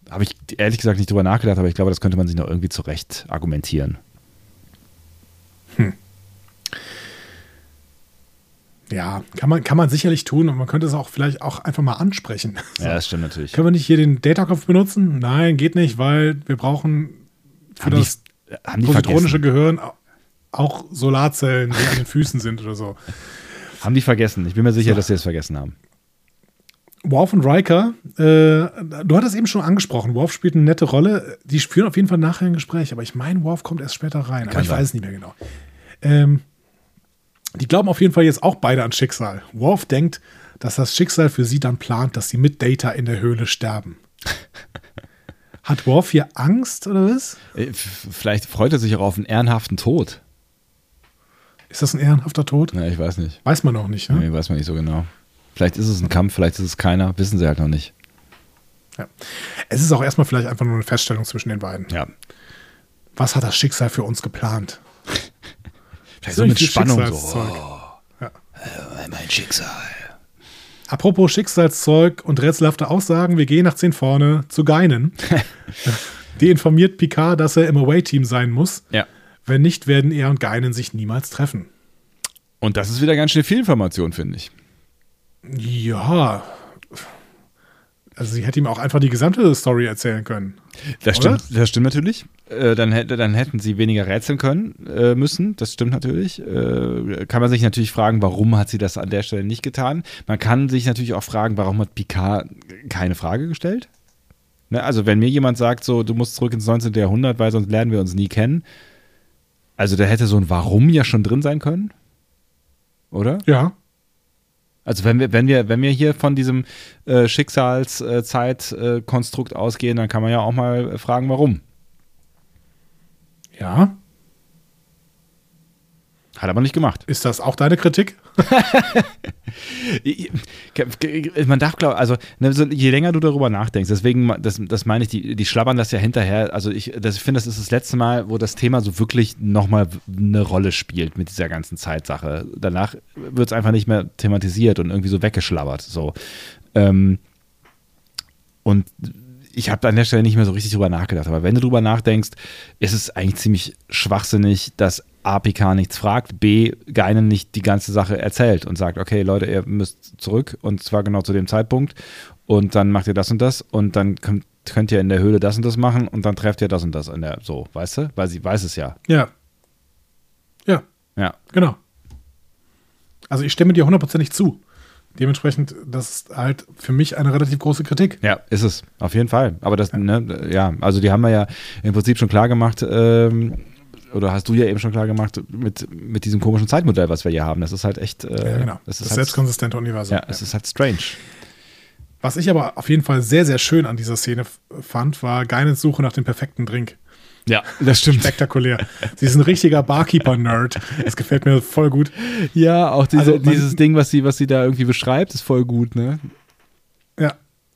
Habe ich ehrlich gesagt nicht drüber nachgedacht, aber ich glaube, das könnte man sich noch irgendwie zurecht argumentieren. Ja, kann man, kann man sicherlich tun und man könnte es auch vielleicht auch einfach mal ansprechen. So. Ja, das stimmt natürlich. Können wir nicht hier den Datakopf benutzen? Nein, geht nicht, weil wir brauchen für Haben das die, positronische vergessen? Gehirn au- auch Solarzellen, die an den Füßen sind oder so. Haben die vergessen? Ich bin mir sicher, dass sie es vergessen haben. Worf und Riker, äh, du hattest eben schon angesprochen, Worf spielt eine nette Rolle. Die führen auf jeden Fall nachher ein Gespräch, aber ich meine, Worf kommt erst später rein. aber Kann ich sein. weiß es nicht mehr genau. Ähm, die glauben auf jeden Fall jetzt auch beide an Schicksal. Worf denkt, dass das Schicksal für sie dann plant, dass sie mit Data in der Höhle sterben. Hat Worf hier Angst oder was? Äh, Vielleicht freut er sich auch auf einen ehrenhaften Tod. Ist das ein ehrenhafter Tod? Ja, ich weiß nicht. Weiß man noch nicht. Ne? Nee, weiß man nicht so genau. Vielleicht ist es ein Kampf, vielleicht ist es keiner. Wissen sie halt noch nicht. Ja. Es ist auch erstmal vielleicht einfach nur eine Feststellung zwischen den beiden. Ja. Was hat das Schicksal für uns geplant? Vielleicht so mit Spannung so. Oh, äh, mein Schicksal. Apropos Schicksalszeug und rätselhafte Aussagen, wir gehen nach 10 vorne zu Geinen. Die informiert Picard, dass er im Away-Team sein muss. Ja. Wenn nicht, werden er und Geinen sich niemals treffen. Und das ist wieder ganz schön viel Information, finde ich. Ja. Also sie hätte ihm auch einfach die gesamte Story erzählen können. Das Oder? stimmt, das stimmt natürlich. Äh, dann, hätte, dann hätten sie weniger rätseln können äh, müssen. Das stimmt natürlich. Äh, kann man sich natürlich fragen, warum hat sie das an der Stelle nicht getan? Man kann sich natürlich auch fragen, warum hat Picard keine Frage gestellt? Ne? Also wenn mir jemand sagt, so du musst zurück ins 19. Jahrhundert, weil sonst lernen wir uns nie kennen. Also da hätte so ein Warum ja schon drin sein können. Oder? Ja. Also wenn wir, wenn wir, wenn wir hier von diesem äh, Schicksalszeitkonstrukt ausgehen, dann kann man ja auch mal fragen, warum. Ja. Hat aber nicht gemacht. Ist das auch deine Kritik? Man darf glauben, also ne, je länger du darüber nachdenkst, deswegen, das, das meine ich, die, die schlabbern das ja hinterher. Also ich, das, ich finde, das ist das letzte Mal, wo das Thema so wirklich nochmal eine Rolle spielt mit dieser ganzen Zeitsache. Danach wird es einfach nicht mehr thematisiert und irgendwie so weggeschlabbert. So. Ähm, und ich habe an der Stelle nicht mehr so richtig drüber nachgedacht. Aber wenn du drüber nachdenkst, ist es eigentlich ziemlich schwachsinnig, dass A, Picard nichts fragt, B, Geinen nicht die ganze Sache erzählt und sagt, okay, Leute, ihr müsst zurück und zwar genau zu dem Zeitpunkt und dann macht ihr das und das und dann könnt, könnt ihr in der Höhle das und das machen und dann trefft ihr das und das in der, so, weißt du? Weil sie weiß es ja. Ja. Ja. Ja. Genau. Also ich stimme dir hundertprozentig zu. Dementsprechend, das ist halt für mich eine relativ große Kritik. Ja, ist es, auf jeden Fall. Aber das, ja, ne, ja also die haben wir ja im Prinzip schon klar gemacht, ähm, oder hast du ja eben schon klar gemacht, mit, mit diesem komischen Zeitmodell, was wir hier haben. Das ist halt echt. Äh, ja, genau. Das, das ist halt, selbstkonsistente Universum. Ja, es ist halt strange. Was ich aber auf jeden Fall sehr, sehr schön an dieser Szene fand, war Geinens Suche nach dem perfekten Drink. Ja, das stimmt. Spektakulär. Sie ist ein richtiger Barkeeper-Nerd. Das gefällt mir voll gut. Ja, auch diese, also dieses Ding, was sie, was sie da irgendwie beschreibt, ist voll gut, ne?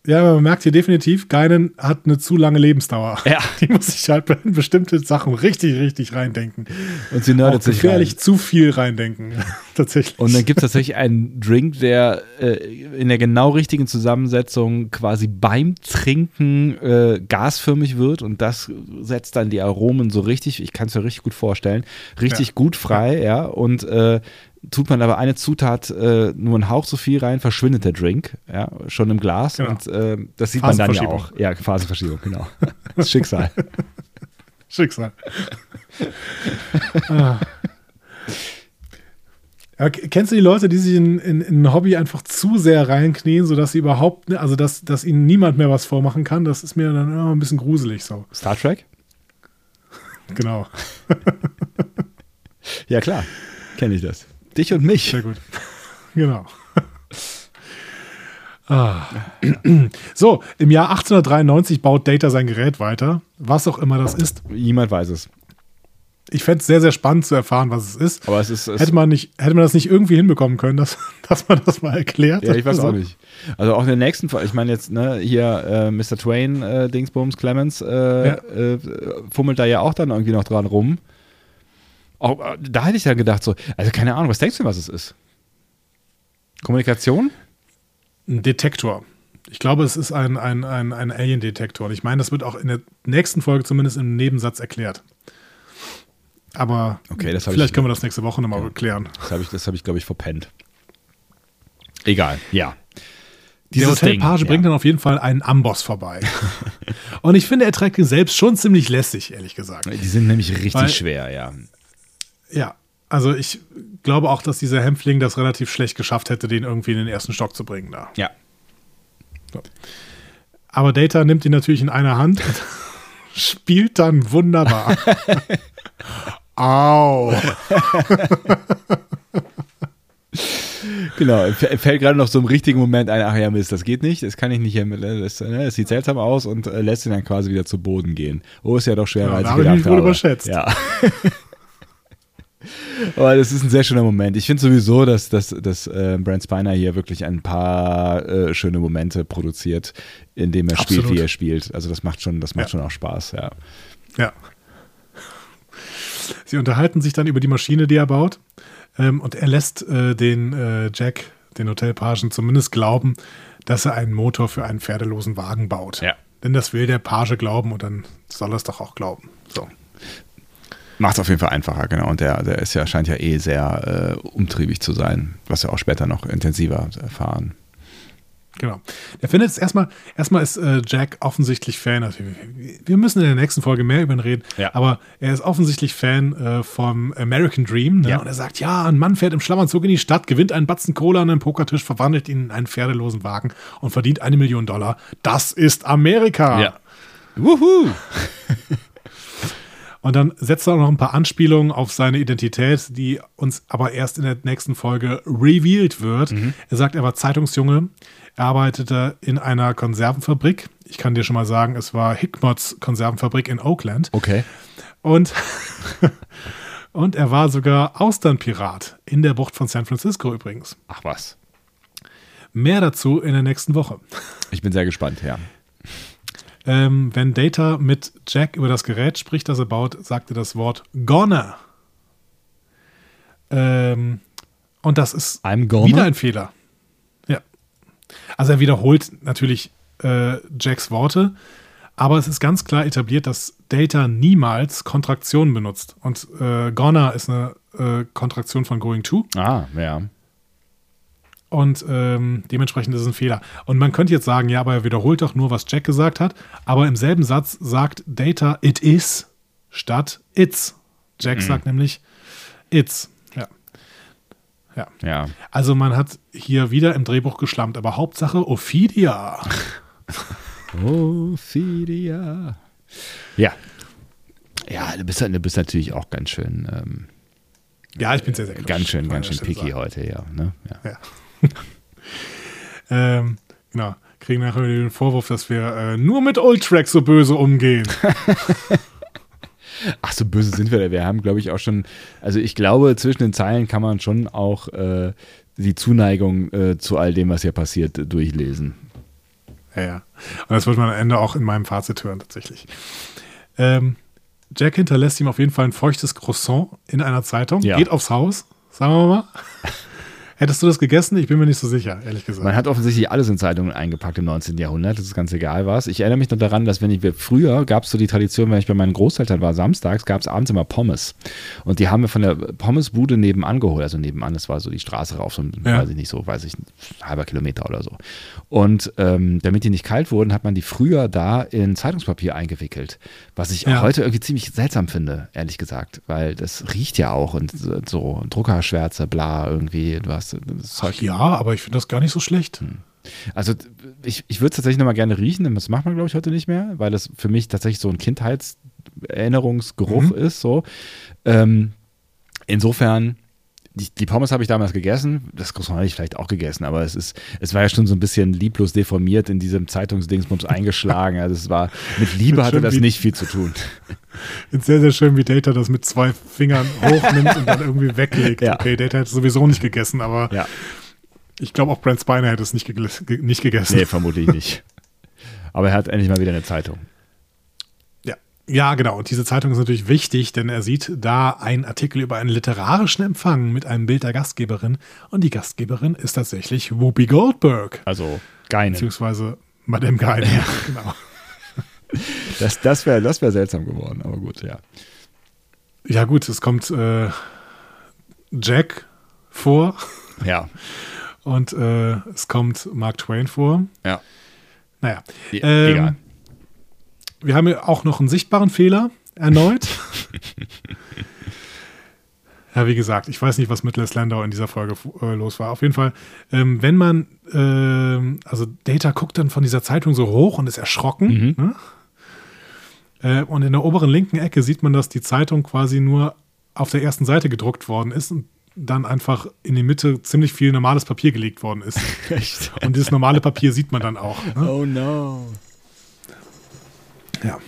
Ja, man merkt hier definitiv, Geinen hat eine zu lange Lebensdauer. Ja. Die muss sich halt in bestimmte Sachen richtig, richtig reindenken. Und sie nerdet sich gefährlich rein. zu viel reindenken. tatsächlich. Und dann gibt es tatsächlich einen Drink, der äh, in der genau richtigen Zusammensetzung quasi beim Trinken äh, gasförmig wird und das setzt dann die Aromen so richtig, ich kann es mir richtig gut vorstellen, richtig Ja. gut frei, ja. Und äh, tut man aber eine Zutat äh, nur einen Hauch zu viel rein, verschwindet der Drink, ja, schon im Glas. Genau. Und äh, das sieht man dann ja auch. Ja, Phasenverschiebung, genau. Das Schicksal. Schicksal. ah. Ja, kennst du die Leute, die sich in, in, in ein Hobby einfach zu sehr reinknien, sodass sie überhaupt, also dass, dass ihnen niemand mehr was vormachen kann? Das ist mir dann immer ein bisschen gruselig so. Star Trek? Genau. Ja, klar. Kenne ich das. Dich und mich. Sehr gut. Genau. Ah. So, im Jahr 1893 baut Data sein Gerät weiter, was auch immer das ist. Niemand weiß es. Ich fände es sehr, sehr spannend zu erfahren, was es ist. Aber es ist. Es Hätte man, nicht, hätte man das nicht irgendwie hinbekommen können, dass, dass man das mal erklärt? Ja, ich weiß So. auch nicht. Also auch in der nächsten Folge, ich meine jetzt, ne, hier äh, Mr. Twain, äh, Dingsbums, Clemens, äh, Ja. äh, fummelt da ja auch dann irgendwie noch dran rum. Auch, äh, da hätte ich dann gedacht, so, also keine Ahnung, was denkst du, was es ist? Kommunikation? Ein Detektor. Ich glaube, es ist ein, ein, ein, ein Alien-Detektor. Und ich meine, das wird auch in der nächsten Folge zumindest im Nebensatz erklärt. Aber Okay, das vielleicht ich- können wir das nächste Woche nochmal klären. Das habe ich, das hab ich glaube ich, verpennt. Egal, ja. Der Hotelpage Ding, bringt ja. dann auf jeden Fall einen Amboss vorbei. Und ich finde, er trägt ihn selbst schon ziemlich lässig, ehrlich gesagt. Die sind nämlich richtig Weil- schwer, ja. Ja, also ich glaube auch, dass dieser Hämpfling das relativ schlecht geschafft hätte, den irgendwie in den ersten Stock zu bringen da. Ja. Aber Data nimmt ihn natürlich in einer Hand und spielt dann wunderbar. Au. Genau, fällt gerade noch so im richtigen Moment ein, ach ja, Mist, das geht nicht, das kann ich nicht, das, ne, das sieht seltsam aus und äh, lässt ihn dann quasi wieder zu Boden gehen. Oh, ist ja doch schwerer, Ja, als ich habe ich gedacht mich wohl überschätzt. Ja. Aber das ist ein sehr schöner Moment. Ich finde sowieso, dass, dass, dass äh, Brent Spiner hier wirklich ein paar äh, schöne Momente produziert, indem er spielt, Absolut. wie er spielt. Also das macht schon, das macht Ja. schon auch Spaß, ja. Ja. Sie unterhalten sich dann über die Maschine, die er baut. Ähm, und er lässt äh, den äh, Jack, den Hotelpagen, zumindest glauben, dass er einen Motor für einen pferdelosen Wagen baut. Ja. Denn das will der Page glauben und dann soll er es doch auch glauben. So. Macht es auf jeden Fall einfacher, genau. Und der, der ist ja, scheint ja eh sehr äh, umtriebig zu sein, was wir auch später noch intensiver erfahren. Genau. Er findet es erstmal, erstmal ist äh, Jack offensichtlich Fan. Also, wir- wir müssen in der nächsten Folge mehr über ihn reden, Ja. aber er ist offensichtlich Fan äh, vom American Dream. Ne? Ja. Und er sagt, ja, ein Mann fährt im Schlammanzug in die Stadt, gewinnt einen Batzen Cola an einem Pokertisch, verwandelt ihn in einen pferdelosen Wagen und verdient eine Million Dollar. Das ist Amerika. Wuhu! Und dann setzt er auch noch ein paar Anspielungen auf seine Identität, die uns aber erst in der nächsten Folge revealed wird. Er sagt, er war Zeitungsjunge, er arbeitete in einer Konservenfabrik. Ich kann dir schon mal sagen, es war Hickmots Konservenfabrik in Oakland. Okay. Und, und er war sogar Austernpirat in der Bucht von San Francisco übrigens. Ach was. Mehr dazu in der nächsten Woche. Ich bin sehr gespannt, ja. Ähm, wenn Data mit Jack über das Gerät spricht, das er baut, sagt er das Wort Goner. Ähm, und das ist gonna. wieder ein Fehler. Ja. Also er wiederholt natürlich äh, Jacks Worte, Aber es ist ganz klar etabliert, dass Data niemals Kontraktionen benutzt. Und äh, Gonna ist eine äh, Kontraktion von Going To. Ah, ja. Und ähm, dementsprechend ist es ein Fehler. Und man könnte jetzt sagen, ja, aber er wiederholt doch nur, was Jack gesagt hat. Aber im selben Satz sagt Data it is statt it's. Jack mhm. sagt nämlich it's. Ja. ja. Ja. Also man hat hier wieder im Drehbuch geschlampt, aber Hauptsache Ophidia. Ophidia. Ja. Ja, du bist, du bist natürlich auch ganz schön. Ähm, ja, ich bin sehr, sehr Ganz schön, ganz schön picky sagen. heute, ja. Ne? ja. ja. ähm, genau. Kriegen nachher den Vorwurf, dass wir äh, nur mit Old Tracks so böse umgehen. Ach, so böse sind wir. Wir haben, glaube ich, auch schon, also ich glaube, zwischen den Zeilen kann man schon auch äh, die Zuneigung äh, zu all dem, was hier passiert, durchlesen. Ja, ja. Und das wird man am Ende auch in meinem Fazit hören, tatsächlich. Ähm, Jack hinterlässt ihm auf jeden Fall ein feuchtes Croissant in einer Zeitung, ja. geht aufs Haus, sagen wir mal. Hättest du das gegessen? Ich bin mir nicht so sicher, ehrlich gesagt. Man hat offensichtlich alles in Zeitungen eingepackt im 19. Jahrhundert. Das ist ganz egal was. Ich erinnere mich noch daran, dass wenn ich früher gab es so die Tradition, wenn ich bei meinen Großeltern war, samstags gab es abends immer Pommes. Und die haben wir von der Pommesbude nebenan geholt. Also nebenan, das war so die Straße rauf, so ein, ja. weiß ich nicht so, weiß ich, ein halber Kilometer oder so. Und ähm, damit die nicht kalt wurden, hat man die früher da in Zeitungspapier eingewickelt. Was ich ja. heute irgendwie ziemlich seltsam finde, ehrlich gesagt. Weil das riecht ja auch und so Druckerschwärze, bla, irgendwie, du hast Ach ja, aber ich finde das gar nicht so schlecht. Hm. Also ich, ich würde es tatsächlich nochmal gerne riechen, das macht man, glaube ich, heute nicht mehr, weil das für mich tatsächlich so ein Kindheitserinnerungsgeruch mhm. ist. So. Ähm, insofern die, die Pommes habe ich damals gegessen, das Croissant habe ich vielleicht auch gegessen, aber es ist, es war ja schon so ein bisschen lieblos deformiert in diesem Zeitungsdingsbums eingeschlagen. Also es war, mit Liebe hatte das nicht viel zu tun. Ist sehr, sehr schön, wie Data das mit zwei Fingern hochnimmt und dann irgendwie weglegt. Ja. Okay, Data hätte es sowieso nicht gegessen, aber ja. ich glaube auch Brent Spiner hätte es nicht, ge nicht gegessen. Nee, vermutlich nicht. Aber er hat endlich mal wieder eine Zeitung. Ja, genau. Und diese Zeitung ist natürlich wichtig, denn er sieht da einen Artikel über einen literarischen Empfang mit einem Bild der Gastgeberin. Und die Gastgeberin ist tatsächlich Whoopi Goldberg. Also Geinen. Beziehungsweise Madame Geinen, ja, genau. Das, das wäre das wär seltsam geworden, aber gut, ja. Ja, gut, es kommt äh, Jack vor. Ja. Und äh, es kommt Mark Twain vor. Ja. Naja. Ähm, egal wir haben ja auch noch einen sichtbaren Fehler erneut. ja, wie gesagt, ich weiß nicht, was mit Les Landau in dieser Folge äh, los war. Auf jeden Fall, ähm, wenn man, äh, also Data guckt dann von dieser Zeitung so hoch und ist erschrocken. Mhm. Ne? Äh, und in der oberen linken Ecke sieht man, dass die Zeitung quasi nur auf der ersten Seite gedruckt worden ist und dann einfach in die Mitte ziemlich viel normales Papier gelegt worden ist. Echt? Und dieses normale Papier sieht man dann auch. Ne? Oh no. Ja.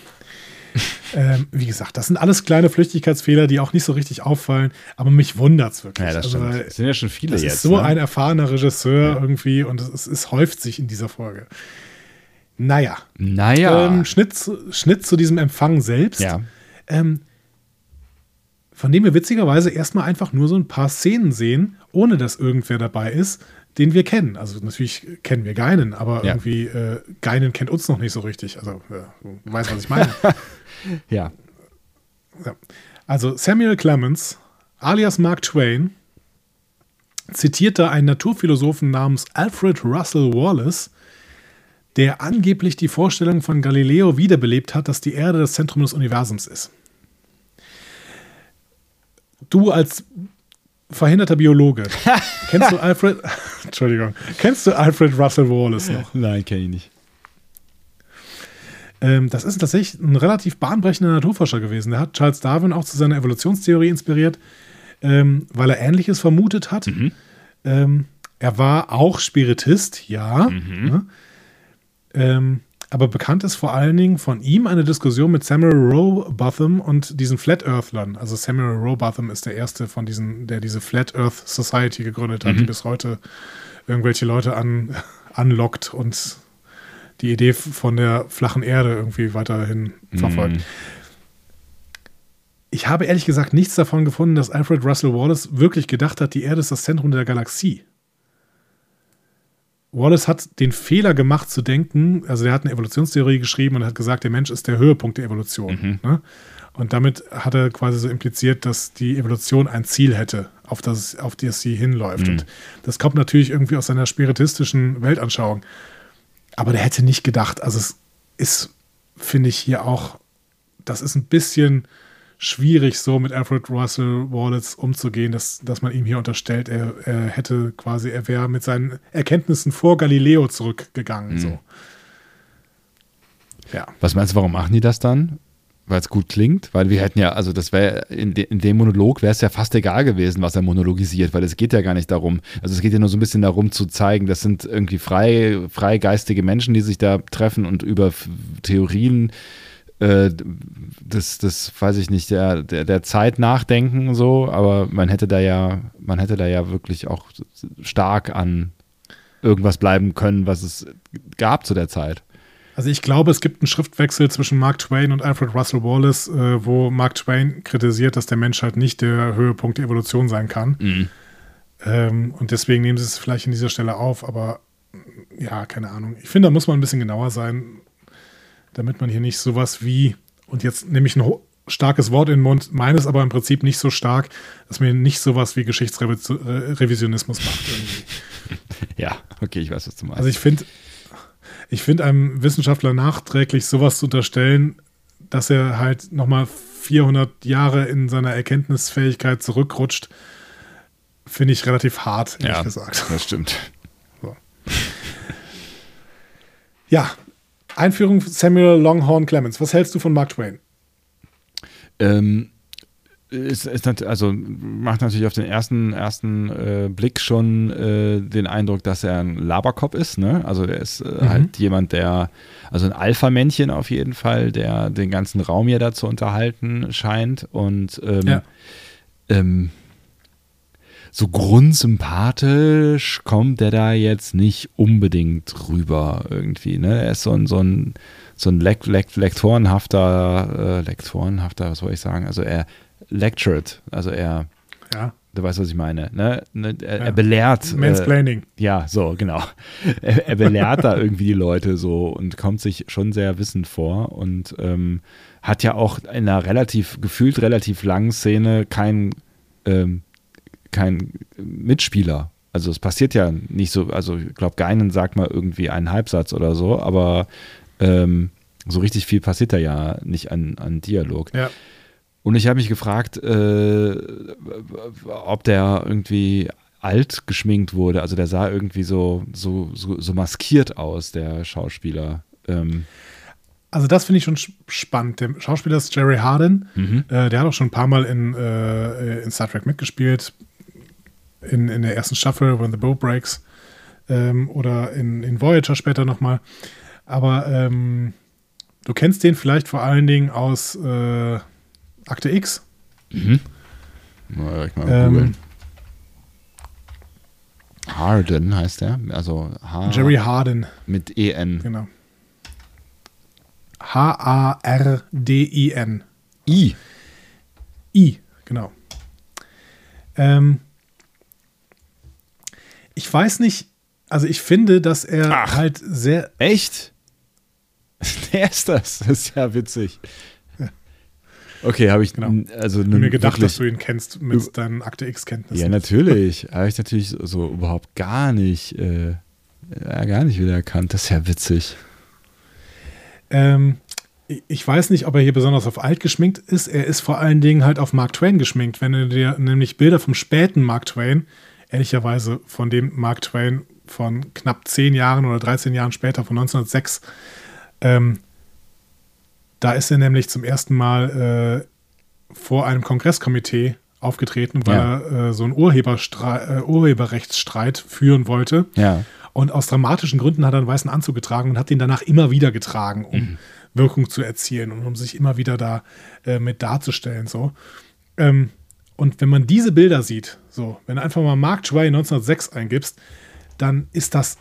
ähm, wie gesagt, das sind alles kleine Flüchtigkeitsfehler, die auch nicht so richtig auffallen, aber mich wundert es wirklich. Ja, das also, stimmt. Es sind ja schon viele das jetzt. ist so ne? ein erfahrener Regisseur ja. irgendwie und es, es, häuft sich in dieser Folge. Naja. Naja. Ähm, Schnitt, Schnitt zu diesem Empfang selbst. Ja. Ähm, von dem wir witzigerweise erstmal einfach nur so ein paar Szenen sehen, ohne dass irgendwer dabei ist den wir kennen. Also natürlich kennen wir Geinen, aber ja. irgendwie äh, Geinen kennt uns noch nicht so richtig. Also du weißt, was ich meine. ja. ja. Also Samuel Clemens, alias Mark Twain, zitierte einen Naturphilosophen namens Alfred Russell Wallace, der angeblich die Vorstellung von Galileo wiederbelebt hat, dass die Erde das Zentrum des Universums ist. Du als verhinderter Biologe. Kennst du Alfred? Entschuldigung. Kennst du Alfred Russell Wallace noch? Nein, kenne ich nicht. Ähm, das ist tatsächlich ein relativ bahnbrechender Naturforscher gewesen. Der hat Charles Darwin auch zu seiner Evolutionstheorie inspiriert, ähm, weil er Ähnliches vermutet hat. Mhm. Ähm, er war auch Spiritist, ja. Mhm. Ne? Ähm, aber bekannt ist vor allen Dingen von ihm eine Diskussion mit Samuel Rowbotham und diesen Flat Earthlern. Also Samuel Rowbotham ist der erste von diesen, der diese Flat Earth Society gegründet hat, mhm. die bis heute irgendwelche Leute an, anlockt und die Idee von der flachen Erde irgendwie weiterhin verfolgt. Mhm. Ich habe ehrlich gesagt nichts davon gefunden, dass Alfred Russel Wallace wirklich gedacht hat, die Erde ist das Zentrum der Galaxie. Wallace hat den Fehler gemacht zu denken, also er hat eine Evolutionstheorie geschrieben und hat gesagt, der Mensch ist der Höhepunkt der Evolution. Mhm. Ne? Und damit hat er quasi so impliziert, dass die Evolution ein Ziel hätte, auf das, auf das sie hinläuft. Mhm. Und das kommt natürlich irgendwie aus seiner spiritistischen Weltanschauung. Aber der hätte nicht gedacht, also es ist, finde ich, hier auch, das ist ein bisschen schwierig, so mit Alfred Russell Wallace umzugehen, dass, dass man ihm hier unterstellt, er, er hätte quasi, er wäre mit seinen Erkenntnissen vor Galileo zurückgegangen. Mhm. So. Ja. Was meinst du, warum machen die das dann? Weil es gut klingt? Weil wir hätten ja, also das wäre, in, de, in dem Monolog wäre es ja fast egal gewesen, was er monologisiert, weil es geht ja gar nicht darum. Also es geht ja nur so ein bisschen darum zu zeigen, das sind irgendwie frei, freigeistige Menschen, die sich da treffen und über Theorien äh, das, das weiß ich nicht, der, der, der Zeit nachdenken so, aber man hätte da ja, man hätte da ja wirklich auch stark an irgendwas bleiben können, was es gab zu der Zeit. Also ich glaube, es gibt einen Schriftwechsel zwischen Mark Twain und Alfred Russell Wallace, äh, wo Mark Twain kritisiert, dass der Mensch halt nicht der Höhepunkt der Evolution sein kann. Mhm. Ähm, und deswegen nehmen sie es vielleicht an dieser Stelle auf, aber ja, keine Ahnung. Ich finde, da muss man ein bisschen genauer sein damit man hier nicht sowas wie, und jetzt nehme ich ein starkes Wort in den Mund, meines aber im Prinzip nicht so stark, dass man nicht sowas wie Geschichtsrevisionismus macht. Irgendwie. Ja, okay, ich weiß, was du meinst. Also ich finde, ich finde einem Wissenschaftler nachträglich sowas zu unterstellen, dass er halt nochmal 400 Jahre in seiner Erkenntnisfähigkeit zurückrutscht, finde ich relativ hart, ehrlich ja, gesagt. Das stimmt. So. Ja, Einführung Samuel Longhorn Clemens. Was hältst du von Mark Twain? Ähm, ist, ist, also macht natürlich auf den ersten, ersten äh, Blick schon äh, den Eindruck, dass er ein Laberkopf ist. Ne? Also er ist äh, mhm. halt jemand, der, also ein Alpha-Männchen auf jeden Fall, der den ganzen Raum hier da zu unterhalten scheint. Und ähm, ja. ähm, so grundsympathisch kommt der da jetzt nicht unbedingt rüber irgendwie. Ne? Er ist so ein, so ein, so ein Lek Lek lektorenhafter, äh, lektorenhafter, was soll ich sagen? Also er lectured, also er, ja. du weißt, was ich meine. Ne? ne er, ja. er, belehrt. Äh, Mansplaining. Äh, ja, so, genau. Er, er belehrt da irgendwie die Leute so und kommt sich schon sehr wissend vor und ähm, hat ja auch in einer relativ, gefühlt relativ langen Szene kein ähm, kein Mitspieler. Also es passiert ja nicht so, also ich glaube, Geinen sagt mal irgendwie einen Halbsatz oder so, aber ähm, so richtig viel passiert da ja nicht an, an Dialog. Ja. Und ich habe mich gefragt, äh, ob der irgendwie alt geschminkt wurde. Also der sah irgendwie so, so, so, so maskiert aus, der Schauspieler. Ähm. Also das finde ich schon spannend. Der Schauspieler ist Jerry Harden. Mhm. Äh, der hat auch schon ein paar Mal in, äh, in Star Trek mitgespielt in, in der ersten Staffel, When the Boat Breaks, ähm, oder in, in Voyager später nochmal. Aber ähm, du kennst den vielleicht vor allen Dingen aus äh, Akte X. Mhm. Mal, mal ähm, Harden heißt er, also H Jerry Harden. Mit E-N. Genau. H-A-R-D-I-N. I. I, genau. Ähm, ich weiß nicht, also ich finde, dass er Ach, halt sehr. Echt? Der ist das. Das ist ja witzig. Okay, habe ich genau. also ich mir gedacht, dass du ihn kennst mit deinen Akte X-Kenntnissen. Ja, natürlich. habe ich natürlich so überhaupt gar nicht, äh, gar nicht wiedererkannt. Das ist ja witzig. Ähm, ich weiß nicht, ob er hier besonders auf alt geschminkt ist. Er ist vor allen Dingen halt auf Mark Twain geschminkt. Wenn du dir nämlich Bilder vom späten Mark Twain ehrlicherweise von dem Mark Twain von knapp zehn Jahren oder 13 Jahren später, von 1906. Ähm, da ist er nämlich zum ersten Mal äh, vor einem Kongresskomitee aufgetreten, weil ja. er äh, so einen äh, Urheberrechtsstreit führen wollte. Ja. Und aus dramatischen Gründen hat er einen weißen Anzug getragen und hat ihn danach immer wieder getragen, um mhm. Wirkung zu erzielen und um sich immer wieder da äh, mit darzustellen. So. Ähm, und wenn man diese Bilder sieht, so, wenn du einfach mal Mark Twain 1906 eingibst, dann ist das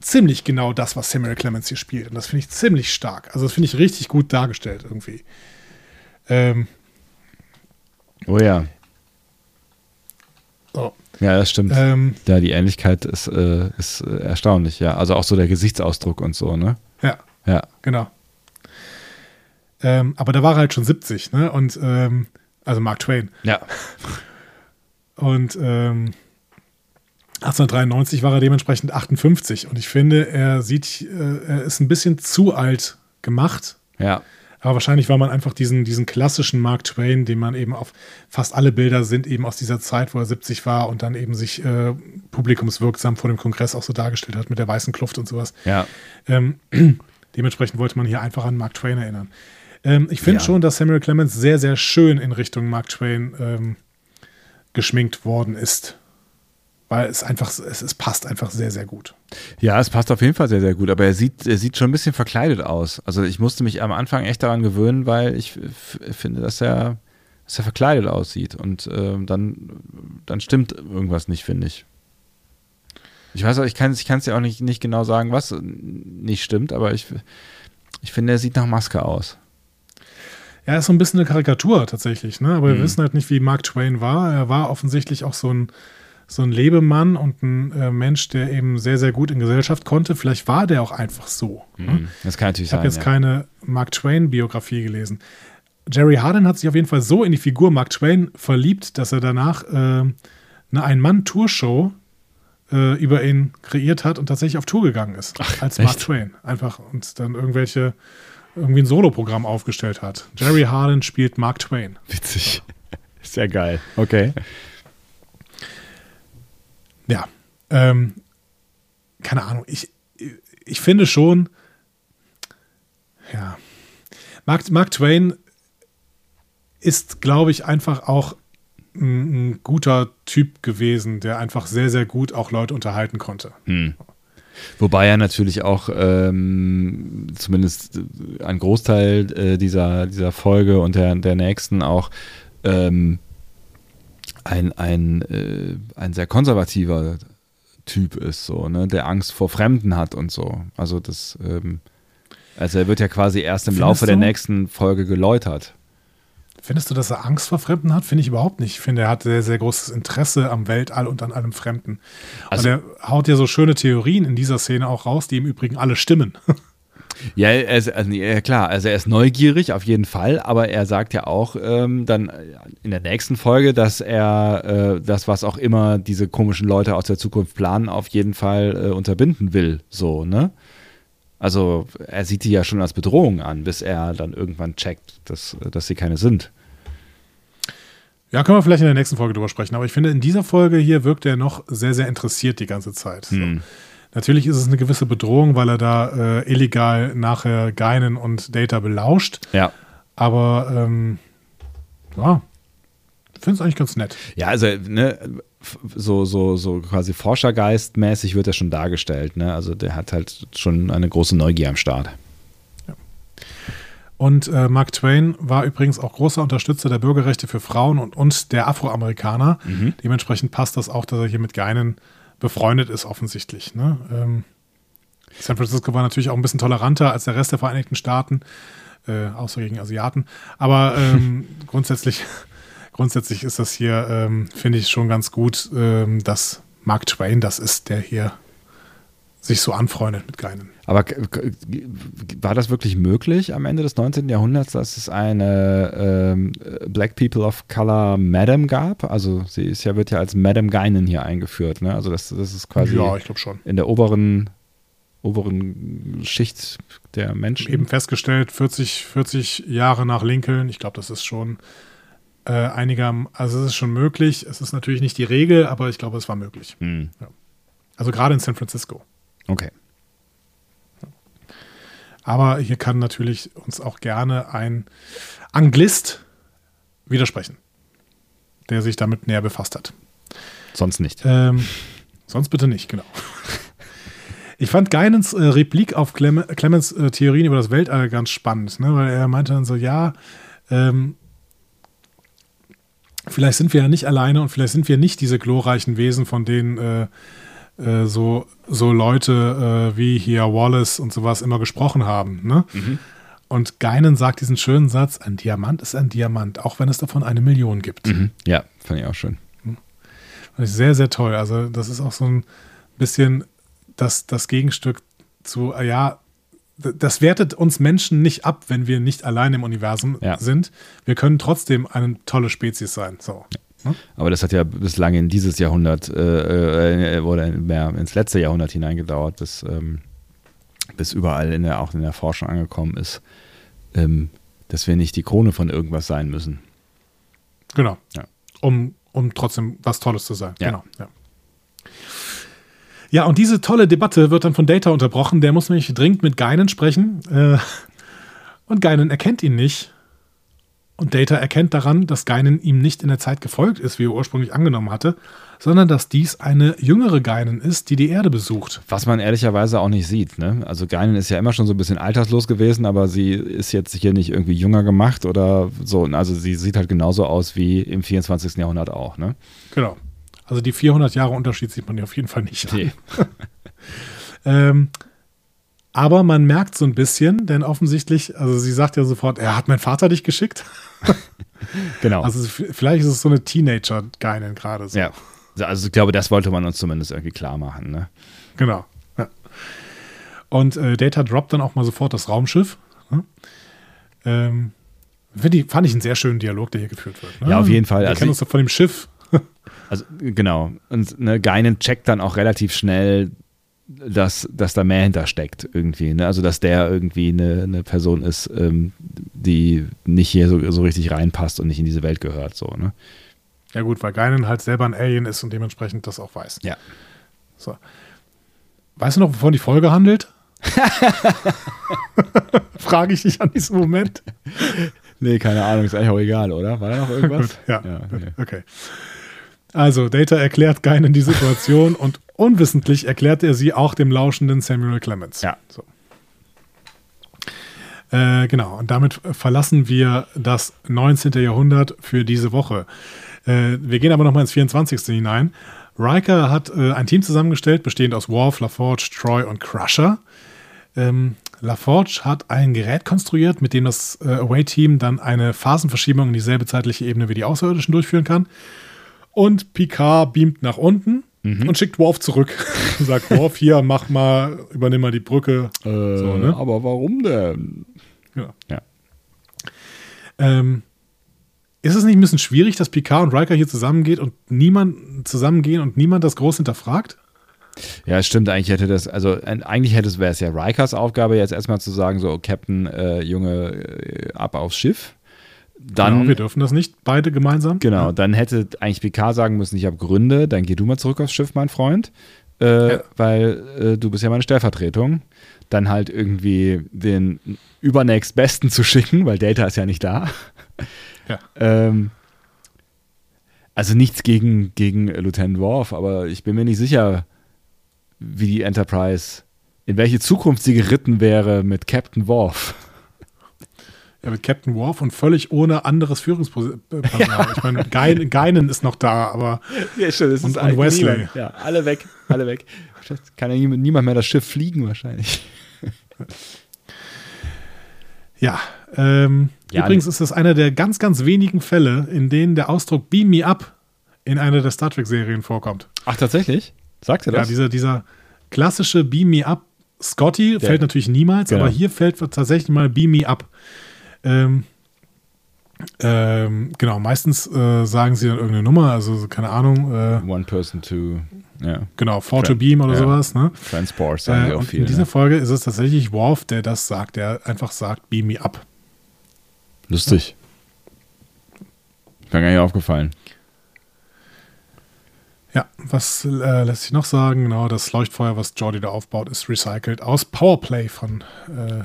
ziemlich genau das, was Samuel Clemens hier spielt. Und das finde ich ziemlich stark. Also das finde ich richtig gut dargestellt irgendwie. Ähm, oh ja. So. Ja, das stimmt. Ähm, ja, die Ähnlichkeit ist, äh, ist äh, erstaunlich, ja. Also auch so der Gesichtsausdruck und so, ne? ja, Ja. genau. Ähm, aber da war er halt schon 70, ne? Und ähm, also Mark Twain. Ja. Und ähm, 1893 war er dementsprechend 58. Und ich finde, er sieht, äh, er ist ein bisschen zu alt gemacht. Ja. Aber wahrscheinlich war man einfach diesen, diesen klassischen Mark Twain, den man eben auf fast alle Bilder sind eben aus dieser Zeit, wo er 70 war und dann eben sich äh, publikumswirksam vor dem Kongress auch so dargestellt hat mit der weißen Kluft und sowas. Ja. Ähm, dementsprechend wollte man hier einfach an Mark Twain erinnern. Ähm, ich finde Ja. schon, dass Samuel Clemens sehr, sehr schön in Richtung Mark Twain ähm, geschminkt worden ist. Weil es einfach, es, es passt einfach sehr, sehr gut. Ja, es passt auf jeden Fall sehr, sehr gut, aber er sieht, er sieht schon ein bisschen verkleidet aus. Also ich musste mich am Anfang echt daran gewöhnen, weil ich finde, dass er, dass er verkleidet aussieht und ähm, dann, dann stimmt irgendwas nicht, finde ich. Ich weiß auch, ich kann es ich kann's ja auch nicht, nicht genau sagen, was nicht stimmt, aber ich, ich finde, er sieht nach Maske aus. Ja, er ist so ein bisschen eine Karikatur tatsächlich, ne? Aber wir Mhm. wissen halt nicht, wie Mark Twain war. Er war offensichtlich auch so ein, so ein Lebemann und ein äh, Mensch, der eben sehr, sehr gut in Gesellschaft konnte. Vielleicht war der auch einfach so. Ne? Das kann natürlich Ich habe sein. jetzt ja. keine Mark Twain-Biografie gelesen. Jerry Harden hat sich auf jeden Fall so in die Figur Mark Twain verliebt, dass er danach äh, eine Ein-Mann-Tour-Show äh, über ihn kreiert hat und tatsächlich auf Tour gegangen ist. als Mark echt? Twain. Einfach und dann irgendwelche, irgendwie ein Soloprogramm aufgestellt hat. Jerry Harden spielt Mark Twain. Witzig. Ja geil. Okay. Ja. Ähm, keine Ahnung. Ich, ich finde schon, ja. Mark, Mark Twain ist, glaube ich, einfach auch ein, ein guter Typ gewesen, der einfach sehr, sehr gut auch Leute unterhalten konnte. Wobei er natürlich auch ähm, zumindest äh, ein Großteil äh, dieser, dieser Folge und der, der nächsten auch ähm, ein, ein, äh, ein sehr konservativer Typ ist, so, ne, der Angst vor Fremden hat und so. Also das, ähm, also er wird ja quasi erst im Findest Laufe der du? nächsten Folge geläutert. Findest du, dass er Angst vor Fremden hat? Finde ich überhaupt nicht. Ich finde, er hat sehr, sehr großes Interesse am Weltall und an allem Fremden. Also- und er haut ja so schöne Theorien in dieser Szene auch raus, die im Übrigen alle stimmen. Ja, ist, also, ja, klar, also er ist neugierig auf jeden Fall, aber er sagt ja auch ähm, dann in der nächsten Folge, dass er äh, das, was auch immer diese komischen Leute aus der Zukunft planen, auf jeden Fall äh, unterbinden will. So, ne? Also er sieht die ja schon als Bedrohung an, bis er dann irgendwann checkt, dass, dass sie keine sind. Ja, können wir vielleicht in der nächsten Folge drüber sprechen. Aber ich finde, in dieser Folge hier wirkt er noch sehr, sehr interessiert die ganze Zeit. So. Natürlich ist es eine gewisse Bedrohung, weil er da äh, illegal nachher Geinen und Data belauscht. Ja. Aber ähm, ja, ich finde es eigentlich ganz nett. Ja, also ne, so, so, so quasi Forschergeist-mäßig wird er schon dargestellt. Ne? Also der hat halt schon eine große Neugier am Start. Und äh, Mark Twain war übrigens auch großer Unterstützer der Bürgerrechte für Frauen und, und der Afroamerikaner. Dementsprechend passt das auch, dass er hier mit Geinen befreundet ist, offensichtlich. Ne? Ähm, San Francisco war natürlich auch ein bisschen toleranter als der Rest der Vereinigten Staaten, äh, außer gegen Asiaten. Aber ähm, grundsätzlich, grundsätzlich ist das hier, ähm, finde ich, schon ganz gut, ähm, dass Mark Twain das ist, der hier sich so anfreundet mit Geinen. Aber war das wirklich möglich am Ende des 19. Jahrhunderts, dass es eine ähm, Black People of Color Madam gab? Also sie ist ja, wird ja als Madam Geinen hier eingeführt. Ne? Also das, das ist quasi ja, ich schon. in der oberen, oberen Schicht der Menschen. eben festgestellt, 40, 40 Jahre nach Lincoln, ich glaube, das ist schon äh, einiger, also es ist schon möglich. Es ist natürlich nicht die Regel, aber ich glaube, es war möglich. Hm, Also gerade in San Francisco. Okay. Aber hier kann natürlich uns auch gerne ein Anglist widersprechen, der sich damit näher befasst hat. Sonst nicht. Ähm, sonst bitte nicht, genau. Ich fand Geinens äh, Replik auf Clem Clemens äh, Theorien über das Weltall ganz spannend, ne? weil er meinte dann so, ja, ähm, vielleicht sind wir ja nicht alleine und vielleicht sind wir nicht diese glorreichen Wesen, von denen äh, äh, so, so Leute äh, wie hier Wallace und sowas immer gesprochen haben. Ne? Und Geinen sagt diesen schönen Satz, ein Diamant ist ein Diamant, auch wenn es davon eine Million gibt. Mhm. Ja, fand ich auch schön. Fand ich sehr, sehr toll. Also, das ist auch so ein bisschen das, das Gegenstück zu, äh, ja, das wertet uns Menschen nicht ab, wenn wir nicht allein im Universum Ja. sind. Wir können trotzdem eine tolle Spezies sein. So. Aber das hat ja bislang in dieses Jahrhundert äh, äh, oder mehr ins letzte Jahrhundert hineingedauert, bis, ähm, bis überall in der, auch in der Forschung angekommen ist, ähm, dass wir nicht die Krone von irgendwas sein müssen. Genau. Ja. Um, um trotzdem was Tolles zu sein. Ja. Genau. Ja. ja, und diese tolle Debatte wird dann von Data unterbrochen. Der muss nämlich dringend mit Geinen sprechen. Äh, und Geinen erkennt ihn nicht. Und Data erkennt daran, dass Geinen ihm nicht in der Zeit gefolgt ist, wie er ursprünglich angenommen hatte, sondern dass dies eine jüngere Geinen ist, die die Erde besucht. Was man ehrlicherweise auch nicht sieht. Ne? Also Geinen ist ja immer schon so ein bisschen alterslos gewesen, aber sie ist jetzt hier nicht irgendwie jünger gemacht oder so. Also sie sieht halt genauso aus wie im 24. Jahrhundert auch. Ne? Genau. Also die 400 Jahre Unterschied sieht man hier auf jeden Fall nicht. Nee. Ähm, aber man merkt so ein bisschen, denn offensichtlich, also sie sagt ja sofort, er hat mein Vater dich geschickt. Genau. Also vielleicht ist es so eine Teenager-Geinen gerade so. ja. Also ich glaube, das wollte man uns zumindest irgendwie klar machen. Ne? Genau. Ja. Und äh, Data droppt dann auch mal sofort das Raumschiff. Ne? Ähm, ich, fand ich einen sehr schönen Dialog, der hier geführt wird. Ne? Ja, auf jeden Fall. Wir Also kennen uns doch von dem Schiff. Also genau. Und ne, Geinen checkt dann auch relativ schnell, dass, dass da mehr hintersteckt irgendwie. Ne? Also dass der irgendwie eine, eine Person ist, ähm, die nicht hier so, so richtig reinpasst und nicht in diese Welt gehört. So, ne? Ja gut, weil Geinen halt selber ein Alien ist und dementsprechend das auch weiß. Ja. So. Weißt du noch, wovon die Folge handelt? Frage ich dich an diesem Moment. Nee, keine Ahnung, ist eigentlich auch egal, oder? War da noch irgendwas? Gut, ja, nee. okay. Also, Data erklärt Geinen die Situation und unwissentlich erklärt er sie auch dem lauschenden Samuel Clemens. Ja. So. Äh, genau, und damit verlassen wir das 19. Jahrhundert für diese Woche. Äh, wir gehen aber nochmal ins 24. hinein. Riker hat äh, ein Team zusammengestellt, bestehend aus Worf, LaForge, Troy und Crusher. Ähm, LaForge hat ein Gerät konstruiert, mit dem das äh, Away-Team dann eine Phasenverschiebung in dieselbe zeitliche Ebene wie die Außerirdischen durchführen kann. Und Picard beamt nach unten und schickt Worf zurück. Sagt Worf, hier, mach mal, übernimm mal die Brücke. Äh, So, ne? Aber warum denn? Ja. Ja. Ähm, ist es nicht ein bisschen schwierig, dass Picard und Riker hier zusammengeht und niemand zusammengehen und niemand das groß hinterfragt? Ja, stimmt, eigentlich hätte das, also eigentlich hätte es, wäre es ja Rikers Aufgabe, jetzt erstmal zu sagen, so, oh, Captain, äh, Junge, äh, ab aufs Schiff. Dann, genau, wir dürfen das nicht beide gemeinsam. Genau, dann hätte eigentlich Picard sagen müssen, ich habe Gründe, dann geh du mal zurück aufs Schiff, mein Freund, äh, Ja. weil äh, du bist ja meine Stellvertretung. Dann halt irgendwie den übernächstbesten zu schicken, weil Data ist ja nicht da. Ja. Ähm, also nichts gegen, gegen Lieutenant Worf, aber ich bin mir nicht sicher, wie die Enterprise, in welche Zukunft sie geritten wäre mit Captain Worf. Ja, mit Captain Worf und völlig ohne anderes Führungspersonal. Ich meine, Gein, Geinen ist noch da, aber Ja, stimmt, das Und- ist und Wesley. niemand. Ja, alle weg, alle weg. Kann ja niemand, mehr das Schiff fliegen wahrscheinlich. ja. Ähm, Ja, übrigens ist das einer der ganz, ganz wenigen Fälle, in denen der Ausdruck Beam Me Up in einer der Star Trek-Serien vorkommt. Ach, tatsächlich? Sagt er Ja, das? dieser, dieser klassische Beam Me Up Scotty fällt natürlich niemals, Genau. aber hier fällt tatsächlich mal Beam Me Up. Ähm, ähm, genau, meistens äh, sagen sie dann irgendeine Nummer, also so, keine Ahnung, äh, One person to ja, genau, Four to Tra- Beam oder ja. sowas. Ne? Transport, sagen Äh, auch viel. in dieser ne? Folge ist es tatsächlich Worf, der das sagt, der einfach sagt, Beam Me Up. Lustig. Ist mir gar nicht aufgefallen. Ja, was äh, lässt sich noch sagen? Genau, das Leuchtfeuer, was Jordi da aufbaut, ist recycelt aus Powerplay von, äh,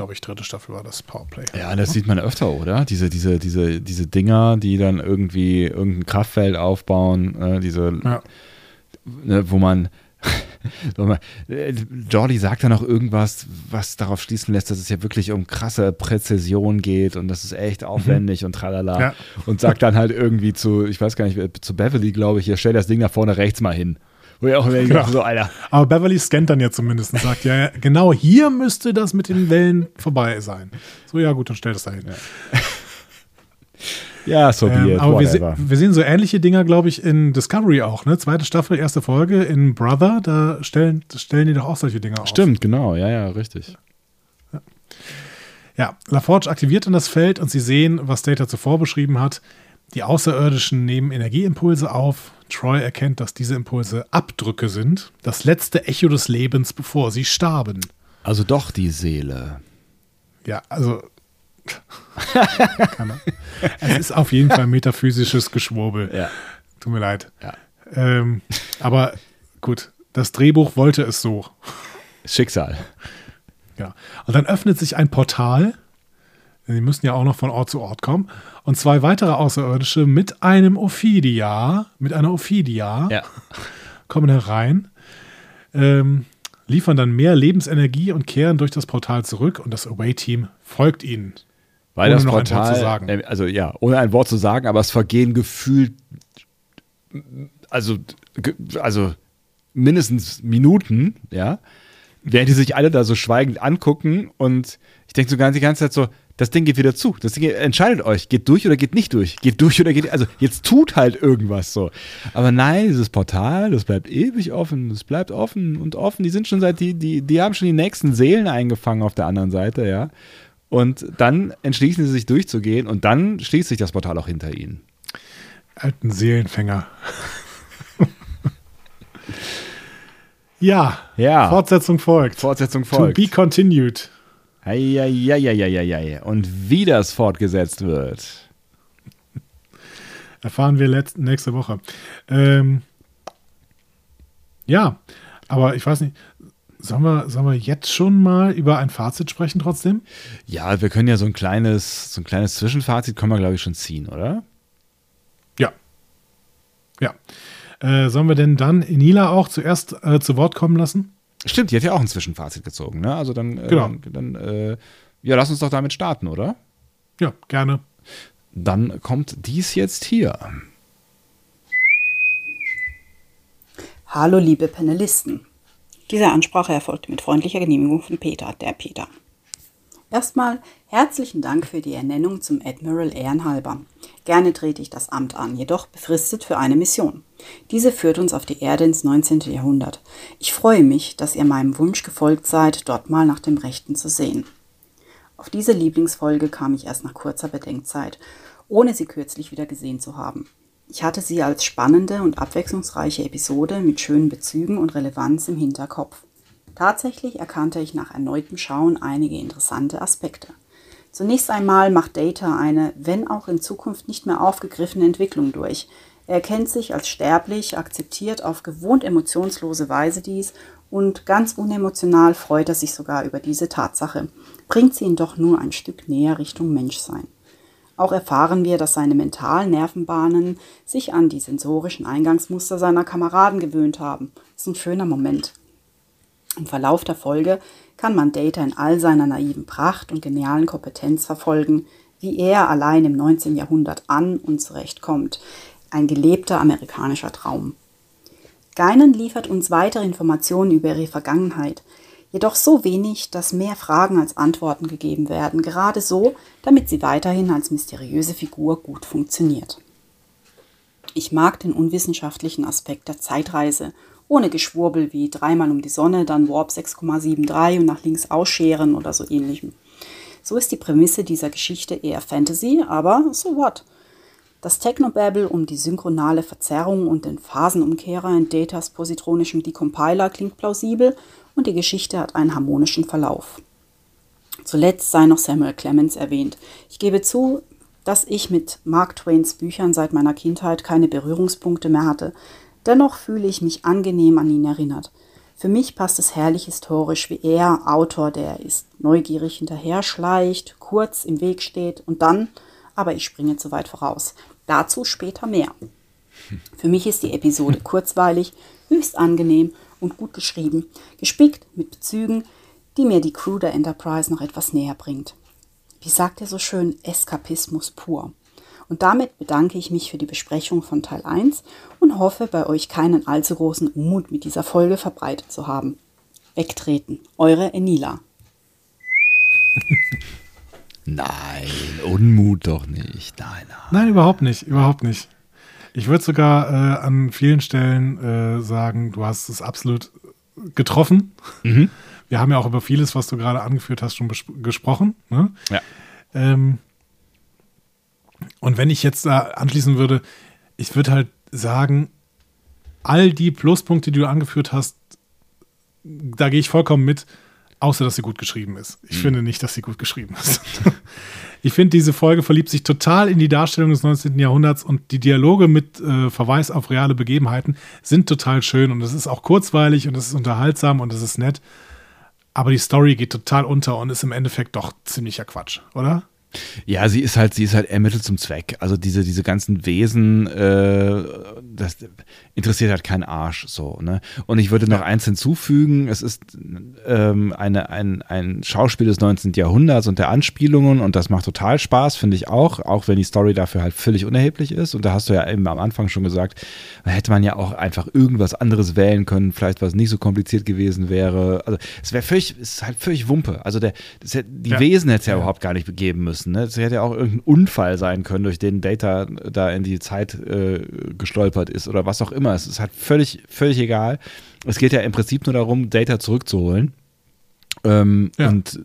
glaube ich, dritte Staffel war das Powerplay. Ja, das sieht man öfter, oder? Diese, diese, diese, diese Dinger, die dann irgendwie irgendein Kraftfeld aufbauen, äh, diese, Ja. ne, wo man, äh, Jordi sagt dann auch irgendwas, was darauf schließen lässt, dass es ja wirklich um krasse Präzision geht und das ist echt aufwendig und tralala. Ja. Und sagt dann halt irgendwie zu, ich weiß gar nicht, zu Beverly, glaube ich, hier, stell das Ding da vorne rechts mal hin. Wo ich auch immer Genau. so, Alter. Aber Beverly scannt dann ja zumindest und sagt, ja, ja, genau hier müsste das mit den Wellen vorbei sein. So, ja, gut, dann stell das da hin. Ja, so Ähm, it, aber wir, se wir sehen so ähnliche Dinger, glaube ich, in Discovery auch, ne? Zweite Staffel, erste Folge in Brother, da stellen, stellen die doch auch solche Dinger auf. Stimmt, genau, ja, ja, richtig. Ja, LaForge aktiviert dann das Feld und sie sehen, was Data zuvor beschrieben hat. Die Außerirdischen nehmen Energieimpulse auf. Troy erkennt, dass diese Impulse Abdrücke sind. Das letzte Echo des Lebens, bevor sie starben. Also doch die Seele. Ja, also. Es ist auf jeden Fall metaphysisches Geschwurbel. Ja. Tut mir leid. Ja. Ähm, aber gut, das Drehbuch wollte es so. Schicksal. Ja. Und dann öffnet sich ein Portal. Die müssen ja auch noch von Ort zu Ort kommen. Und zwei weitere Außerirdische mit einem Ophidia, mit einer Ophidia, Ja. kommen herein, ähm, liefern dann mehr Lebensenergie und kehren durch das Portal zurück und das Away-Team folgt ihnen. Weil Ohne das noch ein Wort Portal, zu sagen. äh, also ja, ohne ein Wort zu sagen, aber es vergehen gefühlt, also, also mindestens Minuten, ja, während die sich alle da so schweigend angucken und ich denke so ganz die ganze Zeit so, das Ding geht wieder zu. Das Ding entscheidet euch, geht durch oder geht nicht durch. Geht durch oder geht, also jetzt tut halt irgendwas so. Aber nein, dieses Portal, das bleibt ewig offen, das bleibt offen und offen. Die sind schon seit, die, die, die haben schon die nächsten Seelen eingefangen auf der anderen Seite, ja. Und dann entschließen sie sich durchzugehen und dann schließt sich das Portal auch hinter ihnen. Alten Seelenfänger. ja, Ja. Fortsetzung folgt. Fortsetzung To folgt. be continued. Eieieiei. Und wie das fortgesetzt wird. Erfahren wir letzt, nächste Woche. Ähm, ja, aber ich weiß nicht, sollen wir, sollen wir jetzt schon mal über ein Fazit sprechen trotzdem? Ja, wir können ja so ein kleines, so ein kleines Zwischenfazit können wir, glaube ich, schon ziehen, oder? Ja. Ja. Äh, sollen wir denn dann Enila auch zuerst äh, zu Wort kommen lassen? Stimmt, die hat ja auch ein Zwischenfazit gezogen, ne? Also dann, äh, Genau. dann, dann äh, ja, lass uns doch damit starten, oder? Ja, gerne. Dann kommt dies jetzt hier. Hallo liebe Panelisten. Diese Ansprache erfolgte mit freundlicher Genehmigung von Peter, der Peter. Erstmal herzlichen Dank für die Ernennung zum Admiral ehrenhalber. Gerne trete ich das Amt an, jedoch befristet für eine Mission. Diese führt uns auf die Erde ins 19. Jahrhundert. Ich freue mich, dass ihr meinem Wunsch gefolgt seid, dort mal nach dem Rechten zu sehen. Auf diese Lieblingsfolge kam ich erst nach kurzer Bedenkzeit, ohne sie kürzlich wieder gesehen zu haben. Ich hatte sie als spannende und abwechslungsreiche Episode mit schönen Bezügen und Relevanz im Hinterkopf. Tatsächlich erkannte ich nach erneutem Schauen einige interessante Aspekte. Zunächst einmal macht Data eine, wenn auch in Zukunft nicht mehr aufgegriffene Entwicklung durch. Er erkennt sich als sterblich, akzeptiert auf gewohnt emotionslose Weise dies und ganz unemotional freut er sich sogar über diese Tatsache, bringt sie ihn doch nur ein Stück näher Richtung Menschsein. Auch erfahren wir, dass seine mentalen Nervenbahnen sich an die sensorischen Eingangsmuster seiner Kameraden gewöhnt haben. Das ist ein schöner Moment. Im Verlauf der Folge kann man Data in all seiner naiven Pracht und genialen Kompetenz verfolgen, wie er allein im 19. Jahrhundert an und zurechtkommt. Ein gelebter amerikanischer Traum. Geinen liefert uns weitere Informationen über ihre Vergangenheit, jedoch so wenig, dass mehr Fragen als Antworten gegeben werden, gerade so, damit sie weiterhin als mysteriöse Figur gut funktioniert. Ich mag den unwissenschaftlichen Aspekt der Zeitreise, ohne Geschwurbel wie dreimal um die Sonne, dann Warp 6,73 und nach links ausscheren oder so ähnlichem. So ist die Prämisse dieser Geschichte eher Fantasy, aber so what? Das Technobabble um die synchronale Verzerrung und den Phasenumkehrer in Datas positronischem Decompiler klingt plausibel und die Geschichte hat einen harmonischen Verlauf. Zuletzt sei noch Samuel Clemens erwähnt. Ich gebe zu, dass ich mit Mark Twains Büchern seit meiner Kindheit keine Berührungspunkte mehr hatte. Dennoch fühle ich mich angenehm an ihn erinnert. Für mich passt es herrlich historisch, wie er, Autor, der er ist, neugierig hinterher schleicht, kurz im Weg steht und dann, aber ich springe zu weit voraus. Dazu später mehr. Für mich ist die Episode kurzweilig, höchst angenehm und gut geschrieben, gespickt mit Bezügen, die mir die Crew der Enterprise noch etwas näher bringt. Wie sagt er so schön, Eskapismus pur. Und damit bedanke ich mich für die Besprechung von Teil 1 und hoffe, bei euch keinen allzu großen Unmut mit dieser Folge verbreitet zu haben. Wegtreten, eure Enila. Nein, Unmut doch nicht. Nein, nein. Nein, überhaupt nicht, überhaupt nicht. Ich würde sogar äh, an vielen Stellen äh, sagen, du hast es absolut getroffen. Mhm. Wir haben ja auch über vieles, was du gerade angeführt hast, schon gesprochen. Ne? Ja. Ähm, und wenn ich jetzt da anschließen würde, ich würde halt sagen, all die Pluspunkte, die du angeführt hast, da gehe ich vollkommen mit, außer dass sie gut geschrieben ist. Ich mhm. finde nicht, dass sie gut geschrieben ist. ich finde, diese Folge verliebt sich total in die Darstellung des 19. Jahrhunderts und die Dialoge mit äh, Verweis auf reale Begebenheiten sind total schön und es ist auch kurzweilig und es ist unterhaltsam und es ist nett. Aber die Story geht total unter und ist im Endeffekt doch ziemlicher Quatsch, oder? Ja, sie ist halt, sie ist halt ermittelt zum Zweck. Also diese, diese ganzen Wesen, äh, das interessiert halt keinen Arsch so. Ne? Und ich würde noch eins hinzufügen: Es ist ähm, eine, ein, ein Schauspiel des 19. Jahrhunderts und der Anspielungen und das macht total Spaß, finde ich auch, auch wenn die Story dafür halt völlig unerheblich ist. Und da hast du ja eben am Anfang schon gesagt, hätte man ja auch einfach irgendwas anderes wählen können, vielleicht was nicht so kompliziert gewesen wäre. Also es wäre völlig, es ist halt völlig Wumpe. Also der, das, die ja. Wesen hätte es ja, ja überhaupt gar nicht begeben müssen müssen. Ne? Es hätte ja auch irgendein Unfall sein können, durch den Data da in die Zeit äh, gestolpert ist oder was auch immer. Es ist halt völlig, völlig egal. Es geht ja im Prinzip nur darum, Data zurückzuholen. Ähm, ja. Und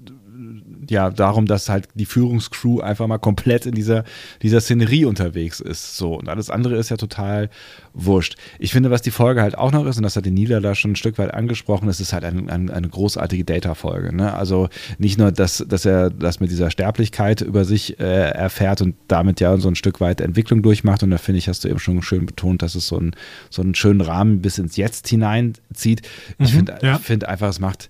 ja, darum, dass halt die Führungscrew einfach mal komplett in dieser, dieser Szenerie unterwegs ist. So. Und alles andere ist ja total wurscht. Ich finde, was die Folge halt auch noch ist, und das hat die Nila da schon ein Stück weit angesprochen, es ist halt ein, ein, eine großartige Data-Folge. Ne? Also nicht nur, dass, dass er das mit dieser Sterblichkeit über sich äh, erfährt und damit ja so ein Stück weit Entwicklung durchmacht. Und da finde ich, hast du eben schon schön betont, dass es so, ein, so einen schönen Rahmen bis ins Jetzt hineinzieht. Ich mhm, finde ja. find einfach, es macht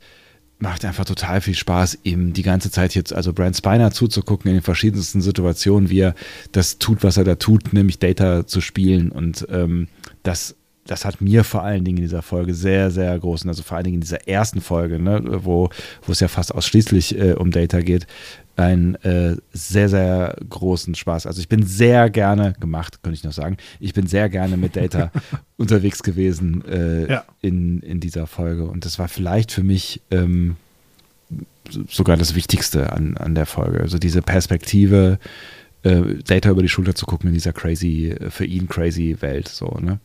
macht einfach total viel Spaß, ihm die ganze Zeit jetzt, also Brand Spiner zuzugucken in den verschiedensten Situationen, wie er das tut, was er da tut, nämlich Data zu spielen. Und ähm, das, das hat mir vor allen Dingen in dieser Folge sehr, sehr großen, also vor allen Dingen in dieser ersten Folge, ne, wo, wo es ja fast ausschließlich äh, um Data geht, einen äh, sehr, sehr großen Spaß. Also ich bin sehr gerne gemacht, könnte ich noch sagen. Ich bin sehr gerne mit Data unterwegs gewesen äh, ja. in, in dieser Folge. Und das war vielleicht für mich ähm, sogar das Wichtigste an, an der Folge. Also diese Perspektive, äh, Data über die Schulter zu gucken in dieser crazy, für ihn crazy Welt. So, ne?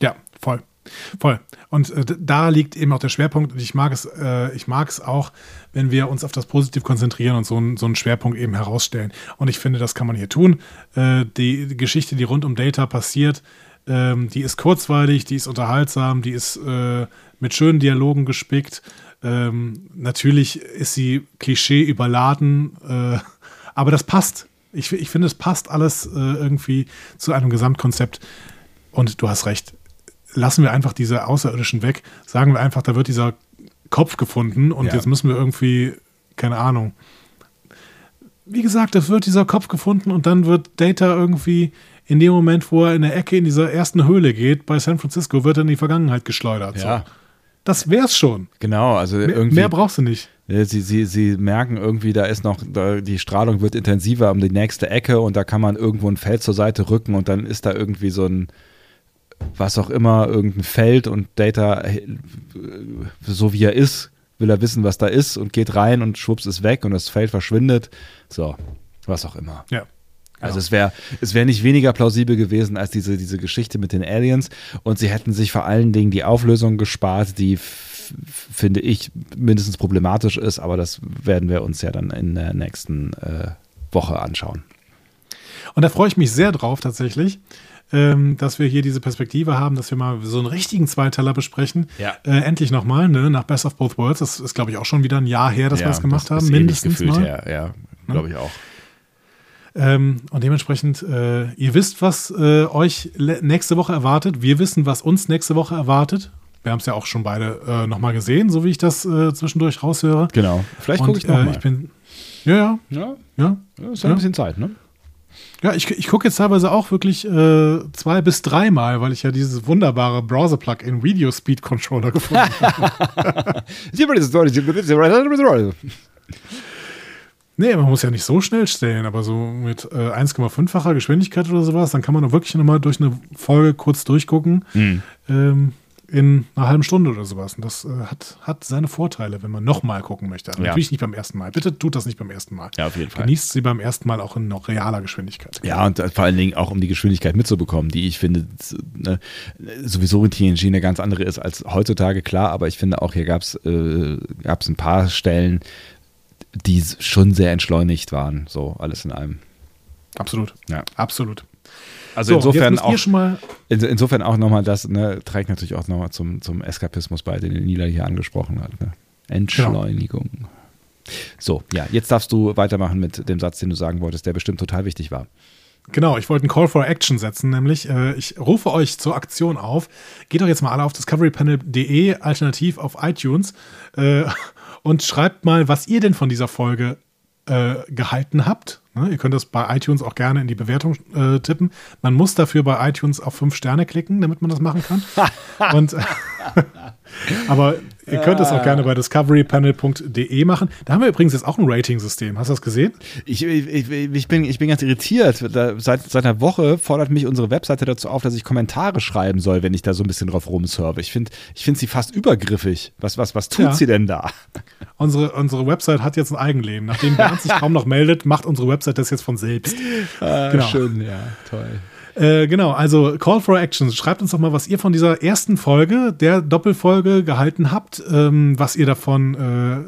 Ja, voll. Voll. Und äh, da liegt eben auch der Schwerpunkt. Und ich mag es, äh, ich mag es auch, wenn wir uns auf das Positiv konzentrieren und so, ein, so einen Schwerpunkt eben herausstellen. Und ich finde, das kann man hier tun. Äh, die, Geschichte, die rund um Data passiert, ähm, die ist kurzweilig, die ist unterhaltsam, die ist äh, mit schönen Dialogen gespickt. Ähm, natürlich ist sie Klischee überladen, äh, aber das passt. Ich, ich finde, es passt alles äh, irgendwie zu einem Gesamtkonzept. Und du hast recht, lassen wir einfach diese Außerirdischen weg, sagen wir einfach, da wird dieser Kopf gefunden und ja. jetzt müssen wir irgendwie, keine Ahnung. Wie gesagt, es wird dieser Kopf gefunden und dann wird Data irgendwie in dem Moment, wo er in der Ecke in dieser ersten Höhle geht, bei San Francisco, wird er in die Vergangenheit geschleudert. Ja. So. Das wär's schon. Genau, also mehr, irgendwie. Mehr brauchst du nicht. Sie, sie, sie merken irgendwie, da ist noch, da, die Strahlung wird intensiver um die nächste Ecke und da kann man irgendwo ein Feld zur Seite rücken und dann ist da irgendwie so ein, was auch immer, irgendein Feld und Data, äh, so wie er ist, will er wissen, was da ist und geht rein und schwupps ist weg und das Feld verschwindet. So, was auch immer. Ja. Also es wäre es wäre nicht weniger plausibel gewesen als diese, diese Geschichte mit den Aliens und sie hätten sich vor allen Dingen die Auflösung gespart, die finde ich mindestens problematisch ist, aber das werden wir uns ja dann in der nächsten äh, Woche anschauen. Und da freue ich mich sehr drauf tatsächlich ähm, dass wir hier diese Perspektive haben, dass wir mal so einen richtigen Zweiteiler besprechen. Ja. Äh, endlich nochmal, ne, nach Best of Both Worlds. Das ist, glaube ich, auch schon wieder ein Jahr her, dass ja, wir das gemacht das haben, mindestens gefühlt mal. Her. Ja, glaube ich auch. Ähm, und dementsprechend, äh, ihr wisst, was äh, euch nächste Woche erwartet. Wir wissen, was uns nächste Woche erwartet. Wir haben es ja auch schon beide äh, nochmal gesehen, so wie ich das äh, zwischendurch raushöre. Genau. Vielleicht gucke ich nochmal. Äh, ich bin, ja, ja. Ja, ja. ja ist ja ein bisschen Zeit, ne? Ja, ich, ich gucke jetzt teilweise auch wirklich äh, zwei bis dreimal, weil ich ja dieses wunderbare Browser-Plugin Video Speed Controller gefunden habe. nee, man muss ja nicht so schnell stellen, aber so mit äh, 1,5-facher Geschwindigkeit oder sowas, dann kann man auch wirklich nochmal durch eine Folge kurz durchgucken. Mhm. Ähm, in einer halben Stunde oder sowas. Und das äh, hat, hat seine Vorteile, wenn man nochmal gucken möchte. Ja. Natürlich nicht beim ersten Mal. Bitte tut das nicht beim ersten Mal. Ja, auf jeden Fall. Genießt sie beim ersten Mal auch in noch realer Geschwindigkeit. Ja, und vor allen Dingen auch um die Geschwindigkeit mitzubekommen, die ich finde ne, sowieso in TNG eine ganz andere ist als heutzutage, klar, aber ich finde auch hier gab es äh, gab's ein paar Stellen, die schon sehr entschleunigt waren, so alles in allem. Absolut. Ja. Absolut. Also So, insofern auch, in, insofern auch nochmal das, ne, trägt natürlich auch nochmal zum, zum Eskapismus bei, den Nila hier angesprochen hat. Ne? Entschleunigung. So, ja, jetzt darfst du weitermachen mit dem Satz, den du sagen wolltest, der bestimmt total wichtig war. Genau, ich wollte einen Call for Action setzen, nämlich äh, ich rufe euch zur Aktion auf. Geht doch jetzt mal alle auf discoverypanel.de, alternativ auf iTunes äh, und schreibt mal, was ihr denn von dieser Folge äh, gehalten habt. Ne? Ihr könnt das bei iTunes auch gerne in die Bewertung äh, tippen. Man muss dafür bei iTunes auf fünf Sterne klicken, damit man das machen kann. und aber ihr könnt es auch gerne bei discoverypanel.de machen. Da haben wir übrigens jetzt auch ein Rating-System. Hast du das gesehen? Ich, ich, ich, bin, ich bin ganz irritiert. Da, seit, seit einer Woche fordert mich unsere Webseite dazu auf, dass ich Kommentare schreiben soll, wenn ich da so ein bisschen drauf rumsurfe. Ich finde ich find sie fast übergriffig. Was, was, was tut Ja. sie denn da? Unsere, unsere Website hat jetzt ein Eigenleben. Nachdem Bernd sich kaum noch meldet, macht unsere Website das jetzt von selbst. Genau. Schön, ja, toll. Äh, genau, also Call for Action. Schreibt uns doch mal, was ihr von dieser ersten Folge, der Doppelfolge gehalten habt, ähm, was ihr davon äh,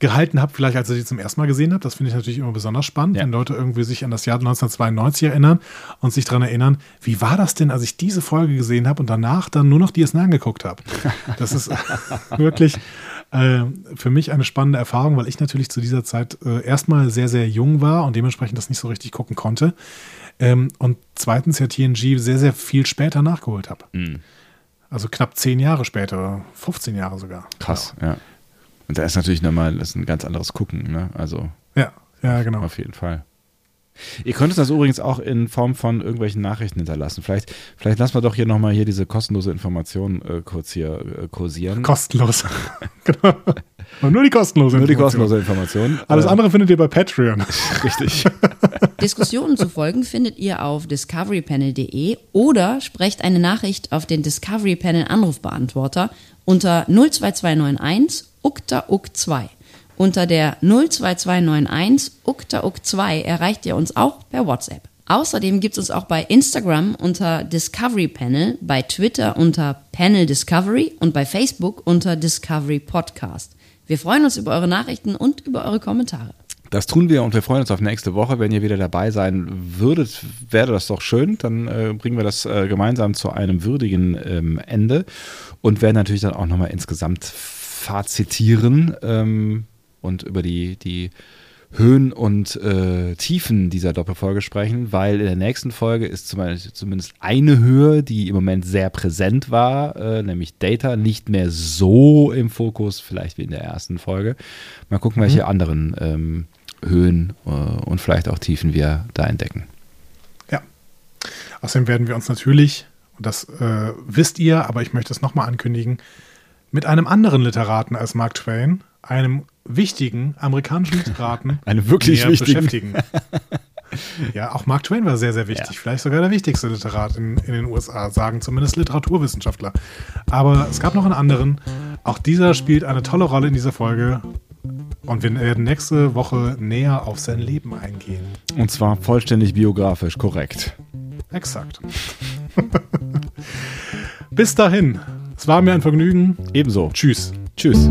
gehalten habt, vielleicht als ihr die zum ersten Mal gesehen habt. Das finde ich natürlich immer besonders spannend, Ja. wenn Leute irgendwie sich an das Jahr 1992 erinnern und sich daran erinnern, wie war das denn, als ich diese Folge gesehen habe und danach dann nur noch DS9 geguckt habe. Das ist wirklich äh, für mich eine spannende Erfahrung, weil ich natürlich zu dieser Zeit äh, erstmal sehr, sehr jung war und dementsprechend das nicht so richtig gucken konnte. Ähm, und zweitens ja TNG sehr, sehr viel später nachgeholt habe. Mhm. Also knapp zehn Jahre später, 15 Jahre sogar. Krass, ja. Und da ist natürlich nochmal, das ist ein ganz anderes Gucken, ne? Also Ja, ja, genau. auf jeden Fall. Ihr könnt uns das übrigens auch in Form von irgendwelchen Nachrichten hinterlassen. Vielleicht, vielleicht lassen wir doch hier nochmal hier diese kostenlose Information äh, kurz hier äh, kursieren. Kostenlos. genau. Und nur die kostenlose Nur die Information. kostenlose Information. Alles andere findet ihr bei Patreon. Richtig. Diskussionen zu folgen findet ihr auf discoverypanel.de oder sprecht eine Nachricht auf den Discovery Panel Anrufbeantworter unter 02291 ukta uk 2. Unter der 02291 ukta uk 2 erreicht ihr uns auch per WhatsApp. Außerdem gibt es uns auch bei Instagram unter Discovery Panel, bei Twitter unter Panel Discovery und bei Facebook unter Discovery Podcast. Wir freuen uns über eure Nachrichten und über eure Kommentare. Das tun wir und wir freuen uns auf nächste Woche. Wenn ihr wieder dabei sein würdet, wäre das doch schön. Dann äh, bringen wir das äh, gemeinsam zu einem würdigen ähm, Ende und werden natürlich dann auch nochmal insgesamt fazitieren ähm, und über die, die Höhen und äh, Tiefen dieser Doppelfolge sprechen, weil in der nächsten Folge ist zumindest, eine Höhe, die im Moment sehr präsent war, äh, nämlich Data, nicht mehr so im Fokus, vielleicht wie in der ersten Folge. Mal gucken, welche anderen ähm, Höhen äh, und vielleicht auch Tiefen wir da entdecken. Ja. Außerdem werden wir uns natürlich, und das äh, wisst ihr, aber ich möchte es nochmal ankündigen, mit einem anderen Literaten als Mark Twain, einem wichtigen amerikanischen Literaten, Einem wirklich wichtigen. beschäftigen. ja, auch Mark Twain war sehr, sehr wichtig. Ja. Vielleicht sogar der wichtigste Literat in, in den USA, sagen zumindest Literaturwissenschaftler. Aber es gab noch einen anderen. Auch dieser spielt eine tolle Rolle in dieser Folge. Und wir werden nächste Woche näher auf sein Leben eingehen. Und zwar vollständig biografisch korrekt. Exakt. Bis dahin. Es war mir ein Vergnügen. Ebenso. Tschüss. Tschüss.